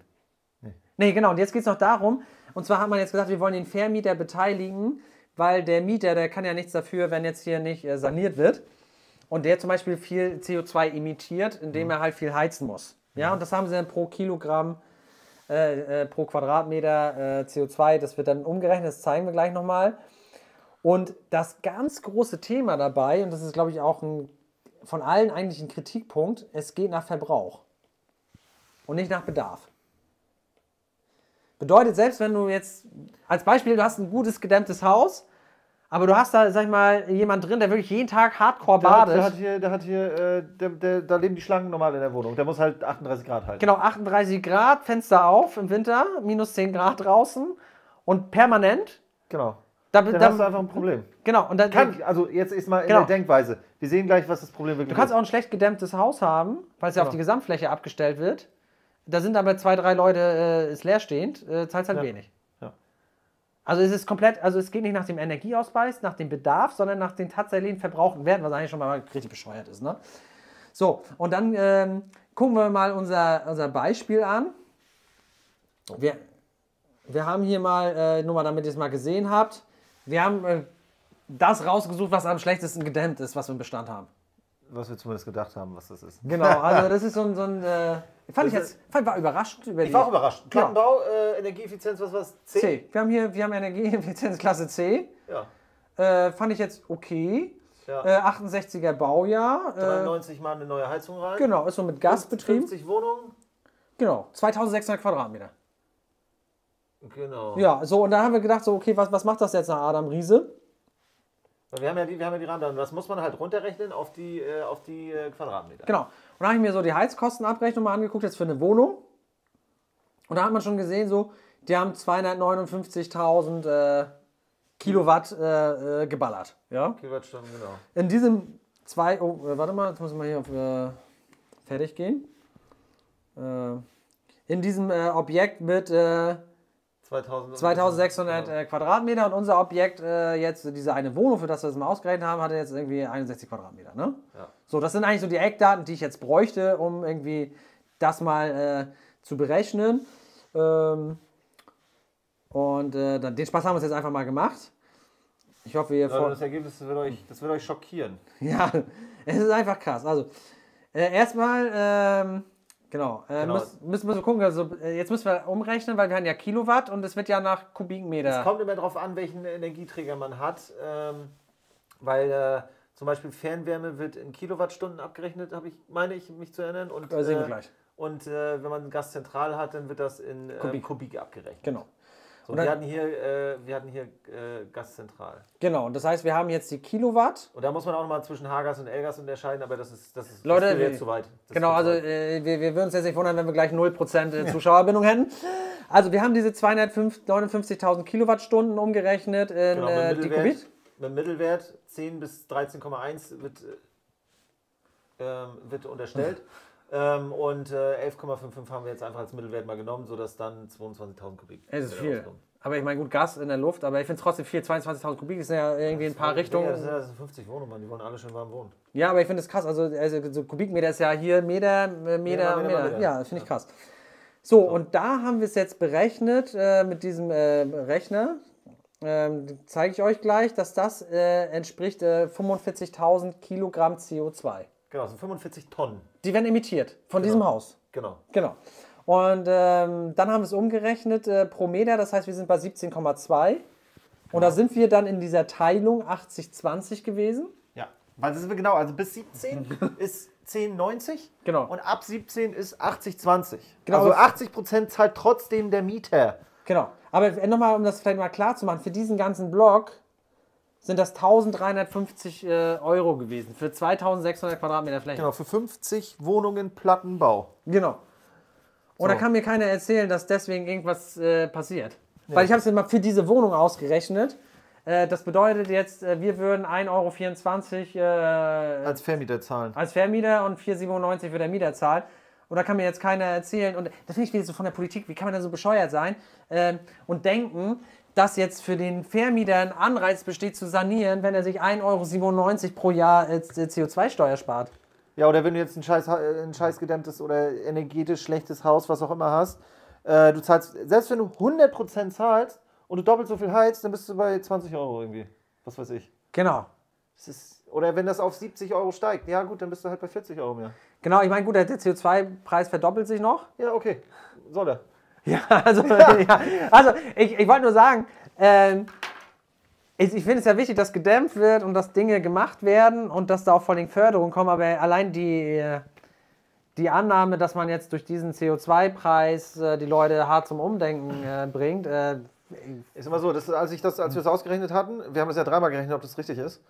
Nee, nee genau. Und jetzt geht es noch darum, und zwar hat man jetzt gesagt, wir wollen den Vermieter beteiligen, weil der Mieter, der kann ja nichts dafür, wenn jetzt hier nicht äh, saniert wird. Und der zum Beispiel viel CO2 emittiert, indem mhm. er halt viel heizen muss. Ja, mhm. und das haben sie dann pro Kilogramm, äh, äh, pro Quadratmeter äh, CO2, das wird dann umgerechnet, das zeigen wir gleich nochmal. Und das ganz große Thema dabei, und das ist, glaube ich, auch ein, von allen eigentlich ein Kritikpunkt, es geht nach Verbrauch und nicht nach Bedarf. Bedeutet, selbst wenn du jetzt, als Beispiel, du hast ein gutes gedämmtes Haus, aber du hast da, sag ich mal, jemand drin, der wirklich jeden Tag hardcore badet. Der hat hier, der hat hier äh, der, der, da leben die Schlangen normal in der Wohnung. Der muss halt 38 Grad halten. Genau, 38 Grad, Fenster auf im Winter, minus 10 Grad draußen und permanent. Genau. Da, dann da, hast du einfach ein Problem. Genau. Und dann, Kann, also jetzt ist mal in genau. der Denkweise. Wir sehen gleich, was das Problem wirklich ist. Du kannst ist. auch ein schlecht gedämmtes Haus haben, weil es ja auf genau. die Gesamtfläche abgestellt wird. Da sind aber zwei, drei Leute äh, ist leerstehend, äh, zahlst halt ja. wenig. Also es ist komplett, also es geht nicht nach dem Energieausweis, nach dem Bedarf, sondern nach den tatsächlichen verbrauchten Werten, was eigentlich schon mal richtig bescheuert ist. Ne? So, und dann ähm, gucken wir mal unser, unser Beispiel an. Wir, wir haben hier mal, äh, nur mal damit ihr es mal gesehen habt, wir haben äh, das rausgesucht, was am schlechtesten gedämmt ist, was wir im Bestand haben. Was wir zumindest gedacht haben, was das ist. Genau, also das ist so ein, so ein äh, fand ich jetzt, fand, war überrascht. Über ich war auch überrascht. Plattenbau, äh, Energieeffizienz, was war es? C? C. Wir haben hier, wir haben Energieeffizienz Klasse C. Ja. Äh, fand ich jetzt okay. Ja. Äh, 68er Baujahr. 93 äh, Mal eine neue Heizung rein. Genau, ist so mit Gas betrieben. 50 Wohnungen. Genau, 2600 Quadratmeter. Genau. Ja, so und da haben wir gedacht, so, okay, was, was macht das jetzt nach Adam Riese? Wir haben ja die, wir haben ja die und das muss man halt runterrechnen auf die, äh, auf die äh, Quadratmeter. Genau. Und da habe ich mir so die Heizkostenabrechnung mal angeguckt, jetzt für eine Wohnung. Und da hat man schon gesehen, so, die haben 259.000 äh, Kilowatt äh, äh, geballert. Ja? Kilowattstunden, genau. In diesem zwei, oh, äh, warte mal, jetzt muss ich mal hier auf fertig gehen. in diesem Objekt mit 2600 äh, Quadratmeter und unser Objekt äh, jetzt, diese eine Wohnung, für das wir das mal ausgerechnet haben, hatte jetzt irgendwie 61 Quadratmeter. Ne? Ja. So, das sind eigentlich so die Eckdaten, die ich jetzt bräuchte, um irgendwie das mal äh, zu berechnen. Ähm, und äh, den Spaß haben wir uns jetzt einfach mal gemacht. Ich hoffe, ihr. Ja, das Ergebnis das wird, euch, das wird euch schockieren. ja, es ist einfach krass. Also, äh, erstmal. Ähm, Genau. Äh, genau. Müssen, müssen wir gucken. Also, äh, jetzt müssen wir umrechnen, weil wir haben ja Kilowatt und es wird ja nach Kubikmeter. Es kommt immer darauf an, welchen Energieträger man hat. Ähm, weil äh, zum Beispiel Fernwärme wird in Kilowattstunden abgerechnet, habe ich, meine ich, mich zu erinnern. Und, äh, sehen wir gleich. Und äh, wenn man Gas zentral hat, dann wird das in Kubik, Kubik abgerechnet. Genau. So, wir, hatten hier, äh, wir hatten hier äh, Gaszentral. Genau, und das heißt, wir haben jetzt die Kilowatt. Und da muss man auch nochmal zwischen H-Gas und L-Gas unterscheiden, aber das ist, das ist Leute, das jetzt zu weit. Das genau, also äh, wir, wir würden uns jetzt nicht wundern, wenn wir gleich 0% äh, Zuschauerbindung hätten. Also wir haben diese 259.000 Kilowattstunden umgerechnet in genau, äh, die Kubik. Mit Mittelwert 10 bis 13,1 wird, ähm, wird unterstellt. Ähm, und äh, 11,55 haben wir jetzt einfach als Mittelwert mal genommen, sodass dann 22.000 Kubik. Es ist viel. Rauskommen. Aber ich meine, gut, Gas in der Luft, aber ich finde es trotzdem viel. 22.000 Kubik ist ja irgendwie ein paar Richtungen. Ja, das sind 50 Wohnungen, die wollen alle schön warm wohnen. Ja, aber ich finde es krass. Also, also so Kubikmeter ist ja hier Meter, Meter, Meter. Meter, Meter. Ja, das finde ich krass. So, so, und da haben wir es jetzt berechnet äh, mit diesem äh, Rechner. Ähm, zeige ich euch gleich, dass das äh, entspricht 45.000 äh, Kilogramm CO2. Genau, so 45 Tonnen. Die werden emittiert von genau. diesem Haus. Genau. Genau. Und ähm, dann haben wir es umgerechnet äh, pro Meter, das heißt, wir sind bei 17,2. Und da sind wir dann in dieser Teilung 80-20 gewesen. Ja, weil das sind wir genau, also bis 17 ist 10,90 genau. und ab 17 ist 80-20. Genau. Also 80 Prozent zahlt trotzdem der Mieter. Genau. Aber nochmal, um das vielleicht mal klar zu machen, für diesen ganzen Block sind das 1350 äh, Euro gewesen für 2600 Quadratmeter Fläche. Genau, für 50 Wohnungen Plattenbau. Genau. Und so. da kann mir keiner erzählen, dass deswegen irgendwas äh, passiert. Nee. Weil ich habe es mal für diese Wohnung ausgerechnet. Äh, das bedeutet jetzt, äh, wir würden 1,24 Euro äh, als Vermieter zahlen. Als Vermieter und 4,97 für der Mieter zahlen. Und da kann mir jetzt keiner erzählen. Und das finde ich wieder so von der Politik, wie kann man da so bescheuert sein ähm, und denken, dass jetzt für den Vermieter ein Anreiz besteht zu sanieren, wenn er sich 1,97 Euro pro Jahr CO2-Steuer spart. Ja, oder wenn du jetzt ein scheiß, äh, ein scheiß gedämmtes oder energetisch schlechtes Haus, was auch immer hast, äh, du zahlst, selbst wenn du 100% zahlst und du doppelt so viel heizt, dann bist du bei 20 Euro irgendwie. Was weiß ich. Genau. Ist, oder wenn das auf 70 Euro steigt, ja gut, dann bist du halt bei 40 Euro mehr. Genau, ich meine, gut, der CO2-Preis verdoppelt sich noch. Ja, okay. Soll er. Ja, also, ja. also ich, ich wollte nur sagen, ähm, ich, ich finde es ja wichtig, dass gedämpft wird und dass Dinge gemacht werden und dass da auch vor allem Förderungen kommen, aber allein die, die Annahme, dass man jetzt durch diesen CO2-Preis äh, die Leute hart zum Umdenken äh, bringt. Äh, ist immer so, das, als, ich das, als wir es ausgerechnet hatten, wir haben es ja dreimal gerechnet, ob das richtig ist.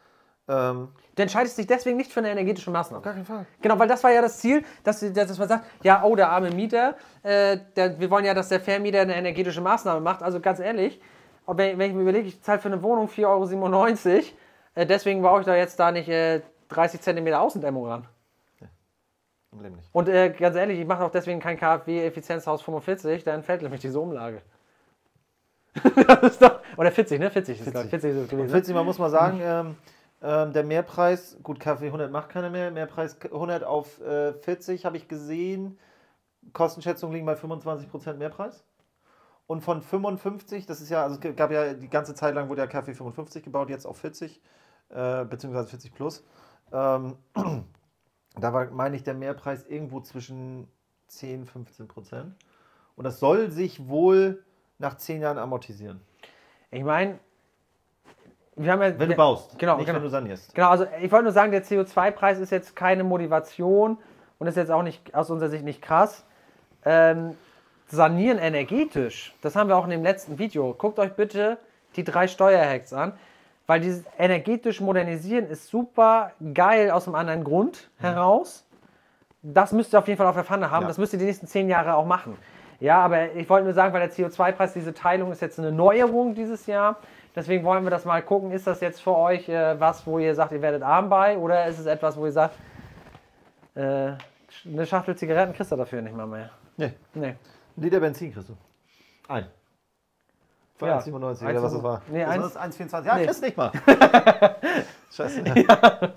Ähm, du entscheidest dich deswegen nicht für eine energetische Maßnahme. Auf gar keinen Fall. Genau, weil das war ja das Ziel, dass, dass man sagt, ja, oh, der arme Mieter, äh, der, wir wollen ja, dass der Vermieter eine energetische Maßnahme macht. Also ganz ehrlich, wenn, wenn ich mir überlege, ich zahle für eine Wohnung 4,97 Euro, äh, deswegen brauche ich da jetzt da nicht äh, 30 cm Außendämmung ran. Ja. Im Leben nicht. Und äh, ganz ehrlich, ich mache auch deswegen kein KfW-Effizienzhaus 45, da entfällt nämlich diese Umlage. doch, oder 40, ne? 40 ist 40. 40 ist gewesen. 40, man muss mal sagen, ähm, ähm, der Mehrpreis, gut, KfW 100 macht keiner mehr, Mehrpreis 100 auf äh, 40 habe ich gesehen. Kostenschätzungen liegen bei 25% Mehrpreis. Und von 55, das ist ja, also es gab ja die ganze Zeit lang wurde ja KfW 55 gebaut, jetzt auf 40, äh, beziehungsweise 40 plus. Ähm, da war, meine ich, der Mehrpreis irgendwo zwischen 10, 15 Prozent. Und das soll sich wohl nach 10 Jahren amortisieren. Ich meine, wir haben ja, wenn du baust, genau, nicht genau. wenn du sanierst. Genau, also ich wollte nur sagen, der CO2-Preis ist jetzt keine Motivation und ist jetzt auch nicht aus unserer Sicht nicht krass. Ähm, sanieren energetisch, das haben wir auch in dem letzten Video. Guckt euch bitte die drei Steuerhacks an, weil dieses energetisch modernisieren ist super geil aus einem anderen Grund mhm. heraus. Das müsst ihr auf jeden Fall auf der Pfanne haben. Ja. Das müsst ihr die nächsten zehn Jahre auch machen. Ja, aber ich wollte nur sagen, weil der CO2-Preis, diese Teilung ist jetzt eine Neuerung dieses Jahr. Deswegen wollen wir das mal gucken. Ist das jetzt für euch äh, was, wo ihr sagt, ihr werdet arm bei? Oder ist es etwas, wo ihr sagt, äh, eine Schachtel Zigaretten kriegst du dafür nicht mal mehr? Nee. Nee. Ein Liter Benzin kriegst du. Ein. Für ja. 1,97 oder was das war. Nee, das 1,24. Ja, nee. kriegst nicht mal. Scheiße. Ja.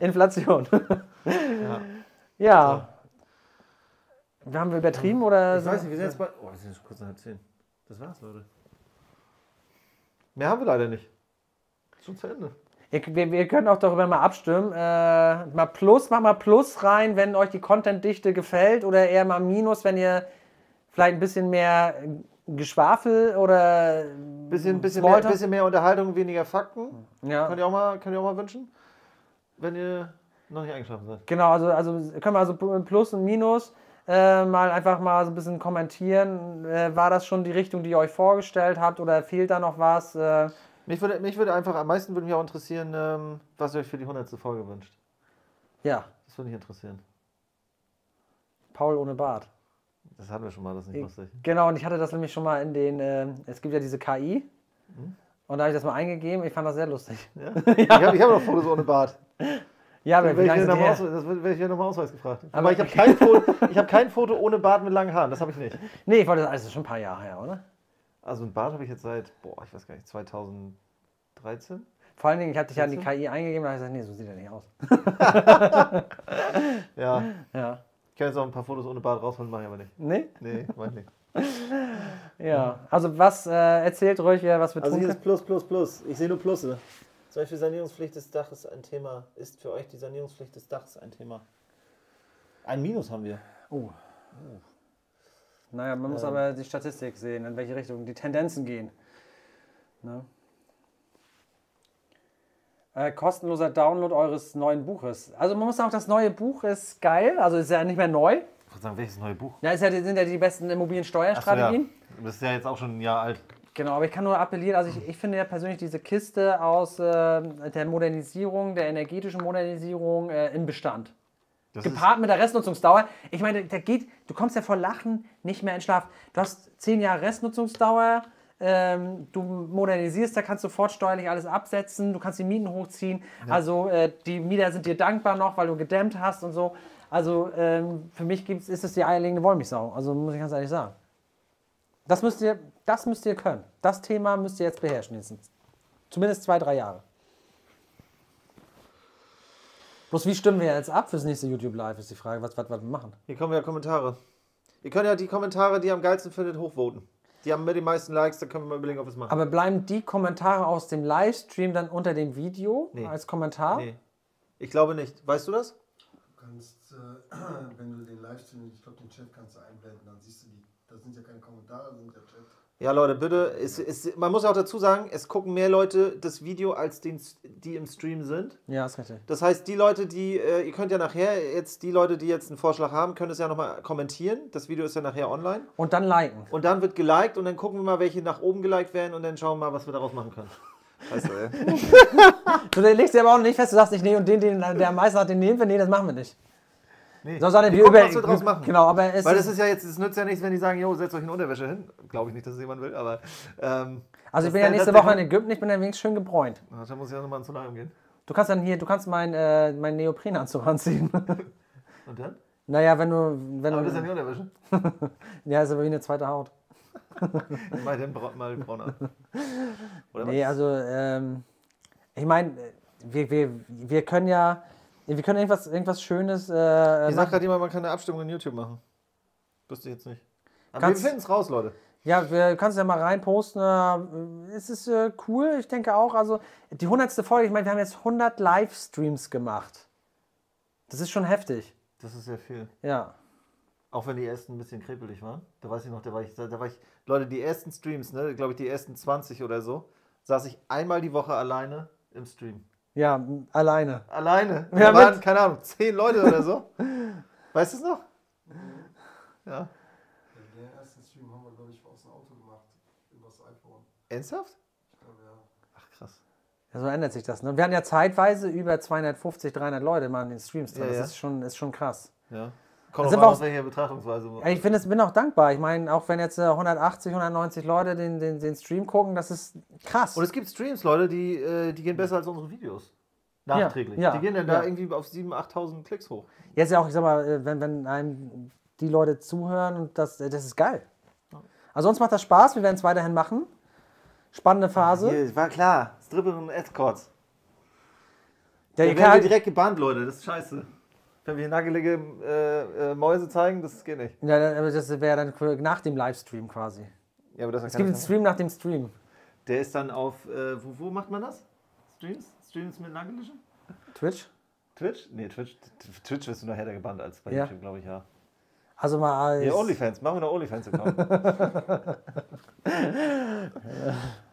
Inflation. ja. ja. So. Haben wir übertrieben oder? Ich weiß nicht, wir sind jetzt bei. Oh, wir sind jetzt kurz nach halb zehn. Das war's, Leute. Mehr haben wir leider nicht. Schon zu Ende. Wir, wir, können auch darüber mal abstimmen. Äh, mal Plus, mach mal Plus rein, wenn euch die Contentdichte gefällt oder eher mal Minus, wenn ihr vielleicht ein bisschen mehr Geschwafel oder bisschen, bisschen, mehr, bisschen mehr Unterhaltung, weniger Fakten. Ja. Könnt ihr auch mal, könnt ihr auch mal wünschen, wenn ihr noch nicht eingeschlafen seid. Genau, also, also können wir also Plus und Minus äh, mal einfach mal so ein bisschen kommentieren. Äh, war das schon die Richtung, die ihr euch vorgestellt habt oder fehlt da noch was? Äh, mich, würde, mich würde einfach, am meisten würde mich auch interessieren, ähm, was ihr euch für die 100. Folge wünscht. Ja. Das würde mich interessieren. Paul ohne Bart. Das hatten wir schon mal, das ist nicht lustig. Genau, und ich hatte das nämlich schon mal in den, äh, es gibt ja diese KI. Mhm. Und da habe ich das mal eingegeben. Ich fand das sehr lustig. Ja? ja. Ich habe hab noch Fotos ohne Bart. Ja, aber wie lange das werde ich ja nochmal Ausweis gefragt. Aber, aber ich habe kein, Foto, hab kein Foto ohne Bart mit langen Haaren, das habe ich nicht. Nee, ich wollte, also schon ein paar Jahre her, oder? Also ein Bart habe ich jetzt seit, boah, ich weiß gar nicht, 2013? Vor allen Dingen, ich habe dich ja in die KI eingegeben, da habe ich gesagt, nee, so sieht er nicht aus. ja. ja. Ich kann jetzt auch ein paar Fotos ohne Bart rausholen, mache ich aber nicht. Nee? Nee, mach ich nicht. ja, also was äh, erzählt ruhig, was wir also tun Also hier ist Plus, Plus, Plus. Ich sehe nur Plusse. Zum Beispiel Sanierungspflicht des Daches ein Thema. Ist für euch die Sanierungspflicht des Daches ein Thema? Ein Minus haben wir. Oh. oh. Naja, man muss ähm. aber die Statistik sehen, in welche Richtung die Tendenzen gehen. Ne? Äh, kostenloser Download eures neuen Buches. Also man muss sagen, das neue Buch ist geil, also ist ja nicht mehr neu. Ich sagen, welches neue Buch? Ja, ist ja, sind ja die besten Immobiliensteuerstrategien. So, ja. Das ist ja jetzt auch schon ein Jahr alt. Genau, aber ich kann nur appellieren, also ich, ich finde ja persönlich diese Kiste aus äh, der Modernisierung, der energetischen Modernisierung äh, im Bestand. Das Gepaart mit der Restnutzungsdauer. Ich meine, da geht, du kommst ja vor Lachen nicht mehr in Schlaf. Du hast zehn Jahre Restnutzungsdauer, ähm, du modernisierst, da kannst du fortsteuerlich alles absetzen, du kannst die Mieten hochziehen. Ja. Also äh, die Mieter sind dir dankbar noch, weil du gedämmt hast und so. Also ähm, für mich gibt's, ist es die eierlegende Wollmilchsau. Also muss ich ganz ehrlich sagen. Das müsst ihr, das müsst ihr können. Das Thema müsst ihr jetzt beherrschen. Jetzt. Zumindest zwei, drei Jahre. Bloß wie stimmen wir jetzt ab fürs nächste YouTube Live, ist die Frage, was, was, was wir machen. Hier kommen ja Kommentare. Ihr könnt ja die Kommentare, die ihr am geilsten findet, hochvoten. Die haben mit den meisten Likes, da können wir mal überlegen, ob wir es machen. Aber bleiben die Kommentare aus dem Livestream dann unter dem Video Nee. als Kommentar? nee. Ich glaube nicht. Weißt du das? Du kannst, äh, wenn du den Livestream, ich glaube, den Chat kannst du einblenden, dann siehst du die. Da sind ja keine Kommentare, das sind ja Chat. Ja, Leute, bitte. Es, es, man muss auch dazu sagen, es gucken mehr Leute das Video, als den, die im Stream sind. Ja, ist richtig. Das heißt, die Leute, die, äh, ihr könnt ja nachher jetzt, die Leute, die jetzt einen Vorschlag haben, können es ja nochmal kommentieren. Das Video ist ja nachher online. Und dann liken. Und dann wird geliked und dann gucken wir mal, welche nach oben geliked werden und dann schauen wir mal, was wir daraus machen können. Weißt du, ey. Du legst dir aber auch nicht fest, du sagst nicht, nee, und den, den der am meisten hat, den nehmen wir. Nee, das machen wir nicht. Nee. So, sondern Wir über, was wir draus machen. Genau, aber es Weil das ist, ja jetzt, es nützt ja nichts, wenn die sagen, jo, setzt euch in Unterwäsche hin. Glaube ich nicht, dass es jemand will, aber. Ähm, also ich bin ja nächste Woche in Ägypten, ich bin ja wenigstens schön gebräunt. Ah, Da muss ich ja nochmal ins Solarium gehen. Du kannst dann hier, du kannst meinen äh, mein Neoprenanzug anziehen. Und dann? naja, wenn du, wenn Aber das ist ja du, nicht Unterwäsche. ja, ist aber wie eine zweite Haut. Mal den Bra mal braun an. Oder Nee, was? also, ähm, ich meine, wir, wir, wir können ja, wir können irgendwas, irgendwas Schönes äh, sagt machen. gerade jemand, man kann eine Abstimmung in YouTube machen. Wüsste ich jetzt nicht. Aber Kannst- wir finden es raus, Leute. Ja, wir kannst ja mal reinposten. Äh, es ist äh, cool, ich denke auch. Also, die hundertste Folge, ich meine, wir haben jetzt 100 Livestreams gemacht. Das ist schon heftig. Das ist sehr viel. Ja. Auch wenn die ersten ein bisschen krepelig waren. Da weiß ich noch, da war ich, da war ich, Leute, die ersten Streams, ne, glaube ich, die ersten 20 oder so, saß ich einmal die Woche alleine im Stream. Ja, alleine. Alleine. Ja, da waren, mit- keine Ahnung, 10 Leute oder so. weißt du es noch? Ja. Ja, Den ersten Stream haben wir, glaube ich, aus dem Auto gemacht, übers iPhone. Ernsthaft? Ich glaube, ja. Ach, krass. Ja, so ändert sich das. Ne? Wir hatten ja zeitweise über 250, 300 Leute mal in den Streams drin. Ja, das ja. Ist, schon, ist schon krass. Ja. Kommt sind auch- aus welcher Betrachtungsweise. Ja, Ich finde es, bin auch dankbar. Ich meine, auch wenn jetzt äh, 180, 190 Leute den, den, den Stream gucken, das ist krass. Und es gibt Streams, Leute, die, äh, die gehen besser als unsere Videos. Nachträglich. ja, die gehen dann ja. da irgendwie auf 7.000, 8.000 Klicks hoch. Jetzt ja auch, ich sag mal, äh, wenn, wenn einem die Leute zuhören und das, äh, das ist geil. Also uns macht das Spaß, wir werden es weiterhin machen. Spannende Phase. Hier, war klar. Stripper und Escorts. Ja, ihr werden wir direkt gebannt, Leute. Das ist scheiße. Wenn wir hier nagelige äh, äh, Mäuse zeigen, das geht nicht. ja, aber das wäre dann nach dem Livestream quasi. Ja, aber das Es gibt einen Stream nach dem Stream. Der ist dann auf, äh, wo, wo macht man das? Streams? Streams mit nageligem? Twitch. Twitch? Nee, Twitch, Twitch wirst du noch härter gebannt als bei Ja. YouTube, glaube ich, ja. Also mal als, Hier, OnlyFans, machen wir noch OnlyFans-Account.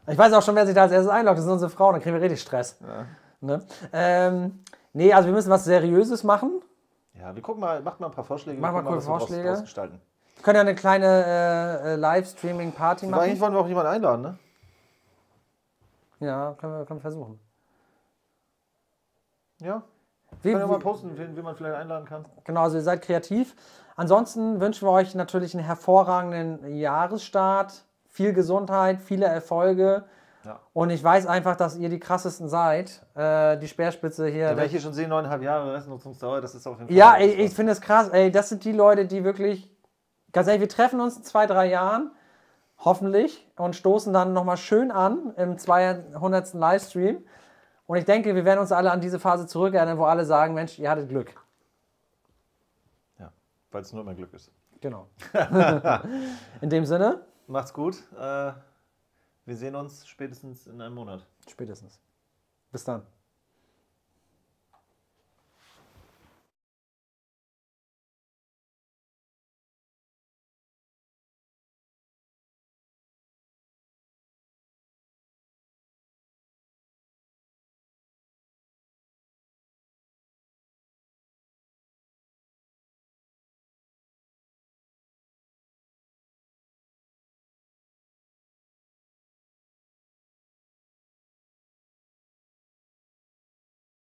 Ich weiß auch schon, wer sich da als erstes einloggt. Das sind unsere Frauen, dann kriegen wir richtig Stress. ja. Ne? Ähm, nee, also wir müssen was Seriöses machen. Ja, wir gucken mal, macht mal ein paar Vorschläge. Mach wir coole wir draus- Vorschläge. draus gestalten. Wir können ja eine kleine äh, äh, Livestreaming-Party Aber eigentlich machen. wollen wir auch jemanden einladen, ne? Ja, können wir, können wir versuchen. Ja. Wie, Können wir mal posten, wen, wen man vielleicht einladen kann. genau, also ihr seid kreativ. Ansonsten wünschen wir euch natürlich einen hervorragenden Jahresstart, viel Gesundheit, viele Erfolge. Ja. Und ich weiß einfach, dass ihr die krassesten seid. Äh, die Speerspitze hier. Ja, hier schon sehe, neuneinhalb Jahre Restnutzungsdauer, das ist auf jeden Fall. Ja, ey, ich finde es krass. Ey, das sind die Leute, die wirklich, ganz ehrlich, wir treffen uns in zwei, drei Jahren, hoffentlich, und stoßen dann nochmal schön an im 200. Livestream. Und ich denke, wir werden uns alle an diese Phase zurückerinnern, wo alle sagen, Mensch, ihr hattet Glück. Ja, weil es nur immer Glück ist. Genau. in dem Sinne, Macht's gut. Äh, wir sehen uns spätestens in einem Monat. spätestens. Bis dann.